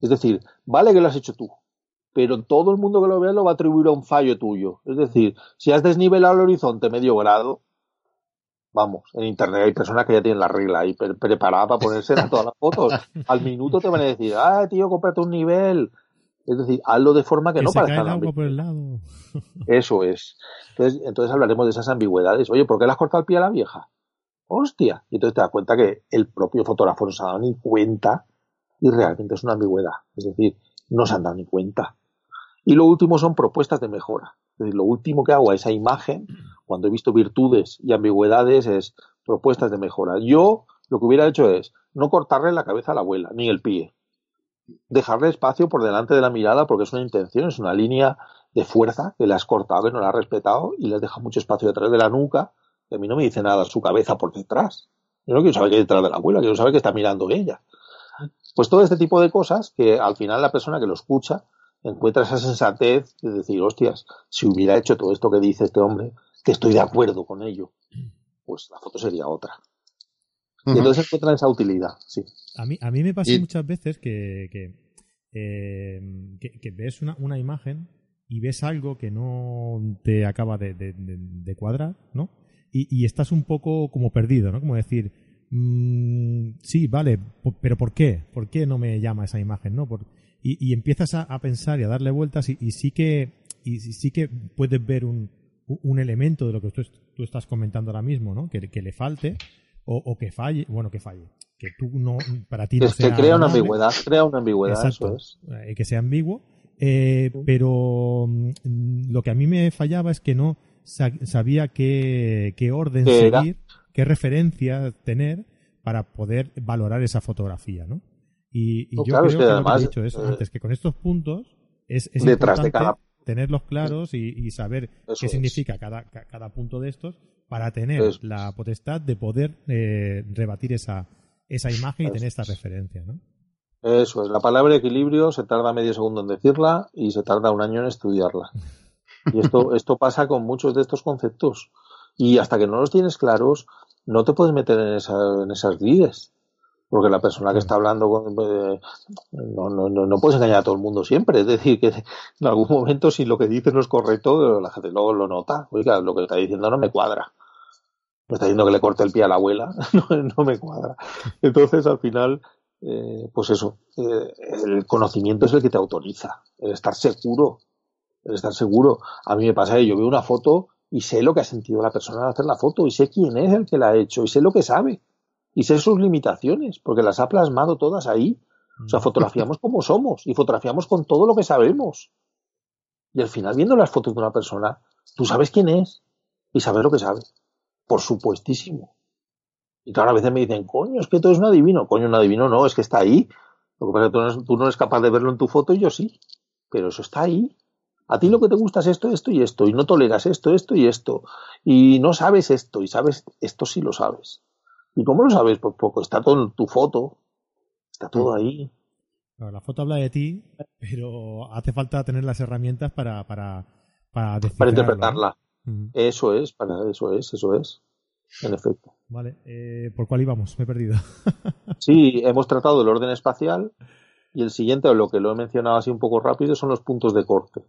Es decir, vale que lo has hecho tú, pero todo el mundo que lo vea lo va a atribuir a un fallo tuyo. Es decir, si has desnivelado el horizonte medio grado, vamos, en internet hay personas que ya tienen la regla ahí preparada para ponerse en todas las fotos. Al minuto te van a decir, ah, tío, cómprate un nivel. Es decir, hazlo de forma que, no parezca el agua por el lado. Eso es. Entonces, entonces hablaremos de esas ambigüedades. Oye, ¿por qué le has cortado el pie a la vieja? Hostia. Y entonces te das cuenta que el propio fotógrafo no se ha dado ni cuenta y realmente es una ambigüedad. Es decir, no se han dado ni cuenta. Y lo último son propuestas de mejora. Es decir, lo último que hago a esa imagen, cuando he visto virtudes y ambigüedades, es propuestas de mejora. Yo lo que hubiera hecho es no cortarle la cabeza a la abuela, ni el pie dejarle espacio por delante de la mirada porque es una intención, es una línea de fuerza que le has cortado, que no la has respetado y le deja mucho espacio detrás de la nuca, que a mí no me dice nada su cabeza por detrás. Yo no quiero saber qué hay detrás de la abuela, quiero saber que está mirando ella. Pues todo este tipo de cosas que al final la persona que lo escucha encuentra esa sensatez de decir, hostias, si hubiera hecho todo esto que dice este hombre, que estoy de acuerdo con ello, pues la foto sería otra. Y entonces encuentran esa utilidad, sí. A mí, a mí me pasa muchas veces que, que, eh, ves una, una, imagen y ves algo que no te acaba de, de, cuadrar, ¿no? Y, y, estás un poco como perdido, ¿no? Como decir, mmm, sí, vale, pero ¿por qué? ¿Por qué no me llama esa imagen, no? Por, y, y, empiezas a, a, pensar y a darle vueltas y, y sí que y sí que puedes ver un, un elemento de lo que tú, tú estás comentando ahora mismo, ¿no? Que, que le falte o, que falle, bueno, que falle, que tú no, para ti no es que crea una ambigüedad, crea una ambigüedad, eso es. Eh, que sea ambiguo, eh, pero mm, lo que a mí me fallaba es que no sabía qué, qué orden seguir, qué referencia tener para poder valorar esa fotografía, ¿no? Y, yo creo que, lo que he dicho es eh, antes que con estos puntos es, es importante tenerlos claros y, saber qué significa cada, cada punto de estos para tener la potestad de poder eh, rebatir esa, esa imagen y tener esta referencia, ¿no? Eso es, la palabra equilibrio se tarda medio segundo en decirla y se tarda un año en estudiarla. Y esto, esto pasa con muchos de estos conceptos. Y hasta que no los tienes claros, no te puedes meter en, esa, en esas vides porque la persona que está hablando con, eh, no, no, no, puedes engañar a todo el mundo siempre. Es decir, que en algún momento si lo que dices no es correcto, la gente luego lo nota. Oiga, lo que está diciendo no me cuadra. Me está diciendo que le corte el pie a la abuela, no, me cuadra. Entonces, al final, eh, pues eso, eh, el conocimiento es el que te autoriza, el estar seguro, el estar seguro. A mí me pasa que yo veo una foto y sé lo que ha sentido la persona al hacer la foto y sé quién es el que la ha hecho y sé lo que sabe y sé sus limitaciones, porque las ha plasmado todas ahí. O sea, mm. fotografiamos como somos y fotografiamos con todo lo que sabemos. Y al final, viendo las fotos de una persona, tú sabes quién es y sabes lo que sabe. Por supuestísimo. Y claro, a veces me dicen, coño, es que todo es un adivino. Coño, un adivino no, es que está ahí. Lo que pasa es que tú no, eres, tú no eres capaz de verlo en tu foto y yo sí. Pero eso está ahí. A ti lo que te gusta es esto, esto y esto. Y no toleras esto, esto y esto. Y no sabes esto. Y sabes, esto sí lo sabes. ¿Y cómo lo sabes? Pues porque está todo en tu foto, está todo mm. ahí. la foto habla de ti, pero hace falta tener las herramientas para, para, para, para interpretarla. Eso es, para eso es, eso es. En efecto. Vale, eh, ¿por cuál íbamos? Me he perdido. sí, hemos tratado el orden espacial y el siguiente, lo que lo he mencionado así un poco rápido, son los puntos de corte.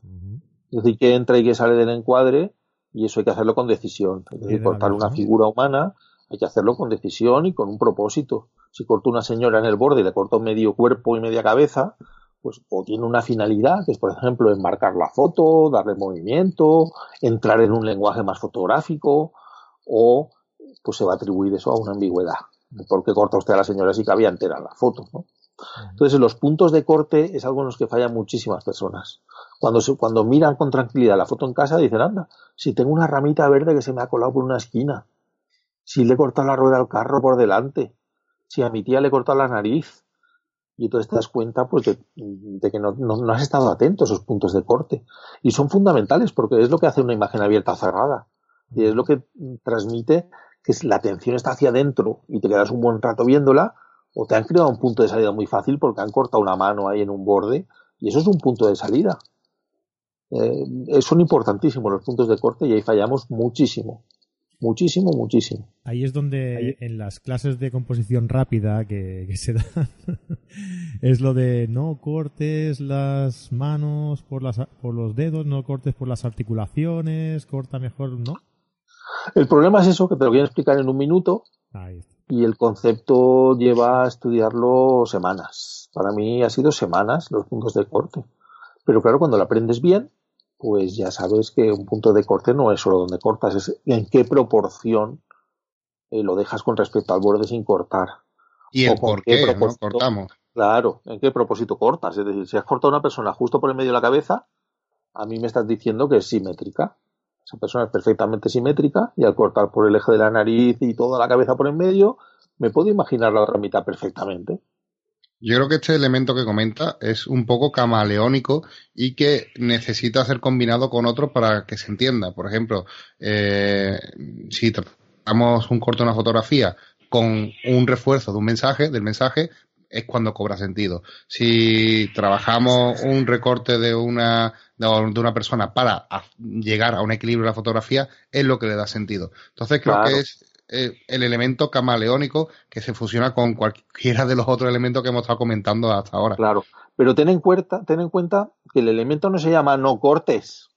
Es decir, que entra y que sale del encuadre y eso hay que hacerlo con decisión. Es decir, cortar una figura humana hay que hacerlo con decisión y con un propósito. Si corto una señora en el borde y le corto medio cuerpo y media cabeza, pues o tiene una finalidad, que es por ejemplo enmarcar la foto, darle movimiento, entrar en un lenguaje más fotográfico, o pues se va a atribuir eso a una ambigüedad. ¿Por qué corta usted a la señora si cabía entera en la foto? ¿no? Entonces, los puntos de corte es algo en los que fallan muchísimas personas. Cuando, se, cuando miran con tranquilidad la foto en casa, dicen, anda, si tengo una ramita verde que se me ha colado por una esquina, si le he cortado la rueda al carro por delante, si a mi tía le he cortado la nariz, y entonces te das cuenta pues de, que no, has estado atento a esos puntos de corte. Y son fundamentales porque es lo que hace una imagen abierta cerrada. Y es lo que transmite que la atención está hacia adentro y te quedas un buen rato viéndola, o te han creado un punto de salida muy fácil porque han cortado una mano ahí en un borde, y eso es un punto de salida. Eh, son importantísimos los puntos de corte y ahí fallamos muchísimo. Muchísimo, muchísimo. Ahí es donde en las clases de composición rápida que, se dan es lo de no cortes las manos por, las, por los dedos, no cortes por las articulaciones, corta mejor, ¿no? El problema es eso, que te lo voy a explicar en un minuto. Y el concepto lleva a estudiarlo semanas. Para mí ha sido semanas los puntos de corte. Pero claro, cuando lo aprendes bien, pues ya sabes que un punto de corte no es solo donde cortas, es en qué proporción eh, lo dejas con respecto al borde sin cortar. ¿Y el por qué, cortamos? Claro, ¿en qué propósito cortas? Es decir, si has cortado a una persona justo por el medio de la cabeza, a mí me estás diciendo que es simétrica. Esa persona es perfectamente simétrica y al cortar por el eje de la nariz y toda la cabeza por en medio, me puedo imaginar la otra mitad perfectamente. Yo creo que este elemento que comenta es un poco camaleónico y que necesita ser combinado con otro para que se entienda. Por ejemplo, eh, si tratamos un corto de una fotografía con un refuerzo de un mensaje, del mensaje, es cuando cobra sentido. Si trabajamos un recorte de una, de una persona para llegar a un equilibrio de la fotografía, es lo que le da sentido. Entonces creo que es eh, el elemento camaleónico que se fusiona con cualquiera de los otros elementos que hemos estado comentando hasta ahora. Claro, pero ten en cuenta, ten en cuenta que el elemento no se llama no cortes.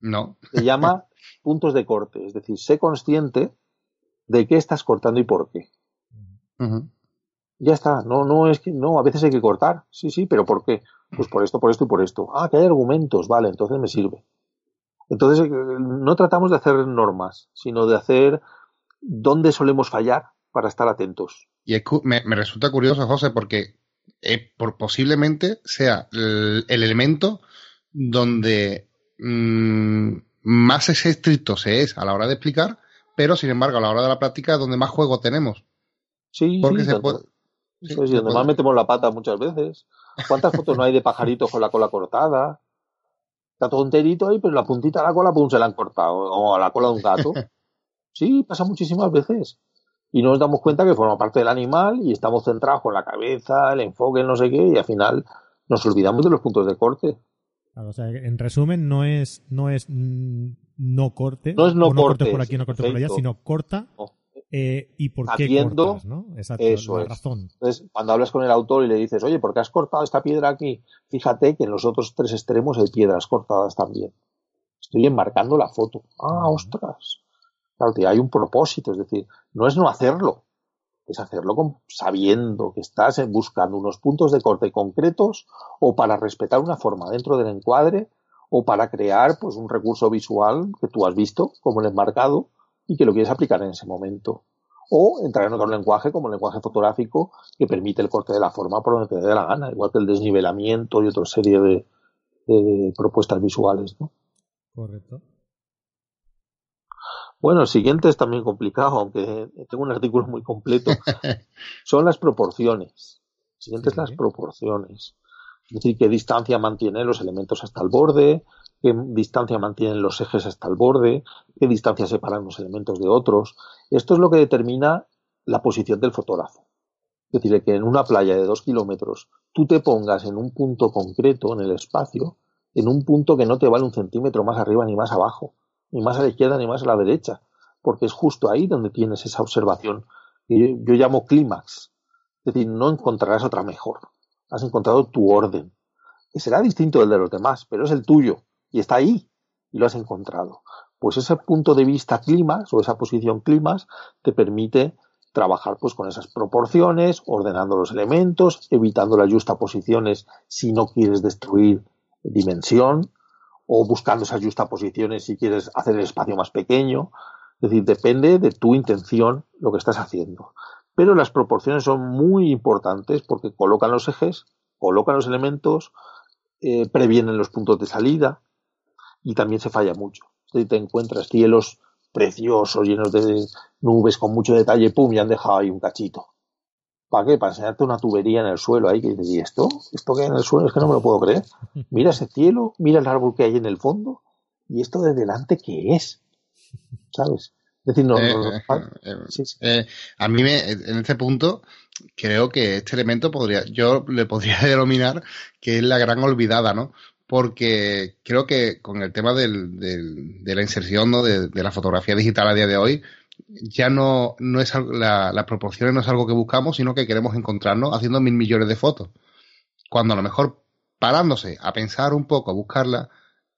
No. Se llama puntos de corte. Es decir, sé consciente de qué estás cortando y por qué ya está, no, no es que, no, a veces hay que cortar, sí, sí, pero ¿por qué? Pues por esto, por esto y por esto. Ah, que hay argumentos, vale, entonces me sirve. Entonces, eh, no tratamos de hacer normas, sino de hacer dónde solemos fallar para estar atentos. Y me, resulta curioso, José, porque eh, por, posiblemente sea el, elemento donde mm, más estricto se es a la hora de explicar, pero sin embargo a la hora de la práctica es donde más juego tenemos. Sí, porque se puede, Sí, sí, donde más metemos la pata muchas veces. ¿Cuántas fotos no hay de pajaritos con la cola cortada? Está todo enterito ahí, pero la puntita de la cola, pum, se la han cortado. O a la cola de un gato. Sí, pasa muchísimas veces. Y no nos damos cuenta que forma parte del animal y estamos centrados con la cabeza, el enfoque, no sé qué, y al final nos olvidamos de los puntos de corte. o sea, en resumen, no es, no es no corte. No es no, corte por aquí, no corte por allá, sino corta eh, y por qué cortas, ¿no? Exacto, eso la es. razón. Entonces, cuando hablas con el autor y le dices, oye, ¿por qué has cortado esta piedra aquí? Fíjate que en los otros tres extremos hay piedras cortadas también. Estoy enmarcando la foto. Ah, ostras. Claro, hay un propósito, es decir, no es no hacerlo, es hacerlo sabiendo que estás buscando unos puntos de corte concretos o para respetar una forma dentro del encuadre o para crear pues un recurso visual que tú has visto como el enmarcado y que lo quieres aplicar en ese momento. O entrar en otro lenguaje como el lenguaje fotográfico que permite el corte de la forma por donde te dé la gana, igual que el desnivelamiento y otra serie de, propuestas visuales. ¿no? Correcto. Bueno, el siguiente es también complicado, aunque tengo un artículo muy completo. Son las proporciones. El siguiente es las proporciones. Es decir, qué distancia mantienen los elementos hasta el borde, qué distancia mantienen los ejes hasta el borde, qué distancia separan los elementos de otros. Esto es lo que determina la posición del fotógrafo. Es decir, que en una playa de dos kilómetros tú te pongas en un punto concreto en el espacio, en un punto que no te vale un centímetro más arriba ni más abajo, ni más a la izquierda ni más a la derecha, porque es justo ahí donde tienes esa observación que yo, llamo clímax. Es decir, no encontrarás otra mejor. Has encontrado tu orden, que será distinto del de los demás, pero es el tuyo y está ahí y lo has encontrado. Pues ese punto de vista clímax o esa posición clímax te permite trabajar pues con esas proporciones, ordenando los elementos, evitando las justaposiciones si no quieres destruir dimensión, o buscando esas justaposiciones si quieres hacer el espacio más pequeño. Es decir, depende de tu intención lo que estás haciendo. Pero las proporciones son muy importantes porque colocan los ejes, colocan los elementos, eh, previenen los puntos de salida y también se falla mucho. Si te encuentras cielos preciosos, llenos de nubes con mucho detalle, pum, y han dejado ahí un cachito. ¿Para qué? Para enseñarte una tubería en el suelo ahí que dices, ¿y esto? ¿Esto que hay en el suelo? Es que no me lo puedo creer. Mira ese cielo, mira el árbol que hay en el fondo, y esto de delante, ¿qué es? ¿Sabes? Es decir, no, eh, eh, eh, a mí me, en este punto creo que este elemento podría, yo le podría denominar que es la gran olvidada, ¿no? porque creo que con el tema del, de la inserción ¿no? de, la fotografía digital a día de hoy, ya no, no es la, las proporciones no es algo que buscamos, sino que queremos encontrarnos haciendo mil millones de fotos. Cuando a lo mejor parándose a pensar un poco, a buscarla,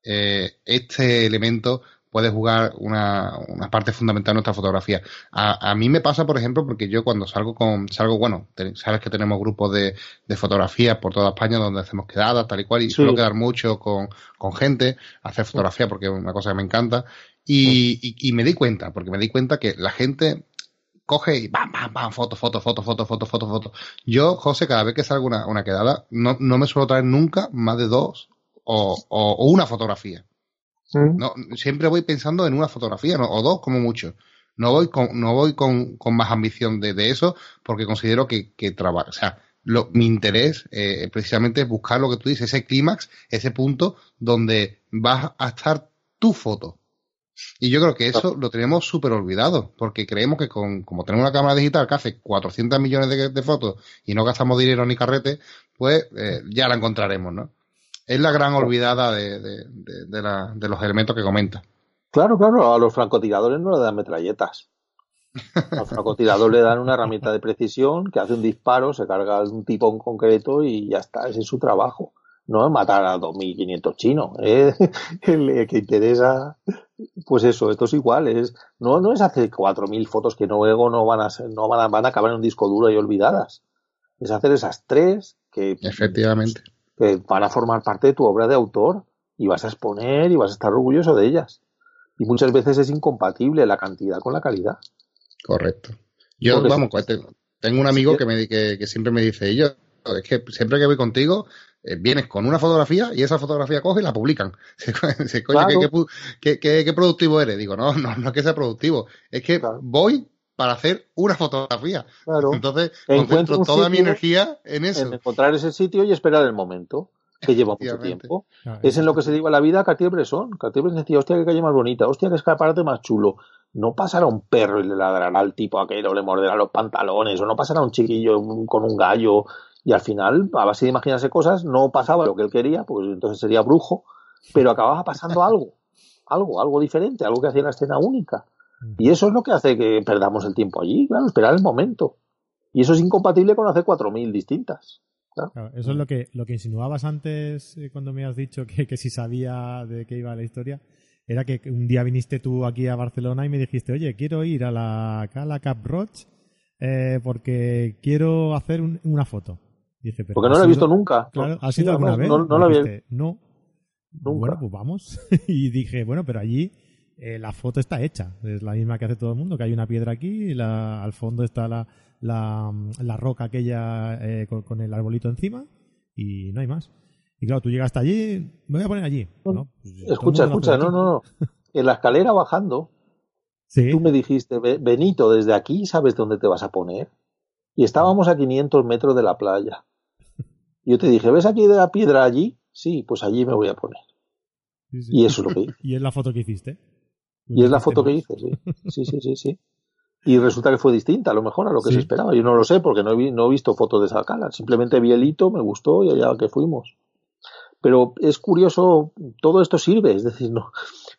eh, este elemento puede jugar una, una parte fundamental en nuestra fotografía. A, a, mí me pasa, por ejemplo, porque yo cuando salgo con, salgo, bueno, sabes que tenemos grupos de, de fotografía por toda España donde hacemos quedadas, tal y cual, y suelo quedar mucho con, con gente, hacer fotografía porque es una cosa que me encanta, y, y, y me di cuenta, porque me di cuenta que la gente coge y bam, bam, bam, foto, foto, foto, foto, foto, foto, foto. Yo, José, cada vez que salgo una, una quedada, no, no me suelo traer nunca más de dos o, o, o una fotografía. No, siempre voy pensando en una fotografía, ¿no? o dos como mucho. No voy con, no voy con, con más ambición de, de, eso porque considero que, que trabaja, o sea, lo, mi interés eh, precisamente es buscar lo que tú dices, ese clímax, ese punto donde vas a estar tu foto. Y yo creo que eso lo tenemos súper olvidado, porque creemos que con, como tenemos una cámara digital que hace 400 millones de, de fotos y no gastamos dinero ni carrete, pues eh, ya la encontraremos, ¿no? es la gran olvidada de, de, de, la, de, los elementos que comenta. Claro, claro, a los francotiradores no le dan metralletas. Al francotirador le dan una herramienta de precisión que hace un disparo, se carga un tipo en concreto y ya está, ese es su trabajo. No es matar a 2.500 chinos. ¿eh? El que interesa, pues eso, esto es igual. Es, no, no es hacer 4.000 fotos que luego no van a, ser, no van a, van a acabar en un disco duro y olvidadas. Es hacer esas tres que. Efectivamente que van a formar parte de tu obra de autor y vas a exponer y vas a estar orgulloso de ellas. Y muchas veces es incompatible la cantidad con la calidad. Correcto. Yo, vamos, tengo un amigo que, me, que, siempre me dice, yo, es que siempre que voy contigo, eh, vienes con una fotografía y esa fotografía coge y la publican. Se, coño, ¿qué, qué, qué, productivo eres? Digo, no, no, no es que sea productivo, es que voy para hacer una fotografía. Claro. Entonces, concentro toda mi energía en eso. En encontrar ese sitio y esperar el momento, que lleva mucho tiempo. es en lo que se lleva la vida Cartier-Bresson. Cartier-Bresson decía, hostia, qué calle más bonita, hostia, qué escaparate más chulo. No pasará un perro y le ladrará al tipo aquello, le morderá los pantalones, o no pasará un chiquillo con un gallo. Y al final, a base de imaginarse cosas, no pasaba lo que él quería, pues entonces sería brujo, pero acababa pasando algo, algo, algo diferente, algo que hacía la escena única. Y eso es lo que hace que perdamos el tiempo allí, claro, esperar el momento. Y eso es incompatible con hacer 4.000 distintas. eso es lo que, lo que insinuabas antes eh, cuando me has dicho que, que si sabía de qué iba la historia. Era que un día viniste tú aquí a Barcelona y me dijiste, oye, quiero ir a la, a Cap Roche eh, porque quiero hacer una foto. Dije, porque no la he visto nunca. Claro, ¿has ido alguna vez? No, no la vi. No. Nunca. Bueno, pues vamos. y dije, bueno, pero allí eh, la foto está hecha. Es la misma que hace todo el mundo, que hay una piedra aquí y la, al fondo está la, la, la roca aquella eh, con, el arbolito encima y no hay más. Y claro, tú llegas hasta allí, me voy a poner allí. ¿no? Pues, escucha, escucha, no, no, no. En la escalera bajando, tú me dijiste, Benito, desde aquí sabes dónde te vas a poner. Y estábamos a 500 metros de la playa. Yo te dije, ¿ves aquí de la piedra allí? Sí, pues allí me voy a poner. Y eso es lo que ¿Y es la foto que hiciste? Y es la foto que hice, sí. Sí, sí, sí, sí. y resulta que fue distinta, a lo mejor a lo que se esperaba. Yo no lo sé porque no he, no he visto fotos de esa cala. Simplemente vi el hito, me gustó y allá que fuimos. Pero es curioso, todo esto sirve, es decir, no,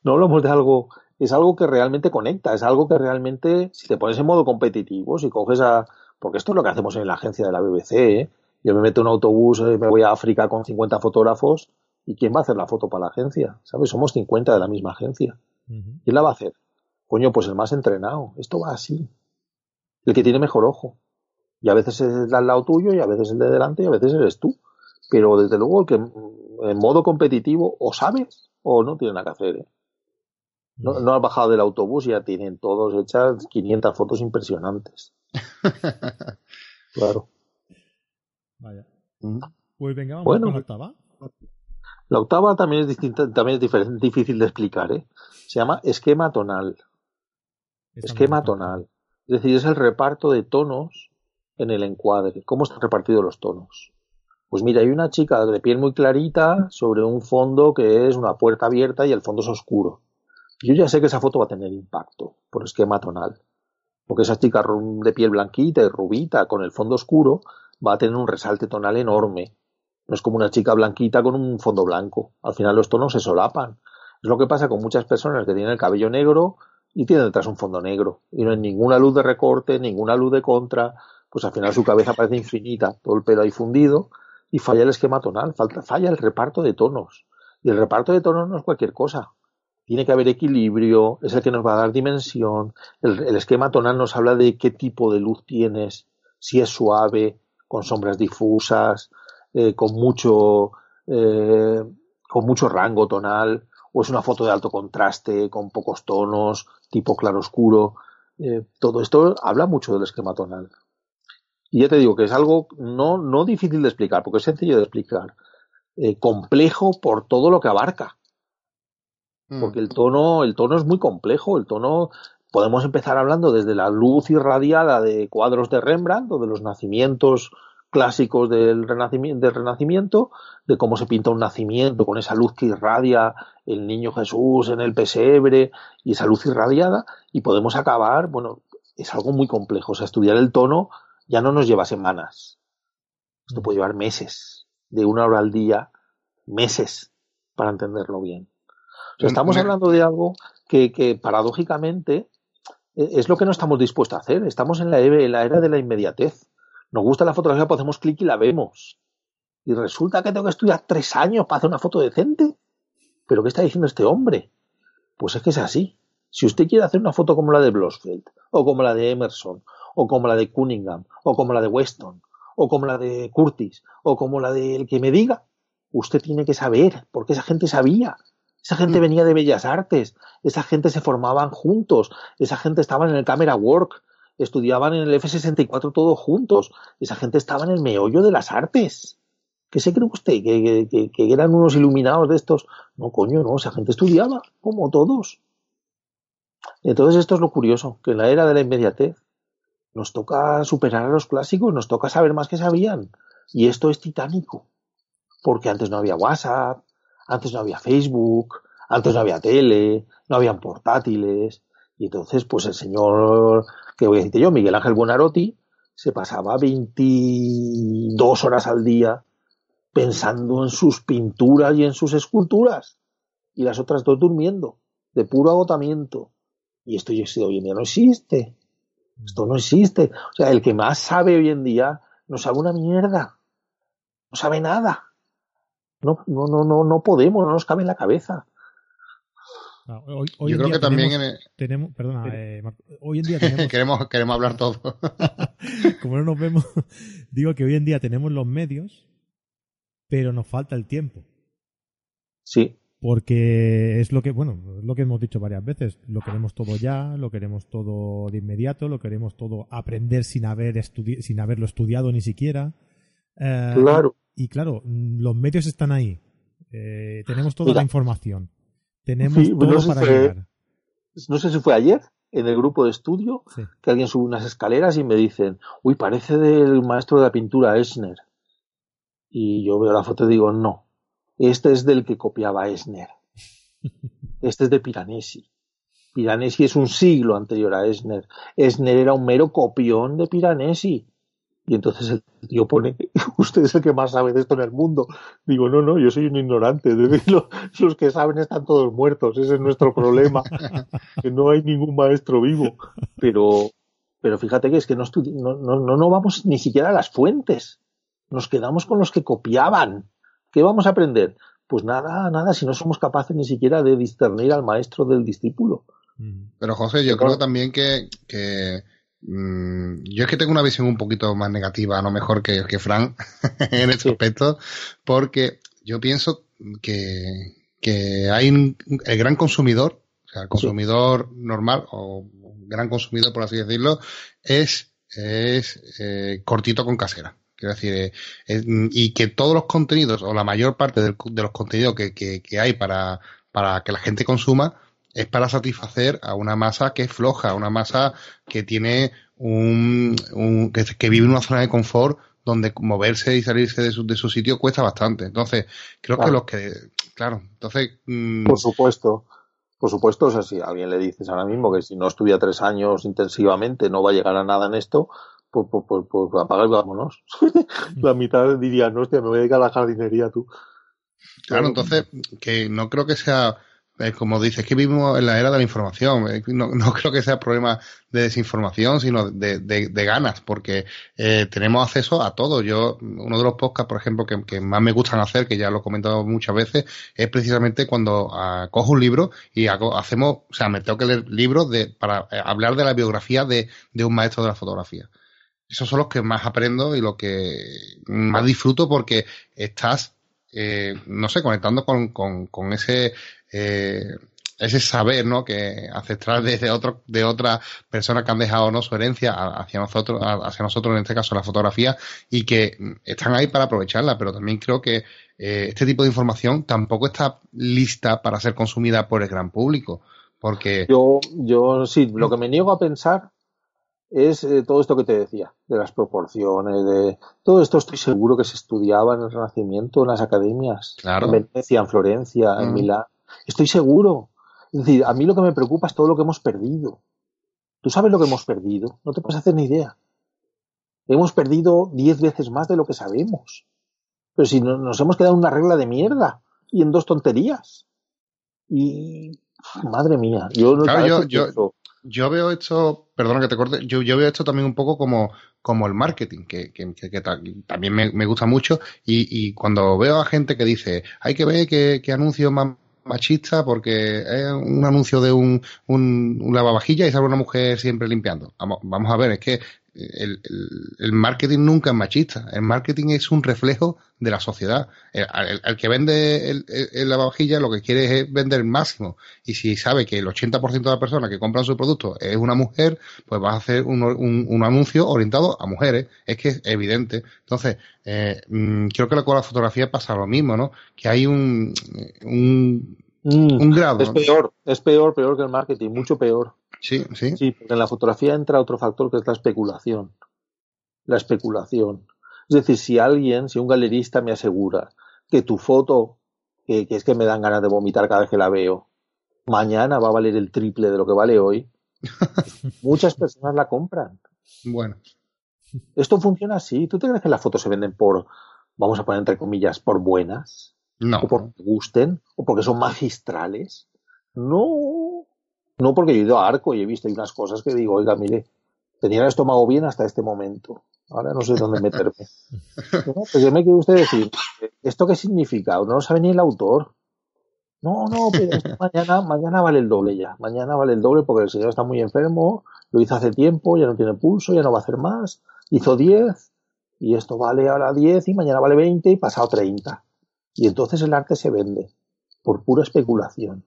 no hablamos de algo, es algo que realmente conecta, es algo que realmente, si te pones en modo competitivo, si coges a, porque esto es lo que hacemos en la agencia de la BBC, ¿eh? Yo me meto en un autobús, eh, me voy a África con 50 fotógrafos, ¿y quién va a hacer la foto para la agencia? ¿Sabes? Somos 50 de la misma agencia. ¿Quién la va a hacer? Coño, pues el más entrenado. Esto va así. El que tiene mejor ojo. Y a veces es el al lado tuyo, y a veces el de delante, y a veces eres tú. Pero desde luego el que en modo competitivo o sabes o no tiene nada que hacer. ¿eh? No, no has bajado del autobús y ya tienen todos hechas 500 fotos impresionantes. claro. Vaya. Pues venga, vamos con la octava. La octava también es distinta, también es difícil de explicar, ¿eh? Se llama esquema tonal. esquema tonal. Es decir, es el reparto de tonos en el encuadre. ¿Cómo están repartidos los tonos? Pues mira, hay una chica de piel muy clarita sobre un fondo que es una puerta abierta y el fondo es oscuro. Yo ya sé que esa foto va a tener impacto por esquema tonal. Porque esa chica de piel blanquita y rubita con el fondo oscuro va a tener un resalte tonal enorme. No es como una chica blanquita con un fondo blanco. Al final los tonos se solapan. Es lo que pasa con muchas personas que tienen el cabello negro y tienen detrás un fondo negro. Y no hay ninguna luz de recorte, ninguna luz de contra. Pues al final su cabeza parece infinita, todo el pelo ahí fundido y falla el esquema tonal, falla el reparto de tonos. Y el reparto de tonos no es cualquier cosa. Tiene que haber equilibrio, es el que nos va a dar dimensión. El, esquema tonal nos habla de qué tipo de luz tienes, si es suave, con sombras difusas, eh, con mucho eh, con mucho rango tonal o es una foto de alto contraste con pocos tonos tipo claro oscuro eh, todo esto habla mucho del esquema tonal. Y ya te digo que es algo no no difícil de explicar porque es sencillo de explicar. Complejo por todo lo que abarca. Mm. porque el tono el tono es muy complejo el tono podemos empezar hablando desde la luz irradiada de cuadros de Rembrandt o de los nacimientos clásicos del renacimiento, del renacimiento, de cómo se pinta un nacimiento con esa luz que irradia el niño Jesús en el pesebre y esa luz irradiada, y podemos acabar, bueno, es algo muy complejo. O sea, estudiar el tono ya no nos lleva semanas. Esto puede llevar meses, de una hora al día, meses, para entenderlo bien. O sea, estamos hablando de algo que, que paradójicamente es lo que no estamos dispuestos a hacer. Estamos en la, era de la inmediatez nos gusta la fotografía, pues hacemos clic y la vemos. Y resulta que tengo que estudiar tres años para hacer una foto decente. ¿Pero qué está diciendo este hombre? Pues es que es así. Si usted quiere hacer una foto como la de Blosfeld, o como la de Emerson, o como la de Cunningham, o como la de Weston, o como la de Curtis, o como la del que me diga, usted tiene que saber, porque esa gente sabía. Esa gente mm. venía de Bellas Artes, esa gente se formaban juntos, esa gente estaba en el Camera Work, estudiaban en el F64 todos juntos. Esa gente estaba en el meollo de las artes. ¿Qué se cree usted? ¿Que, que, eran unos iluminados de estos? No, coño, no, esa gente estudiaba, como todos. Entonces esto es lo curioso, que en la era de la inmediatez nos toca superar a los clásicos, nos toca saber más que sabían. Y esto es titánico, porque antes no había WhatsApp, antes no había Facebook, antes no había tele, no habían portátiles. Y entonces, pues el señor que voy a decirte yo, Miguel Ángel Buonarotti se pasaba 22 horas al día pensando en sus pinturas y en sus esculturas. Y las otras dos durmiendo de puro agotamiento. Y esto hoy en día no existe. Esto no existe. O sea el que más sabe hoy en día no sabe una mierda. No sabe nada no no no no no podemos no nos cabe en la cabeza hoy, Yo creo que también tenemos, perdona, eh, hoy en día tenemos... queremos, queremos hablar todo. Como no nos vemos, digo que hoy en día tenemos los medios, pero nos falta el tiempo. Sí. Porque es lo que, bueno, es lo que hemos dicho varias veces. Lo queremos todo ya, lo queremos todo de inmediato, lo queremos todo aprender sin haber sin haberlo estudiado ni siquiera. Eh, claro. Y, claro, los medios están ahí. Eh, tenemos toda la información. Tenemos todo no para llegar. No sé si fue ayer en el grupo de estudio que alguien sube unas escaleras y me dicen, uy, parece del maestro de la pintura Esner. Y yo veo la foto y digo, no, este es del que copiaba Esner. Este es de Piranesi. Piranesi es un siglo anterior a Esner. Esner era un mero copión de Piranesi. Y entonces el tío pone, usted es el que más sabe de esto en el mundo. Digo, no, no, yo soy un ignorante. Los, los que saben están todos muertos. Ese es nuestro problema. que no hay ningún maestro vivo. Pero, pero fíjate que es que no, no, no, no vamos ni siquiera a las fuentes. Nos quedamos con los que copiaban. ¿Qué vamos a aprender? Pues nada, nada, si no somos capaces ni siquiera de discernir al maestro del discípulo. Pero José, yo creo también que, que Mm, yo es que tengo una visión un poquito más negativa, no mejor que, que Fran en este aspecto, porque yo pienso que, que hay un, el gran consumidor, o sea, el consumidor normal o gran consumidor, por así decirlo, es, es eh, cortito con casera. Quiero decir, eh, y que todos los contenidos, o la mayor parte de los contenidos que, que, que hay para, para que la gente consuma, es para satisfacer a una masa que es floja, una masa que tiene un, que, vive en una zona de confort donde moverse y salirse de su, de su sitio cuesta bastante. Entonces, creo que los que, claro, entonces... Mm, por supuesto, por supuesto, o sea, si a alguien le dices ahora mismo que si no estudia tres años intensivamente no va a llegar a nada en esto, pues, pues, pues, pues apaga y vámonos. la mitad diría, no, hostia, me voy a dedicar a la jardinería tú. Claro, entonces, que no creo que sea como dices, que vivimos en la era de la información. No, creo que sea problema de desinformación, sino de, de, ganas, porque eh, tenemos acceso a todo. Yo, uno de los podcasts, por ejemplo, que, más me gustan hacer, que ya lo he comentado muchas veces, es precisamente cuando uh, cojo un libro y hacemos, o sea, me tengo que leer libros de, para eh, hablar de la biografía de, de un maestro de la fotografía. Esos son los que más aprendo y lo que más disfruto porque estás eh, no sé, conectando con, con, con ese eh, ese saber, ¿no? Que ancestral de, otro, de otras personas que han dejado, ¿no? Su herencia hacia nosotros, hacia nosotros, en este caso la fotografía, y que están ahí para aprovecharla, pero también creo que eh, este tipo de información tampoco está lista para ser consumida por el gran público, porque... Yo, yo sí, lo que me niego a pensar es eh, todo esto que te decía, de las proporciones, de todo esto estoy seguro que se estudiaba en el Renacimiento, en las academias, en Venecia, en Florencia, en Milán Estoy seguro. Es decir, a mí lo que me preocupa es todo lo que hemos perdido. ¿Tú sabes lo que hemos perdido? No te puedes hacer ni idea. Hemos perdido diez veces más de lo que sabemos. Pero si nos hemos quedado en una regla de mierda y en dos tonterías. Y madre mía, yo no claro, yo, yo, veo esto, perdona que te corte, yo, yo veo esto también un poco como, como el marketing, que, que, que, también me, me, gusta mucho. Y, y, cuando veo a gente que dice, hay que ver qué, qué anuncios más machista porque es un anuncio de un, un, lavavajilla y sale una mujer siempre limpiando. Vamos, vamos a ver, es que el, el, marketing nunca es machista. El marketing es un reflejo de la sociedad. El, que vende el, el, lavavajillas lo que quiere es vender el máximo. Y si sabe que el 80% de las personas que compran su producto es una mujer, pues va a hacer un, un, un anuncio orientado a mujeres. Es que es evidente. Entonces, eh, mm, creo que con la fotografía pasa lo mismo, ¿no? Que hay un, un, mm, un grado. Es peor, es peor, peor que el marketing, mucho peor. Sí, sí. Sí, porque en la fotografía entra otro factor que es la especulación. La especulación. Es decir, si alguien, si un galerista me asegura que tu foto, que, es que me dan ganas de vomitar cada vez que la veo, mañana va a valer el triple de lo que vale hoy, muchas personas la compran. Bueno. Esto funciona así. ¿Tú te crees que las fotos se venden por, vamos a poner entre comillas, por buenas? No. O porque gusten, o porque son magistrales. No, no, porque yo he ido a Arco y he visto unas cosas que digo, oiga, mire, tenía el estómago bien hasta este momento. Ahora no sé dónde meterme. pues yo me quiere usted decir, ¿esto qué significa? No lo sabe ni el autor. No, no, pero mañana, mañana vale el doble ya. Mañana vale el doble porque el señor está muy enfermo, lo hizo hace tiempo, ya no tiene pulso, ya no va a hacer más. Hizo 10 y esto vale ahora 10 y mañana vale 20 y pasado 30. Y entonces el arte se vende por pura especulación.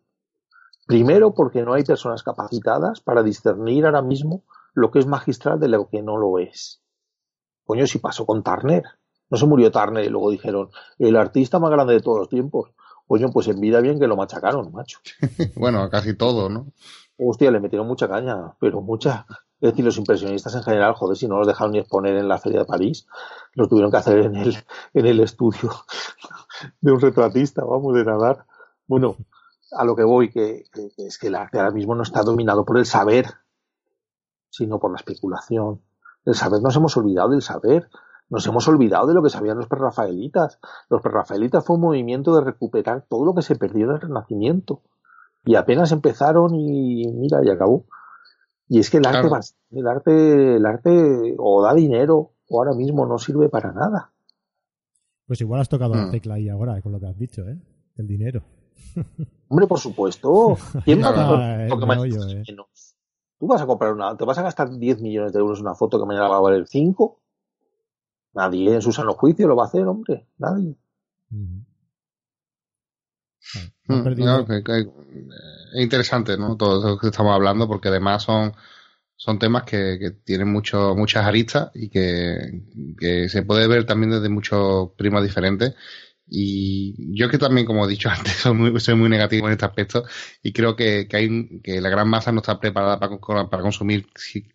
Primero, porque no hay personas capacitadas para discernir ahora mismo lo que es magistral de lo que no lo es. Coño, si pasó con Turner. No se murió Turner y luego dijeron, el artista más grande de todos los tiempos. Coño, pues en vida bien que lo machacaron, macho. bueno, casi todo, ¿no? Hostia, le metieron mucha caña, pero mucha. Es decir, los impresionistas en general, joder, si no los dejaron ni exponer en la Feria de París, los tuvieron que hacer en el, en el estudio de un retratista, vamos, de nadar. Bueno, a lo que voy, que, es que el arte ahora mismo no está dominado por el saber, sino por la especulación. El saber nos hemos olvidado del saber. Nos hemos olvidado de lo que sabían los prerrafaelitas. Los prerrafaelitas fue un movimiento de recuperar todo lo que se perdió en el Renacimiento. Y apenas empezaron y mira, y acabó. Y es que el arte, el arte, el arte o da dinero o ahora mismo no sirve para nada. Pues igual has tocado la mm. tecla ahí ahora con lo que has dicho, ¿eh? El dinero. Hombre, por supuesto. ¿Quién va a comprar eh. Tú vas a comprar una, te vas a gastar 10 millones de euros en una foto que mañana va a valer 5. Nadie en su sano juicio lo va a hacer, hombre. Nadie. Es interesante, ¿no? Todo lo que estamos hablando, porque además son, son temas que, tienen mucho, muchas aristas y que, que, se puede ver también desde muchos primas diferentes y yo que también, como he dicho antes, soy muy, soy muy negativo en este aspecto y creo que, que, hay, que la gran masa no está preparada para, para consumir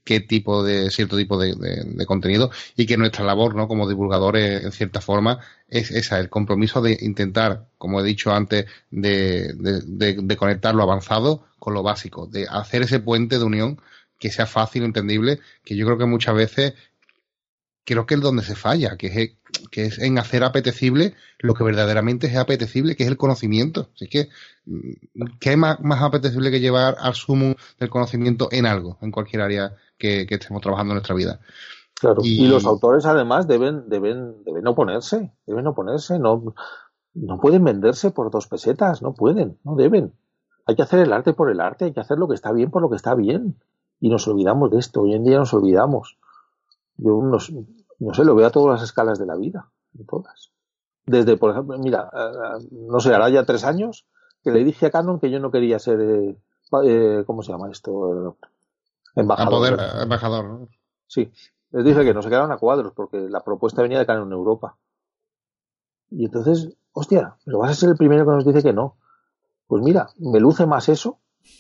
qué tipo de, cierto tipo de, de, contenido y que nuestra labor, ¿no? Como divulgadores, en cierta forma, es esa, el compromiso de intentar, como he dicho antes, de, de, de conectar lo avanzado con lo básico, de hacer ese puente de unión que sea fácil, entendible, que yo creo que muchas veces creo que es donde se falla, que es, que es en hacer apetecible lo que verdaderamente es apetecible, que es el conocimiento. Así que, mm, ¿qué es más, más apetecible que llevar al sumo del conocimiento en algo, en cualquier área que, estemos trabajando en nuestra vida? Claro, y, los autores además deben, deben, deben oponerse, deben oponerse, no, no pueden venderse por dos pesetas, no pueden, no deben. Hay que hacer el arte por el arte, hay que hacer lo que está bien por lo que está bien. Y nos olvidamos de esto, hoy en día nos olvidamos. Yo no, no sé, lo veo a todas las escalas de la vida, en todas. Desde, por ejemplo, mira, eh, no sé, hará ya tres años que le dije a Canon que yo no quería ser, eh, eh, ¿cómo se llama esto? embajador. embajador, ¿no? Sí, les dije que no se quedaron a cuadros porque la propuesta venía de Canon en Europa. Y entonces, hostia, pero vas a ser el primero que nos dice que no. Pues mira, me luce más eso,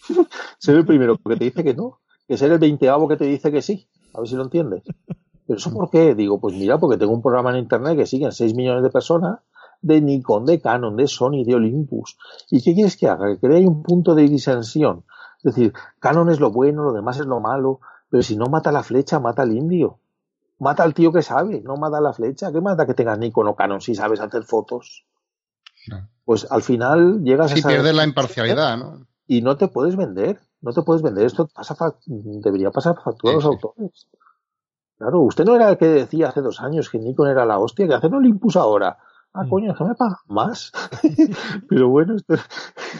ser el primero que te dice que no, que ser el veinteavo que te dice que sí. A ver si lo entiendes. ¿Pero eso por qué? Digo, pues mira, porque tengo un programa en internet que siguen 6 millones de personas de Nikon, de Canon, de Sony, de Olympus. ¿Y qué quieres que haga? Que cree un punto de disensión. Es decir, Canon es lo bueno, lo demás es lo malo, pero si no mata la flecha, mata al indio. Mata al tío que sabe, no mata la flecha. ¿Qué mata que tengas Nikon o Canon si sabes hacer fotos? Pues al final llegas a... Si pierdes la imparcialidad, ¿no? Y no te puedes vender no te puedes vender esto, pasa debería pasar factura a los autores. Claro, usted no era el que decía hace dos años que Nikon era la hostia, que hace no Olympus ahora. Ah, mm. coño, que me pagan más. Pero bueno,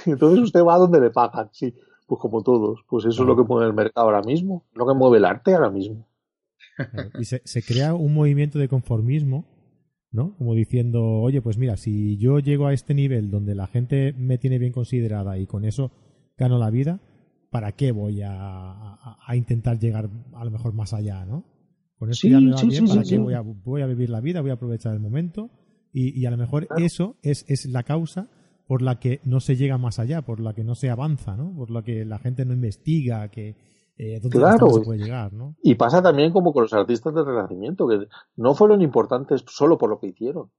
entonces usted va a donde le pagan, sí. Pues como todos, pues eso es lo que mueve el mercado ahora mismo, lo que mueve el arte ahora mismo. Y se, se crea un movimiento de conformismo, ¿no? Como diciendo, oye, pues mira, si yo llego a este nivel donde la gente me tiene bien considerada y con eso gano la vida, ¿para qué voy a, intentar llegar a lo mejor más allá, ¿no? Con eso ya me va bien, ¿para qué voy a, vivir la vida? Voy a aprovechar el momento y, a lo mejor eso es, es la causa por la que no se llega más allá, por la que no se avanza, ¿no? Por la que la gente no investiga, que eh, claro. se puede llegar, ¿no? Y pasa también como con los artistas del Renacimiento, que no fueron importantes solo por lo que hicieron,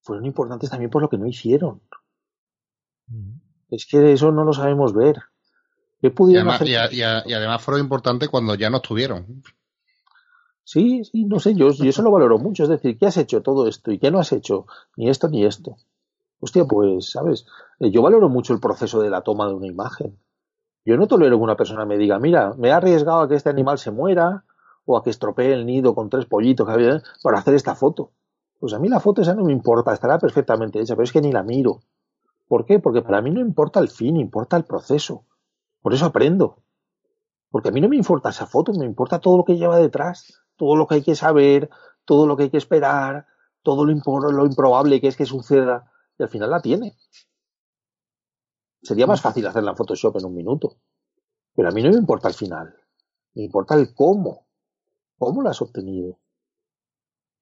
fueron importantes también por lo que no hicieron. Es que eso no lo sabemos ver y, además, fueron importantes cuando ya no estuvieron. Sí, sí, no sé, yo, eso lo valoro mucho. Es decir, ¿qué has hecho todo esto y qué no has hecho? Ni esto ni esto. Hostia, pues, ¿sabes? Eh, yo valoro mucho el proceso de la toma de una imagen. Yo no tolero que una persona me diga, mira, me ha arriesgado a que este animal se muera o a que estropee el nido con tres pollitos que había para hacer esta foto. Pues a mí la foto esa no me importa, estará perfectamente hecha, pero es que ni la miro. ¿Por qué? Porque para mí no importa el fin, importa el proceso. Por eso aprendo. Porque a mí no me importa esa foto, me importa todo lo que lleva detrás, todo lo que hay que saber, todo lo que hay que esperar, todo lo, lo improbable que es que suceda, y al final la tiene. Sería más fácil hacerla en Photoshop en un minuto. Pero a mí no me importa el final. Me importa el cómo. ¿Cómo lo has obtenido?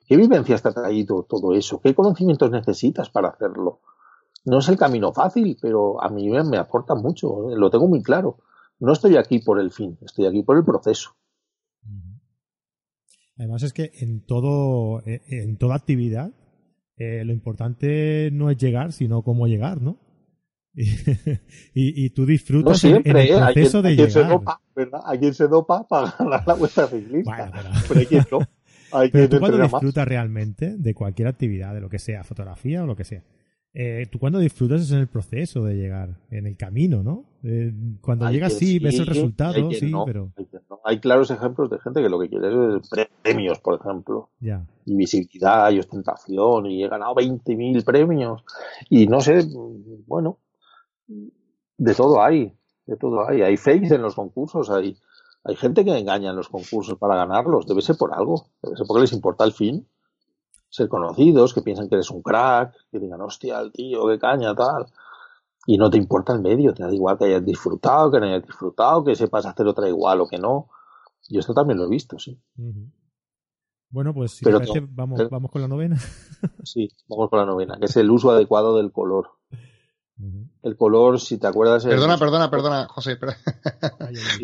¿Qué vivencias te ha traído todo eso? ¿Qué conocimientos necesitas para hacerlo? No es el camino fácil, pero a mí me aporta mucho, lo tengo muy claro. No estoy aquí por el fin, estoy aquí por el proceso. Además es que en todo, e, en toda actividad, eh, lo importante no es llegar, sino cómo llegar, ¿no? y, tú disfrutas en, el ¿eh? proceso de llegar. Se dopa, ¿verdad? Hay quien se dopa para ganar la vuelta ciclista. pero... hay quien no. pero tú cuando disfrutas realmente de cualquier actividad, de lo que sea, fotografía o lo que sea, eh, tú cuando disfrutas es en el proceso de llegar, en el camino, ¿no? Eh, cuando llegas sí, ves el resultado, sí, pero... Hay, claros ejemplos de gente que lo que quiere es premios, por ejemplo. Ya. Y visibilidad y ostentación y he ganado 20.000 premios. Y no sé, bueno, de todo hay, de todo hay. Hay fakes en los concursos, hay, hay gente que engaña en los concursos para ganarlos. Debe ser por algo, debe ser porque les importa el fin ser conocidos, que piensan que eres un crack, que digan, hostia, el tío, qué caña, tal. Y no te importa el medio, te da igual que hayas disfrutado, que no hayas disfrutado, que sepas hacer otra igual o que no. Yo esto también lo he visto, sí. Bueno, pues si parece, vamos, vamos con la novena. sí, vamos con la novena, que es el uso adecuado del color. El color, si te acuerdas. Perdona, perdona, perdona, José.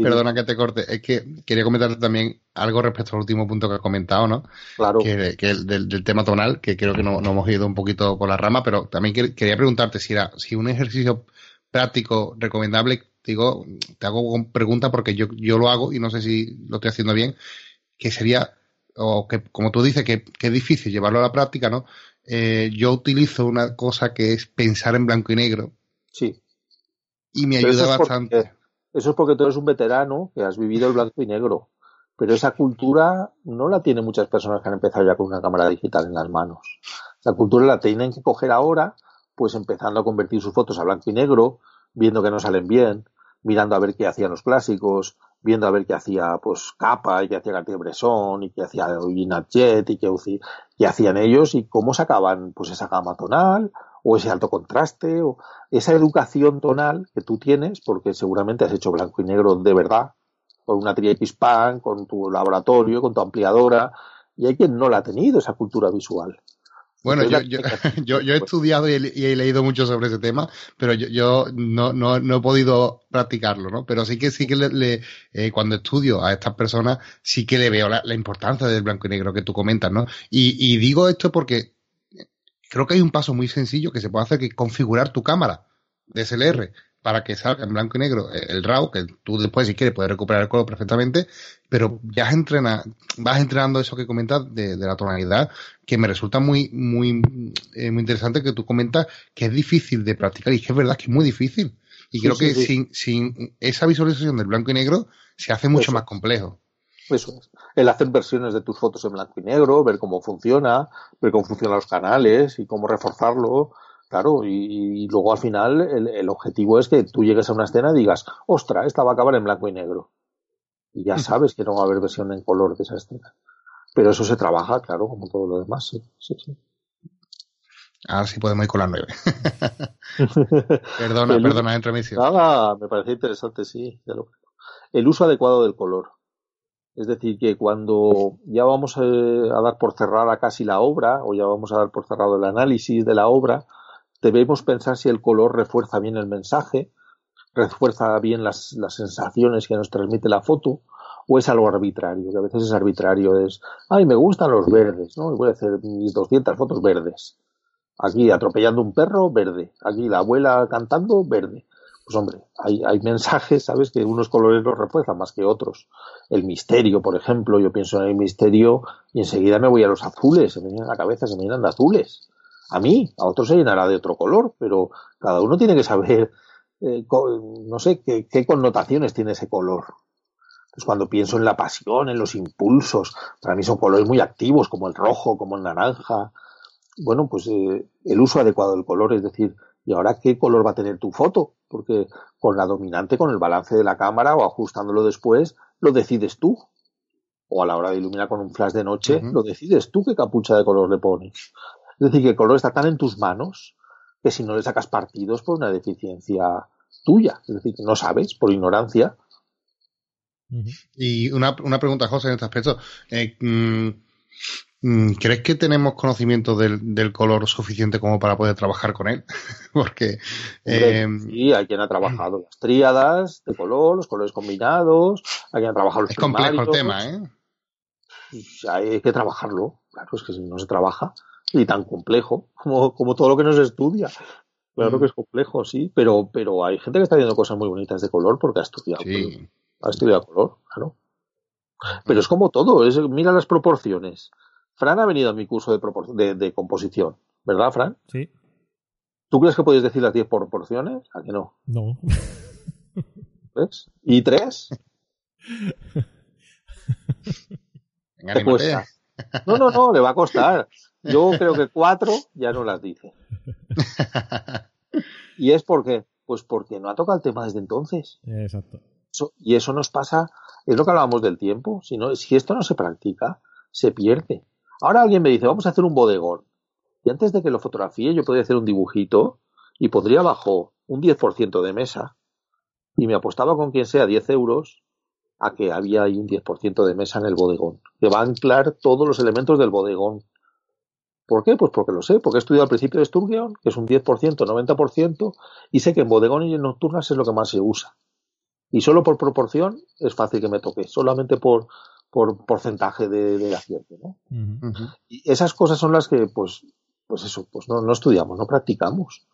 perdona que te corte. Es que quería comentarte también algo respecto al último punto que has comentado, ¿no? Claro. Que, que el del, tema tonal, que creo que no, hemos ido un poquito por la rama, pero también quería preguntarte si era si un ejercicio práctico recomendable, digo, te hago pregunta porque yo, yo lo hago y no sé si lo estoy haciendo bien, que sería, o que como tú dices, que, que es difícil llevarlo a la práctica, ¿no? Eh, yo utilizo una cosa que es pensar en blanco y negro. Sí. Y me ayuda bastante. eso es porque tú eres un veterano que has vivido el blanco y negro. Pero esa cultura no la tienen muchas personas que han empezado ya con una cámara digital en las manos. La cultura la tienen que coger ahora, pues empezando a convertir sus fotos a blanco y negro, viendo que no salen bien, mirando a ver qué hacían los clásicos, viendo a ver qué hacía pues Capa y qué hacía Cartier-Bresson y qué hacía Jet y qué, hacían ellos y cómo sacaban pues esa gama tonal o ese alto contraste o esa educación tonal que tú tienes porque seguramente has hecho blanco y negro de verdad con una x pan con tu laboratorio, con tu ampliadora y hay quien no la ha tenido esa cultura visual. Bueno, yo, yo, yo, he estudiado y he, leído mucho sobre ese tema, pero yo, yo no, no, no, he podido practicarlo, ¿no? Pero sí que sí que le, eh, cuando estudio a estas personas, sí que le veo la, importancia del blanco y negro que tú comentas, ¿no? Y, y digo esto porque creo que hay un paso muy sencillo que se puede hacer que configurar tu cámara de SLR para que salga en blanco y negro el RAW, que tú después si quieres puedes recuperar el color perfectamente, pero ya entrena, vas entrenando eso que comentas de, la tonalidad, que me resulta muy, muy, eh, muy interesante que tú comentas que es difícil de practicar y que es verdad que es muy difícil. Y creo que Sin, sin esa visualización del blanco y negro se hace mucho más complejo. Eso es. El hacer versiones de tus fotos en blanco y negro, ver cómo funciona, ver cómo funcionan los canales y cómo reforzarlo Claro, y, luego al final el, objetivo es que tú llegues a una escena y digas, ostra, esta va a acabar en blanco y negro. Y ya sabes que no va a haber versión en color de esa escena. Pero eso se trabaja, claro, como todo lo demás, sí, sí, sí. Ahora sí podemos ir con la nueve. perdona, perdona, entre Nada, me parece interesante, sí. El uso adecuado del color. Es decir, que cuando ya vamos eh, a dar por cerrada casi la obra, o ya vamos a dar por cerrado el análisis de la obra, debemos pensar si el color refuerza bien el mensaje, refuerza bien las, sensaciones que nos transmite la foto, o es algo arbitrario, que a veces es arbitrario, es, ay, me gustan los verdes, ¿no? Y voy a hacer mis 200 fotos verdes. Aquí atropellando un perro, verde. Aquí la abuela cantando, verde. Pues hombre, hay, hay mensajes, ¿sabes? Que unos colores los refuerzan más que otros. El misterio, por ejemplo, yo pienso en el misterio y enseguida me voy a los azules, se me vienen a la cabeza, se me vienen de azules a mí, a otros se llenará de otro color, pero cada uno tiene que saber, eh, no sé, qué, connotaciones tiene ese color. Pues cuando pienso en la pasión, en los impulsos, para mí son colores muy activos, como el rojo, como el naranja. Bueno, pues eh, el uso adecuado del color, es decir, ¿y ahora qué color va a tener tu foto? Porque con la dominante, con el balance de la cámara o ajustándolo después, lo decides tú. O a la hora de iluminar con un flash de noche, lo decides tú qué capucha de color le pones. Es decir, que el color está tan en tus manos que si no le sacas partidos por una deficiencia tuya, es decir, que no sabes, por ignorancia. Y una, pregunta, José, en este aspecto. Eh, mm, mm, ¿Crees que tenemos conocimiento del, color suficiente como para poder trabajar con él? Porque. Eh, sí, hay quien ha trabajado las tríadas de color, los colores combinados, hay quien ha trabajado los Es complejo el tema, ¿eh? Hay que trabajarlo. Claro, es que si no se trabaja, y tan complejo como, como todo lo que nos estudia. Claro que es complejo, sí, pero, pero hay gente que está viendo cosas muy bonitas de color porque ha estudiado, Sí. ha estudiado color, claro. Pero es como todo, es, mira las proporciones. Fran ha venido a mi curso de, propor- de, de composición, ¿verdad, Fran? Sí. ¿Tú crees que puedes decir las 10 proporciones? ¿A que no? No. ¿Ves? ¿Y tres? Venga, Te cuesta. No, no, no, le va a costar. Yo creo que cuatro ya no las dice. ¿Y es por qué? Pues porque no ha tocado el tema desde entonces. Exacto. Eso- y eso nos pasa, es lo que hablábamos del tiempo. Si, no, si esto no se practica, se pierde. Ahora alguien me dice, vamos a hacer un bodegón. Y antes de que lo fotografíe, yo podría hacer un dibujito y podría bajo un 10% de mesa. Y me apostaba con quien sea 10 euros a que había ahí un 10% de mesa en el bodegón. Que va a anclar todos los elementos del bodegón. ¿Por qué? Pues porque lo sé, porque he estudiado al principio de Sturgeon, que es un 10%, 90%, y sé que en bodegón y en nocturnas es lo que más se usa. Y solo por proporción es fácil que me toque, solamente por, por porcentaje de, de acierto. ¿no? Y esas cosas son las que, pues, pues eso, pues no, no estudiamos, no practicamos.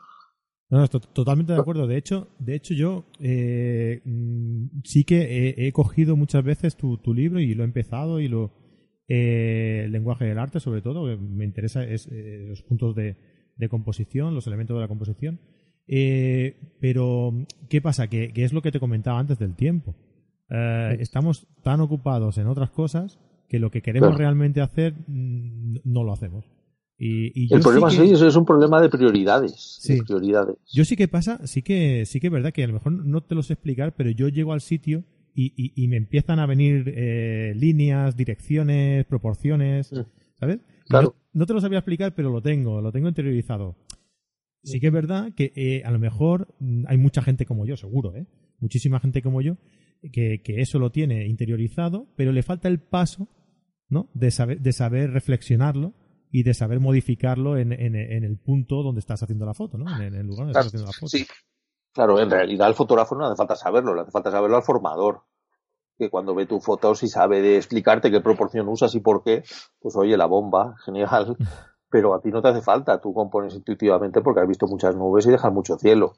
No, no, estoy totalmente de acuerdo. De hecho, de hecho yo eh, mm, sí que he, he cogido muchas veces tu, tu libro y lo he empezado y lo eh, el lenguaje del arte sobre todo que me interesa es eh, los puntos de, de composición, los elementos de la composición. Eh, pero qué pasa que, que es lo que te comentaba antes del tiempo. Estamos tan ocupados en otras cosas que lo que queremos Claro. realmente hacer mm, no lo hacemos. Y, y yo El problema sí que- es, es un problema de prioridades. de prioridades. yo sí que pasa, sí que sí que es verdad que a lo mejor no te lo sé explicar, pero yo llego al sitio y, y- y me empiezan a venir eh, líneas, direcciones, proporciones. ¿sabes? Claro. No, no te lo sabía explicar, pero lo tengo, lo tengo interiorizado. Sí que es verdad que eh, a lo mejor mm, hay mucha gente como yo, seguro, ¿eh? Muchísima gente como yo que, que eso lo tiene interiorizado, pero le falta el paso, ¿no? De saber, de saber reflexionarlo y de saber modificarlo en, en- en el punto donde estás haciendo la foto, ¿no? En, en el lugar donde Claro, estás haciendo la foto. Sí, claro, en realidad al fotógrafo no hace falta saberlo, le hace falta saberlo al formador. Que cuando ve tu foto, si sabe de explicarte qué proporción usas y por qué, pues oye, la bomba, genial. Pero a ti no te hace falta, tú compones intuitivamente porque has visto muchas nubes y dejas mucho cielo.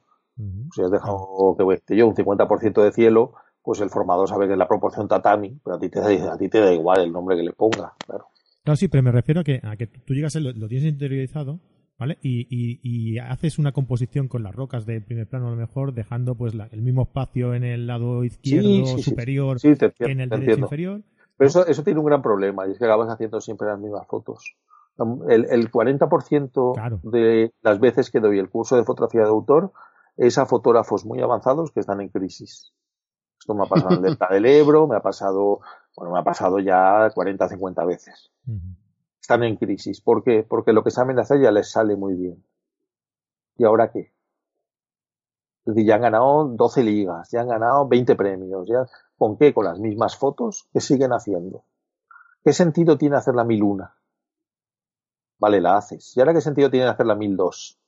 Si has dejado, que yo, un 50% de cielo, pues el formador sabe que es la proporción tatami, pero a ti te, da- a ti te da igual el nombre que le ponga, claro. Claro, sí, pero me refiero a que, a que tú llegas, lo, lo tienes interiorizado, ¿vale? Y, y- y haces una composición con las rocas de primer plano a lo mejor, dejando pues la- el mismo espacio en el lado izquierdo Sí, sí, sí. superior Sí, te que en el derecho inferior. Pero eso, eso tiene un gran problema y es que acabas haciendo siempre las mismas fotos. El, el 40% Claro. de las veces que doy el curso de fotografía de autor es a fotógrafos muy avanzados que están en crisis. Esto me ha pasado en el Delta del Ebro, me ha pasado, bueno, me ha pasado ya 40 o 50 veces. Están en crisis. ¿Por qué? Porque lo que saben hacer ya les sale muy bien. ¿Y ahora qué? Es decir, ya han ganado 12 ligas, ya han ganado 20 premios. Ya, ¿Con qué? Con las mismas fotos que siguen haciendo. ¿Qué sentido tiene hacer la 1001? Vale, la haces. ¿Y ahora qué sentido tiene hacer la 1002?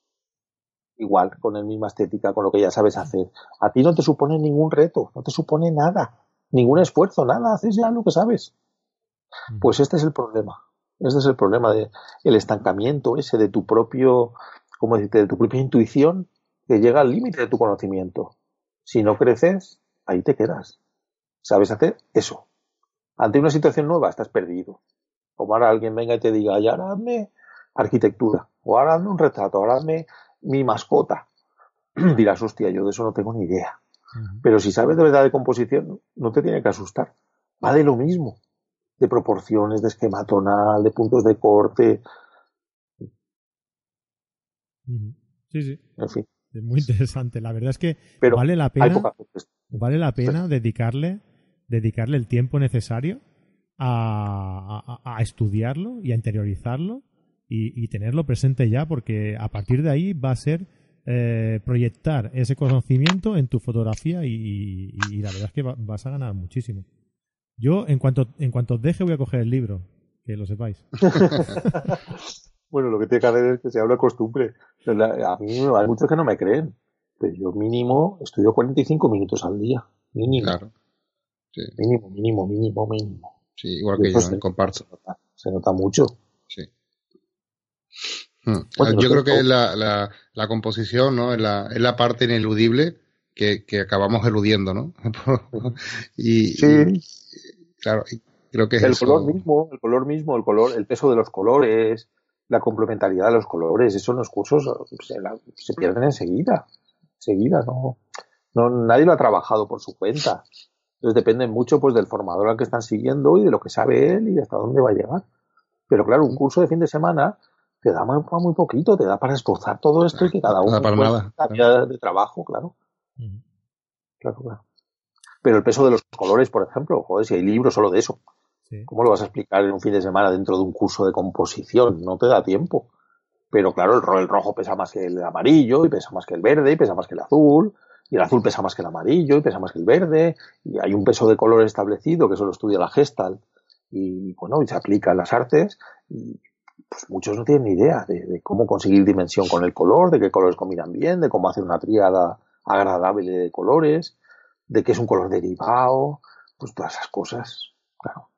Igual, con la misma estética, con lo que ya sabes hacer. A ti no te supone ningún reto, no te supone nada, ningún esfuerzo, nada, haces ya lo que sabes. Pues este es el problema. Este es el problema de el estancamiento ese de tu propio, como decirte, de tu propia intuición que llega al límite de tu conocimiento. Si no creces, ahí te quedas. ¿Sabes hacer eso? Ante una situación nueva estás perdido. Como ahora alguien venga y te diga, y ahora hazme arquitectura, o ahora hazme un retrato, ahora hazme mi mascota. Dirás, hostia, yo de eso no tengo ni idea. Pero si sabes de verdad de composición, no te tiene que asustar. Va de lo mismo. De proporciones, de esquema tonal, de puntos de corte. Sí, sí. en fin. Es muy interesante. La verdad es que Pero vale la pena, vale la pena dedicarle, dedicarle el tiempo necesario a, a- a estudiarlo y a interiorizarlo y, y tenerlo presente ya, porque a partir de ahí va a ser eh, proyectar ese conocimiento en tu fotografía y, y- y la verdad es que va- vas a ganar muchísimo. Yo, en cuanto, en cuanto os deje, voy a coger el libro, que lo sepáis. Bueno, lo que tiene que hacer es que se habla costumbre. A mí hay muchos que no me creen. Pero yo mínimo estudio 45 minutos al día. Mínimo. Claro. Sí, Mínimo, mínimo, mínimo, mínimo. sí, igual Y que yo, eso se- comparto. Se nota, se nota mucho. Sí. Hmm. Yo creo que la, la, la, composición, ¿no? Es la, es la parte ineludible que, que acabamos eludiendo, ¿no? y, sí. Claro, creo que es el color mismo, el color mismo, el color, el peso de los colores, la complementariedad de los colores, eso en los cursos se, se pierden enseguida, enseguida, no, no, nadie lo ha trabajado por su cuenta. Entonces depende mucho pues del formador al que están siguiendo y de lo que sabe él y hasta dónde va a llegar. Pero claro, un curso de fin de semana te da muy, poquito, te da para esforzar todo esto y que cada uno nada. de trabajo, claro. Claro, claro. Pero el peso de los colores, por ejemplo, joder, si hay libros solo de eso. ¿Cómo lo vas a explicar en un fin de semana dentro de un curso de composición? No te da tiempo. Pero claro, el, el rojo pesa más que el amarillo, y pesa más que el verde, y pesa más que el azul, y el azul pesa más que el amarillo, y pesa más que el verde, y hay un peso de color establecido que solo estudia la Gestalt, y bueno, y se aplica en las artes, y pues muchos no tienen ni idea de, cómo conseguir dimensión con el color, de qué colores combinan bien, de cómo hacer una tríada agradable de colores, de qué es un color derivado, pues todas esas cosas, claro.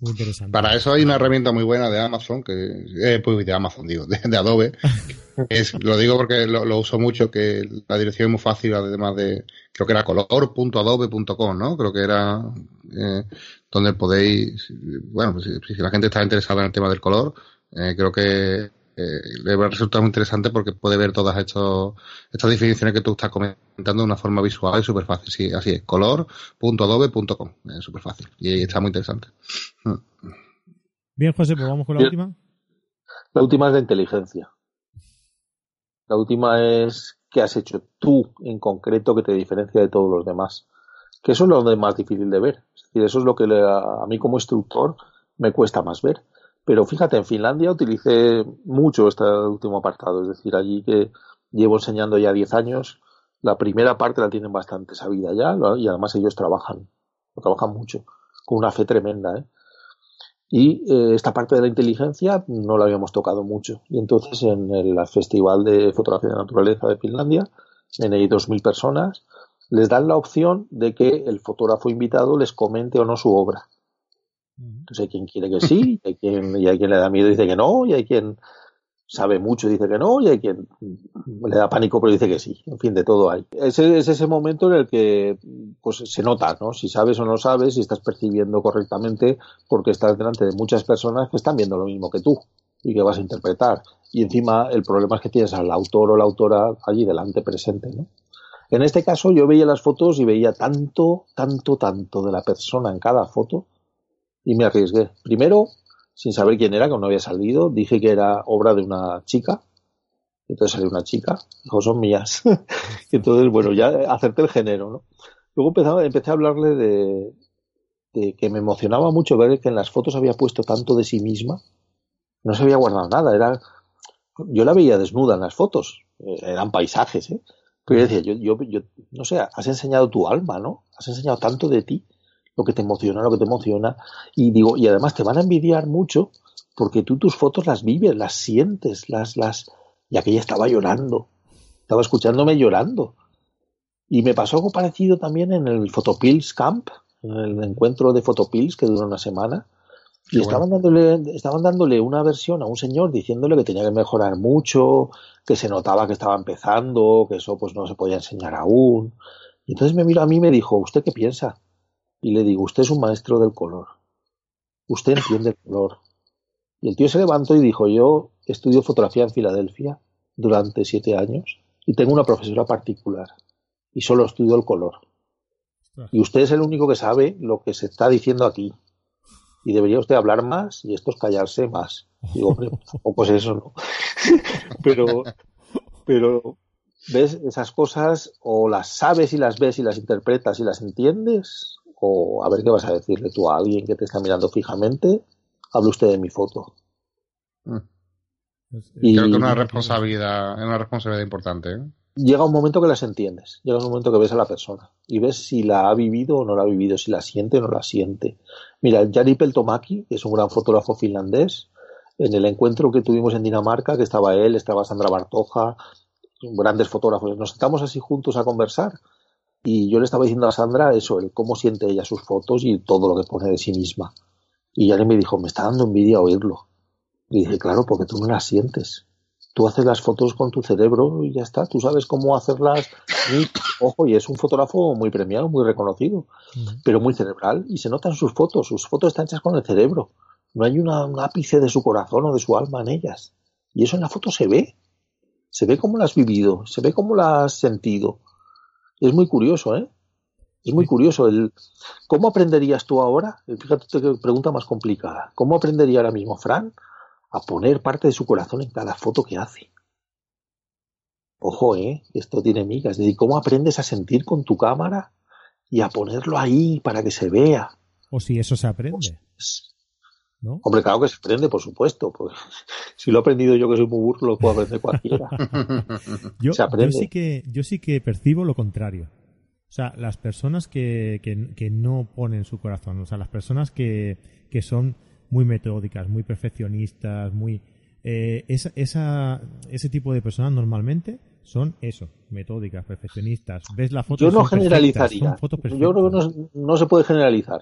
Muy interesante. Para eso hay una herramienta muy buena de Amazon, que eh, pues de Amazon, digo, de, Adobe. es, lo digo porque lo, uso mucho, que la dirección es muy fácil, además de, creo que era color.adobe.com, ¿no? Creo que era eh, donde podéis, bueno, pues si, la gente está interesada en el tema del color, eh, creo que le va a resultar muy interesante porque puede ver todas estos, estas definiciones que tú estás comentando de una forma visual y súper fácil. Sí, así es, color.adobe.com, es súper fácil y está muy interesante. Mm. Bien, José, pues vamos con la última. La última es de inteligencia. La última es qué has hecho tú en concreto que te diferencia de todos los demás. Que eso es lo más difícil de ver. Es decir, eso es lo que a mí como instructor me cuesta más ver pero fíjate, en Finlandia utilicé mucho este último apartado, es decir, allí que llevo enseñando ya 10 años, la primera parte la tienen bastante sabida ya y además ellos trabajan, trabajan mucho, con una fe tremenda. ¿eh? Y eh, esta parte de la inteligencia no la habíamos tocado mucho. Y entonces en el Festival de Fotografía de Naturaleza de Finlandia, en hay 2.000 personas, les dan la opción de que el fotógrafo invitado les comente o no su obra. Entonces hay quien quiere que sí, y hay quien, y hay quien le da miedo y dice que no, y hay quien sabe mucho y dice que no, y hay quien le da pánico pero dice que sí. En fin, de todo hay. Ese es ese momento en el que pues se nota, ¿no? Si sabes o no sabes, si estás percibiendo correctamente, porque estás delante de muchas personas que están viendo lo mismo que tú y que vas a interpretar. Y encima el problema es que tienes al autor o la autora allí delante presente, ¿no? En este caso yo veía las fotos y veía tanto, tanto, tanto de la persona en cada foto y me arriesgué. Primero, sin saber quién era, que no había salido, dije que era obra de una chica. Entonces salió una chica, dijo, son mías. entonces, bueno, ya acerté el género. Luego empecé a hablarle de, de, que me emocionaba mucho ver que en las fotos había puesto tanto de sí misma. No se había guardado nada, era, yo la veía desnuda en las fotos, eh, eran paisajes, ¿eh? Pero yo decía, yo, yo, yo, no sé, has enseñado tu alma, ¿no? Has enseñado tanto de ti lo que te emociona, lo que te emociona. Y digo, y además te van a envidiar mucho porque tú tus fotos las vives, las sientes, las, las, y aquella estaba llorando, estaba escuchándome llorando. Y me pasó algo parecido también en el Photopills Camp, en el encuentro de Photopills que duró una semana. Y estaban, dándole, estaban dándole una versión a un señor diciéndole que tenía que mejorar mucho, que se notaba que estaba empezando, que eso pues no se podía enseñar aún. Y entonces me miró a mí y me dijo, ¿usted qué piensa? Y le digo, usted es un maestro del color. Usted entiende el color. Y el tío se levantó y dijo, yo estudio fotografía en Filadelfia durante siete años y tengo una profesora particular y solo estudio el color. Y usted es el único que sabe lo que se está diciendo aquí. Y debería usted hablar más y esto es callarse más. Digo, hombre, tampoco es eso, ¿no? pero, pero, ¿ves? Esas cosas o las sabes y las ves y las interpretas y las entiendes o a ver qué vas a decirle tú a alguien que te está mirando fijamente, hable usted de mi foto. Mm. Y, Creo que es una responsabilidad, es una responsabilidad importante. ¿eh? Llega un momento que las entiendes, llega un momento que ves a la persona y ves si la ha vivido o no la ha vivido, si la siente o no la siente. Mira, Jari Peltomaki, que es un gran fotógrafo finlandés, en el encuentro que tuvimos en Dinamarca, que estaba él, estaba Sandra Bartoja, grandes fotógrafos, nos sentamos así juntos a conversar y yo le estaba diciendo a Sandra eso, el cómo siente ella sus fotos y todo lo que pone de sí misma. Y ella me dijo, me está dando envidia oírlo. Y dice, claro, porque tú no las sientes. Tú haces las fotos con tu cerebro y ya está. Tú sabes cómo hacerlas. ojo, y es un fotógrafo muy premiado, muy reconocido, pero muy cerebral. Y se notan sus fotos. Sus fotos están hechas con el cerebro. No hay una, un ápice de su corazón o de su alma en ellas. Y eso en la foto se ve. Se ve cómo la has vivido, se ve cómo la has sentido. Es muy curioso, ¿eh? Es muy curioso. El, ¿Cómo aprenderías tú ahora? Fíjate qué pregunta más complicada. ¿Cómo aprendería ahora mismo Fran a poner parte de su corazón en cada foto que hace? Ojo, ¿eh? Esto tiene migas. Es decir, ¿cómo aprendes a sentir con tu cámara y a ponerlo ahí para que se vea? O si eso se aprende. Pues, ¿No? Hombre, claro que se aprende, por supuesto. Pues, si lo he aprendido yo que soy muy burro, lo puede aprender cualquiera. yo, yo, sí que, yo sí que percibo lo contrario. O sea, las personas que, que, no ponen su corazón, o sea, las personas que, que son muy metódicas, muy perfeccionistas, muy... Eh, esa, esa, ese tipo de personas normalmente son eso, metódicas, perfeccionistas. Ves la foto. Yo no generalizaría. Yo creo que no, se puede generalizar.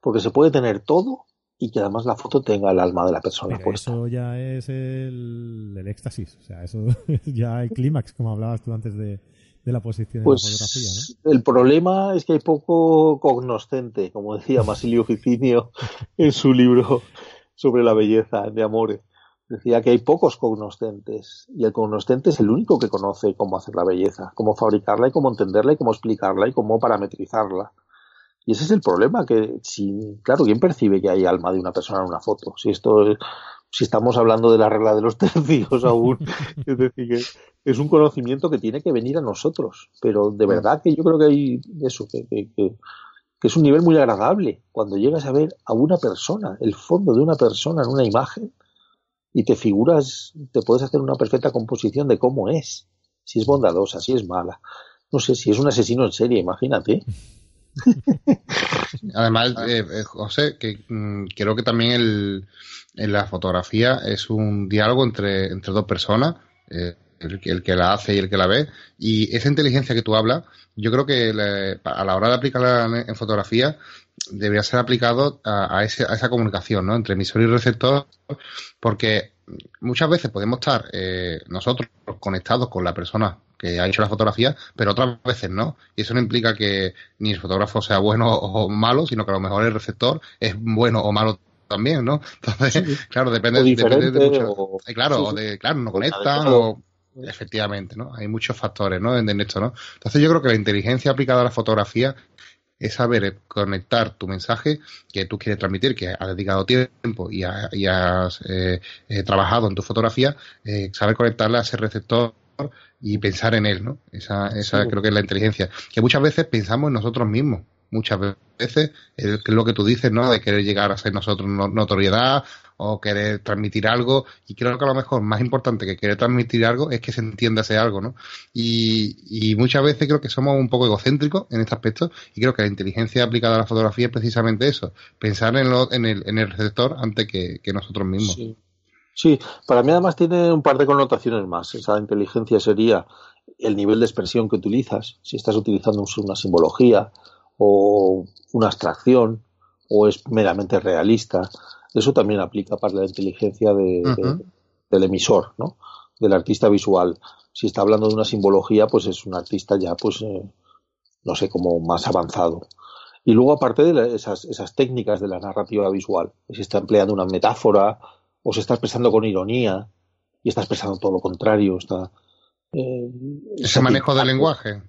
Porque se puede tener todo y que además la foto tenga el alma de la persona. Pero eso ya es el, el, éxtasis. O sea, eso es ya el clímax, como hablabas tú antes de, de la posición pues, de la fotografía, ¿no? El problema es que hay poco cognoscente, como decía Masilio Ficinio en su libro sobre la belleza de Amores. Decía que hay pocos cognoscentes y el cognoscente es el único que conoce cómo hacer la belleza, cómo fabricarla y cómo entenderla y cómo explicarla y cómo parametrizarla. Y ese es el problema, que si, claro, ¿quién percibe que hay alma de una persona en una foto? Si esto si estamos hablando de la regla de los tercios aún, es decir, que es un conocimiento que tiene que venir a nosotros, pero de verdad que yo creo que hay eso, que, que, es un nivel muy agradable cuando llegas a ver a una persona, el fondo de una persona en una imagen y te figuras, te puedes hacer una perfecta composición de cómo es, si es bondadosa, si es mala, no sé, si es un asesino en serie, imagínate. Además, eh, eh, José, que mm, creo que también el, en la fotografía es un diálogo entre, entre dos personas, eh, el, el, que la hace y el que la ve, y esa inteligencia que tú hablas, yo creo que a la hora de aplicarla en, fotografía debería ser aplicado a, a, ese, a, esa comunicación ¿no? entre emisor y receptor, porque muchas veces podemos estar nosotros conectados con la persona que ha hecho la fotografía, pero otras veces no. Y eso no implica que ni el fotógrafo sea bueno o malo, sino que a lo mejor el receptor es bueno o malo también, ¿no? Entonces, claro, depende, depende de mucho. Eh, claro, o de, claro, no conectan o efectivamente, ¿no? Hay muchos factores, ¿no? En, esto, ¿no? Entonces yo creo que la inteligencia aplicada a la fotografía es saber conectar tu mensaje que tú quieres transmitir, que has dedicado tiempo y, has eh, eh, trabajado en tu fotografía, saber conectarla a ese receptor y pensar en él, ¿no? Esa, esa creo que es la inteligencia. Que muchas veces pensamos en nosotros mismos. Muchas veces, es lo que tú dices, ¿no? De querer llegar a ser nosotros notoriedad o querer transmitir algo. Y creo que a lo mejor más importante que querer transmitir algo es que se entienda ese algo, ¿no? Y, y muchas veces creo que somos un poco egocéntricos en este aspecto y creo que la inteligencia aplicada a la fotografía es precisamente eso. Pensar en, lo, en, el, en el receptor antes que, que nosotros mismos. Sí, para mí además tiene un par de connotaciones más. Esa inteligencia sería el nivel de expresión que utilizas, si estás utilizando una simbología o una abstracción o es meramente realista. Eso también aplica para la inteligencia del emisor, ¿no? del artista visual. Si está hablando de una simbología, pues es un artista ya, pues, eh, no sé, como más avanzado. Y luego, aparte de esas, esas técnicas de la narrativa visual, si está empleando una metáfora, o se está expresando con ironía y está expresando todo lo contrario. Está, eh, Ese manejo del lenguaje.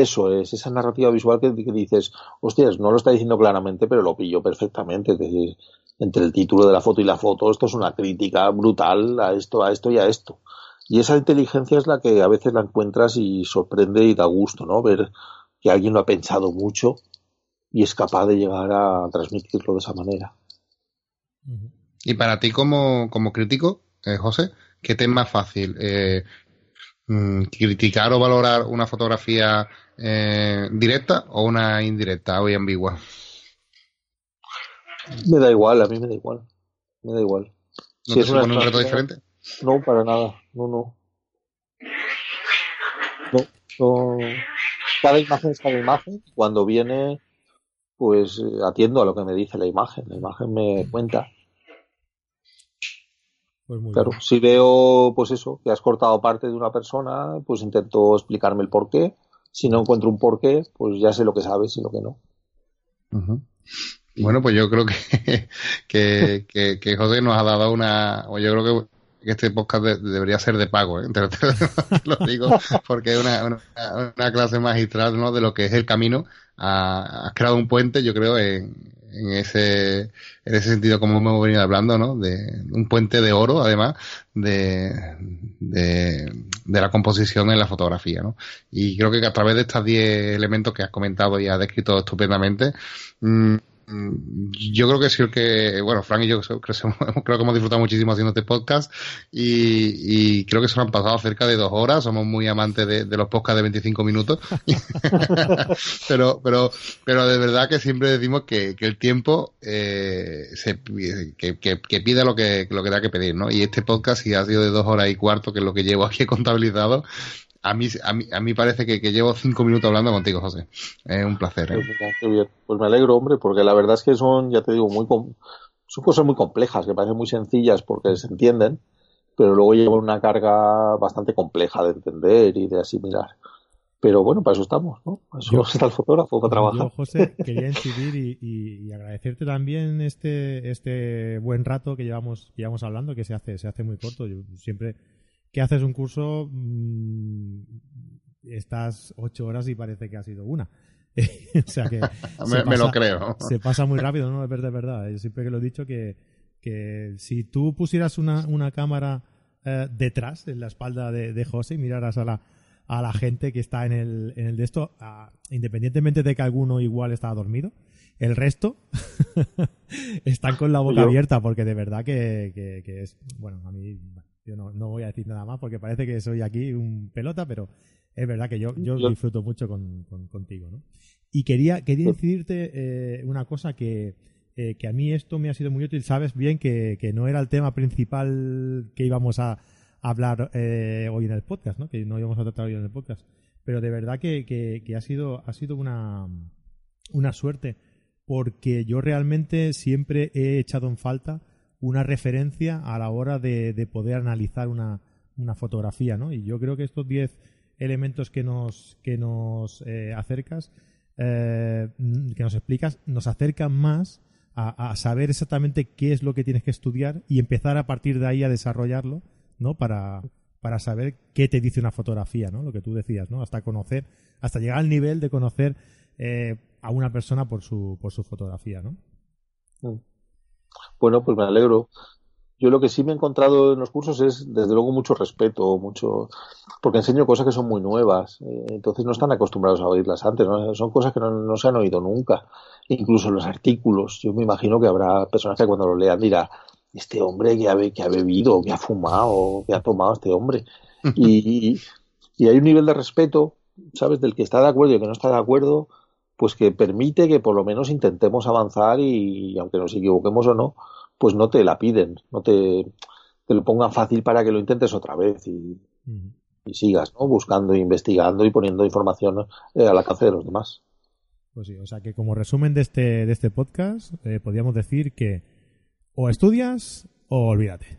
Eso es, esa narrativa visual que, dices, hostias, no lo está diciendo claramente, pero lo pillo perfectamente. Es decir, entre el título de la foto y la foto, esto es una crítica brutal a esto, a esto y a esto. Y esa inteligencia es la que a veces la encuentras y sorprende y da gusto, ¿no? Ver que alguien lo ha pensado mucho y es capaz de llegar a transmitirlo de esa manera. Y para ti como, como crítico, eh, José, ¿qué te es más fácil? Eh, mm, ¿Criticar o valorar una fotografía eh, directa o una indirecta o ambigua? Me da igual, a mí me da igual. Me da igual. ¿No te es un reto diferente? No, para nada. No, no. No, Cada imagen es cada imagen. Cuando viene, pues atiendo a lo que me dice la imagen. La imagen me cuenta Pues claro, si veo, pues eso, que has cortado parte de una persona, pues intento explicarme el porqué. Si no encuentro un porqué, pues ya sé lo que sabes y lo que no. Bueno, pues yo creo que, que, que, José nos ha dado una, o yo creo que este podcast debería ser de pago, ¿eh? te, lo digo porque es una, una, clase magistral ¿no? de lo que es el camino. has creado un puente, yo creo, en, en ese, en ese sentido, como hemos venido hablando, ¿no? De un puente de oro, además, de, de, la composición en la fotografía, ¿no? Y creo que a través de estos 10 elementos que has comentado y has descrito estupendamente, Mm, yo creo que sí que, bueno, Frank y yo creo, creo que hemos disfrutado muchísimo haciendo este podcast y, creo que se nos han pasado cerca de dos horas, somos muy amantes de, los podcasts de 25 minutos, pero, pero, pero de verdad que siempre decimos que, el tiempo eh, se, que, que, pida lo que, lo que da que pedir, ¿no? Y este podcast si ha sido de dos horas y cuarto, que es lo que llevo aquí contabilizado, a mí, a mí, a mí parece que, que, llevo cinco minutos hablando contigo, José. Es un placer. ¿eh? Pues, pues me alegro, hombre, porque la verdad es que son, ya te digo, muy son cosas muy complejas, que parecen muy sencillas porque se entienden, pero luego llevan una carga bastante compleja de entender y de asimilar. Pero bueno, para eso estamos, ¿no? Para eso está el fotógrafo, para trabajar. Yo, José, quería incidir y, y, y, agradecerte también este, este buen rato que llevamos, llevamos hablando, que se hace, se hace muy corto. Yo siempre que haces un curso, mmm, estás ocho horas y parece que ha sido una. o sea que me, lo creo. Se pasa muy rápido, ¿no? Es verdad, es verdad. Yo siempre que lo he dicho que, que si tú pusieras una, una cámara eh, detrás, en la espalda de, de, José y miraras a la, a la gente que está en el, en el de esto, independientemente de que alguno igual está dormido, el resto están con la boca abierta porque de verdad que, que, que es, bueno, a mí yo no, no, voy a decir nada más porque parece que soy aquí un pelota, pero es verdad que yo, yo, disfruto mucho con, contigo, ¿no? Y quería, quería decirte eh, una cosa que, eh, que a mí esto me ha sido muy útil. Sabes bien que, que no era el tema principal que íbamos a, hablar eh, hoy en el podcast, ¿no? Que no íbamos a tratar hoy en el podcast. Pero de verdad que, que, que ha sido, ha sido una, una suerte porque yo realmente siempre he echado en falta una referencia a la hora de, poder analizar una, fotografía, ¿no? Y yo creo que estos 10 elementos que nos, que nos eh, acercas, eh, que nos explicas, nos acercan más a, saber exactamente qué es lo que tienes que estudiar y empezar a partir de ahí a desarrollarlo, ¿no? Para, para saber qué te dice una fotografía, ¿no? Lo que tú decías, ¿no? Hasta conocer, hasta llegar al nivel de conocer eh, a una persona por su, por su fotografía, ¿no? Mm. Bueno, pues me alegro. Yo lo que sí me he encontrado en los cursos es, desde luego, mucho respeto, mucho, porque enseño cosas que son muy nuevas, eh, entonces no están acostumbrados a oírlas antes, son cosas que no, se han oído nunca, incluso los artículos. Yo me imagino que habrá personas que cuando lo lean dirá, este hombre que ha, que ha bebido, que ha fumado, que ha tomado este hombre. Y, y hay un nivel de respeto, ¿sabes?, del que está de acuerdo y el que no está de acuerdo, pues que permite que por lo menos intentemos avanzar y, aunque nos equivoquemos o no, pues no te la piden, no te, te lo pongan fácil para que lo intentes otra vez y, y sigas ¿no? buscando, investigando y poniendo información eh, al alcance de los demás. Pues sí, o sea que como resumen de este, de este podcast, eh, podríamos decir que o estudias o olvídate.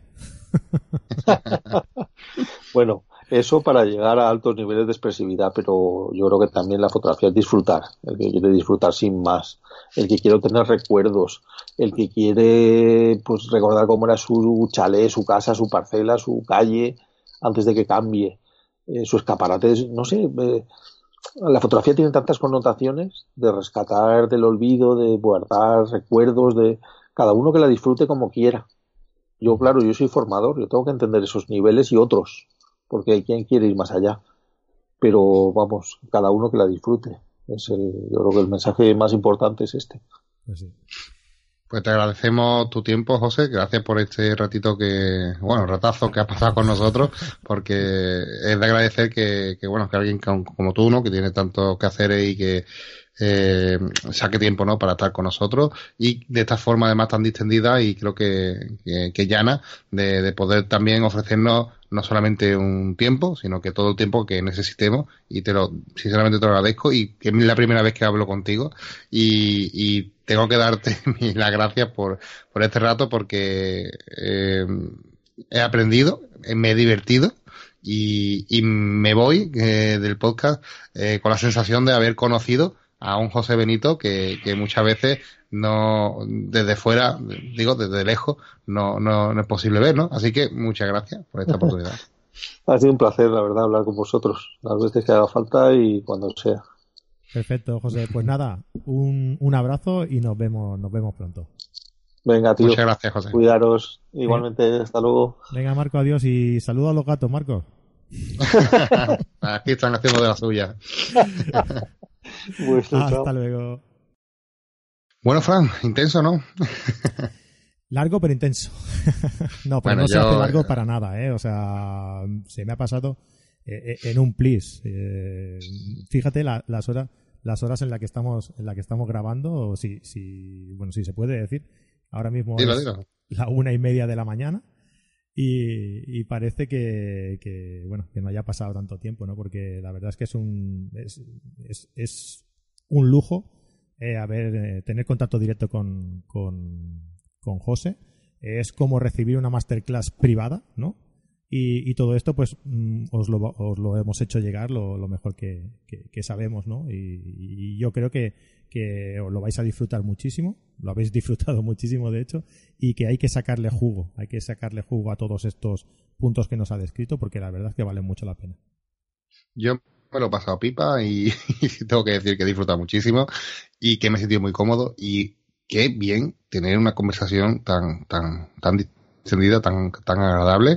bueno, eso para llegar a altos niveles de expresividad, pero yo creo que también la fotografía es disfrutar, el que quiere disfrutar sin más, el que quiere tener recuerdos, el que quiere pues recordar cómo era su chalet, su casa, su parcela, su calle, antes de que cambie, eh, su escaparate, no sé, eh, la fotografía tiene tantas connotaciones de rescatar del olvido, de guardar recuerdos, de cada uno que la disfrute como quiera. Yo, claro, yo soy formador, yo tengo que entender esos niveles y otros porque hay quien quiere ir más allá. Pero vamos, cada uno que la disfrute. Es el, yo creo que el mensaje más importante es este. Pues, pues te agradecemos tu tiempo, José. Gracias por este ratito que, bueno, ratazo que has pasado con nosotros, porque es de agradecer que, que bueno, que alguien como tú, ¿no? Que tiene tanto que hacer y que eh, saque tiempo no para estar con nosotros y de esta forma además tan distendida y creo que, que, llana de, poder también ofrecernos no solamente un tiempo sino que todo el tiempo que necesitemos y te lo sinceramente te lo agradezco y que es la primera vez que hablo contigo y, tengo que darte las gracias por, por este rato porque eh, he aprendido, me he divertido y, y me voy eh, del podcast eh, con la sensación de haber conocido a un José Benito que, que muchas veces no desde fuera, digo desde lejos, no, no, no es posible ver, ¿no? Así que muchas gracias por esta oportunidad. Ha sido un placer, la verdad, hablar con vosotros las veces que haga falta y cuando sea. Perfecto, José. Pues nada, un, un abrazo y nos vemos, nos vemos pronto. Venga, tío. Muchas gracias, José. Cuidaros. Igualmente, hasta luego. Venga, Marco, adiós y saludo a los gatos, Marco. Aquí están haciendo de la suya. Bueno, Hasta chao. luego. Bueno, Fran, intenso, ¿no? Largo pero intenso. no, pero Bueno, no se yo, hace largo eh, para nada, ¿eh? O sea, se me ha pasado eh, eh, en un plis. Eh, fíjate la- las horas las horas en la que estamos en la que estamos grabando, o si, si bueno, si se puede decir. Ahora mismo Dilo, es dilo. la una y media de la mañana y, y parece que, que, bueno que no haya pasado tanto tiempo, ¿no? Porque la verdad es que es un es, es, es un lujo eh, eh, tener contacto directo con, con, con José. Es como recibir una masterclass privada, ¿no? Y, y todo esto, pues, mm, os lo, os lo hemos hecho llegar lo, mejor que, que- sabemos, ¿no? Y, y yo creo que, que os lo vais a disfrutar muchísimo, lo habéis disfrutado muchísimo, de hecho, y que hay que sacarle jugo, hay que sacarle jugo a todos estos puntos que nos ha descrito, porque la verdad es que valen mucho la pena. Yo me lo he pasado pipa y, tengo que decir que he disfrutado muchísimo y que me he sentido muy cómodo y qué bien tener una conversación tan, tan, tan tan, tan agradable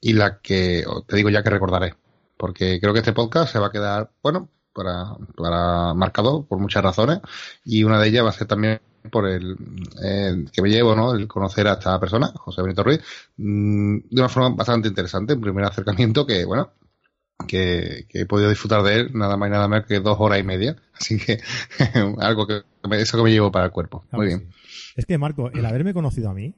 y la que te digo ya que recordaré. Porque creo que este podcast se va a quedar, bueno, para, para marcado por muchas razones y una de ellas va a ser también por el, que me llevo, ¿no? El conocer a esta persona, José Benito Ruiz, mm, de una forma bastante interesante, un primer acercamiento que, bueno, que, que he podido disfrutar de él nada más y nada menos que dos horas y media. Así que algo que me- eso que me llevo para el cuerpo. Claro Muy bien. sí. Es que, Marco, el haberme conocido a mí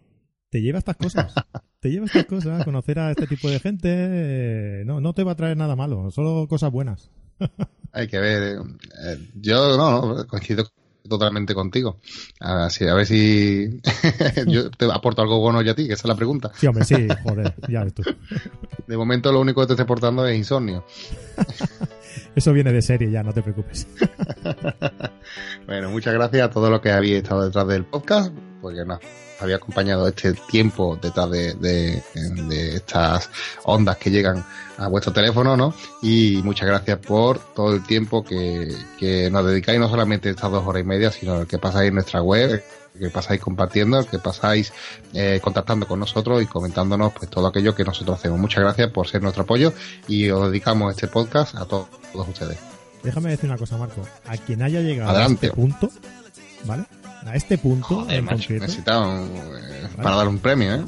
te lleva a estas cosas. Te lleva a estas cosas, conocer a este tipo de gente eh, no, no te va a traer nada malo, solo cosas buenas. Hay que ver. eh, yo no, no, coincido totalmente contigo. Así, a ver si yo te aporto algo bueno ya a ti, que esa es la pregunta. Sí, hombre, sí, joder, ya ves tú. De momento lo único que te estoy aportando es insomnio. Eso viene de serie ya, no te preocupes. Bueno, muchas gracias a todos los que habéis estado detrás del podcast, porque nos había acompañado este tiempo detrás de, de- de estas ondas que llegan a vuestro teléfono, ¿no? Y muchas gracias por todo el tiempo que, que nos dedicáis, no solamente estas dos horas y media, sino el que pasáis en nuestra web, el que pasáis compartiendo, el que pasáis eh, contactando con nosotros y comentándonos pues todo aquello que nosotros hacemos. Muchas gracias por ser nuestro apoyo y os dedicamos este podcast a to- todos ustedes. Déjame decir una cosa, Marco. A quien haya llegado Adelante. a este punto, ¿vale? A este punto Joder, en macho, concreto, necesitamos eh, para dar un premio, ¿eh?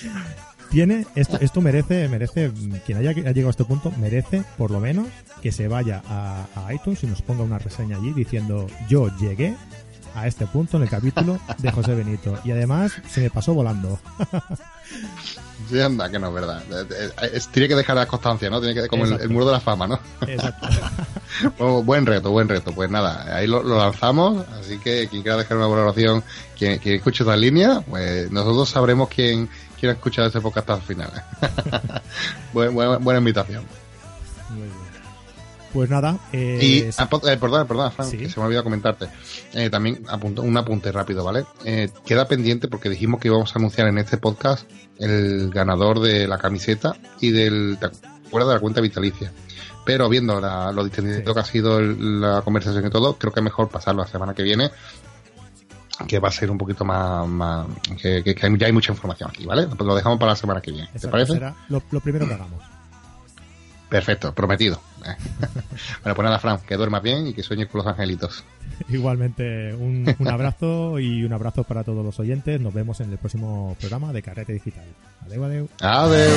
tiene esto, esto merece, merece, quien haya haya llegado a este punto, merece por lo menos que se vaya a, a iTunes y nos ponga una reseña allí diciendo yo llegué a este punto en el capítulo de José Benito. Y además se me pasó volando. Sí, anda, que no es verdad. Eh, eh, es- tiene que dejar la constancia, ¿no? Tiene que como el, muro de la fama, ¿no? Exacto. Bueno, buen reto, buen reto. Pues nada, ahí lo, lo lanzamos. Así que quien quiera dejar una valoración, quien, quien escuche esta línea, pues nosotros sabremos quién, quién ha escuchado ese podcast hasta el final. Buen- buena, buena invitación. Pues nada, eh, Y, ah, eh, perdona, perdona, Fran, Sí. que se me ha olvidado comentarte. Eh, también apunto, un apunte rápido, ¿vale? Eh, queda pendiente porque dijimos que íbamos a anunciar en este podcast el ganador de la camiseta y del, ¿te acuerdas de la cuenta vitalicia? Pero viendo la- lo distendido Sí. que ha sido el- la conversación y todo, creo que es mejor pasarlo la semana que viene, que va a ser un poquito más, más- que, que- que ya hay mucha información aquí, ¿vale? Pues lo dejamos para la semana que viene. ¿Te parece? será lo, lo primero que hagamos. Perfecto, prometido. bueno, pues nada, Fran, que duermas bien y que sueñes con los angelitos. Igualmente, un, abrazo y un abrazo para todos los oyentes. Nos vemos en el próximo programa de Carrete Digital. Adeu, adeu. Adeu.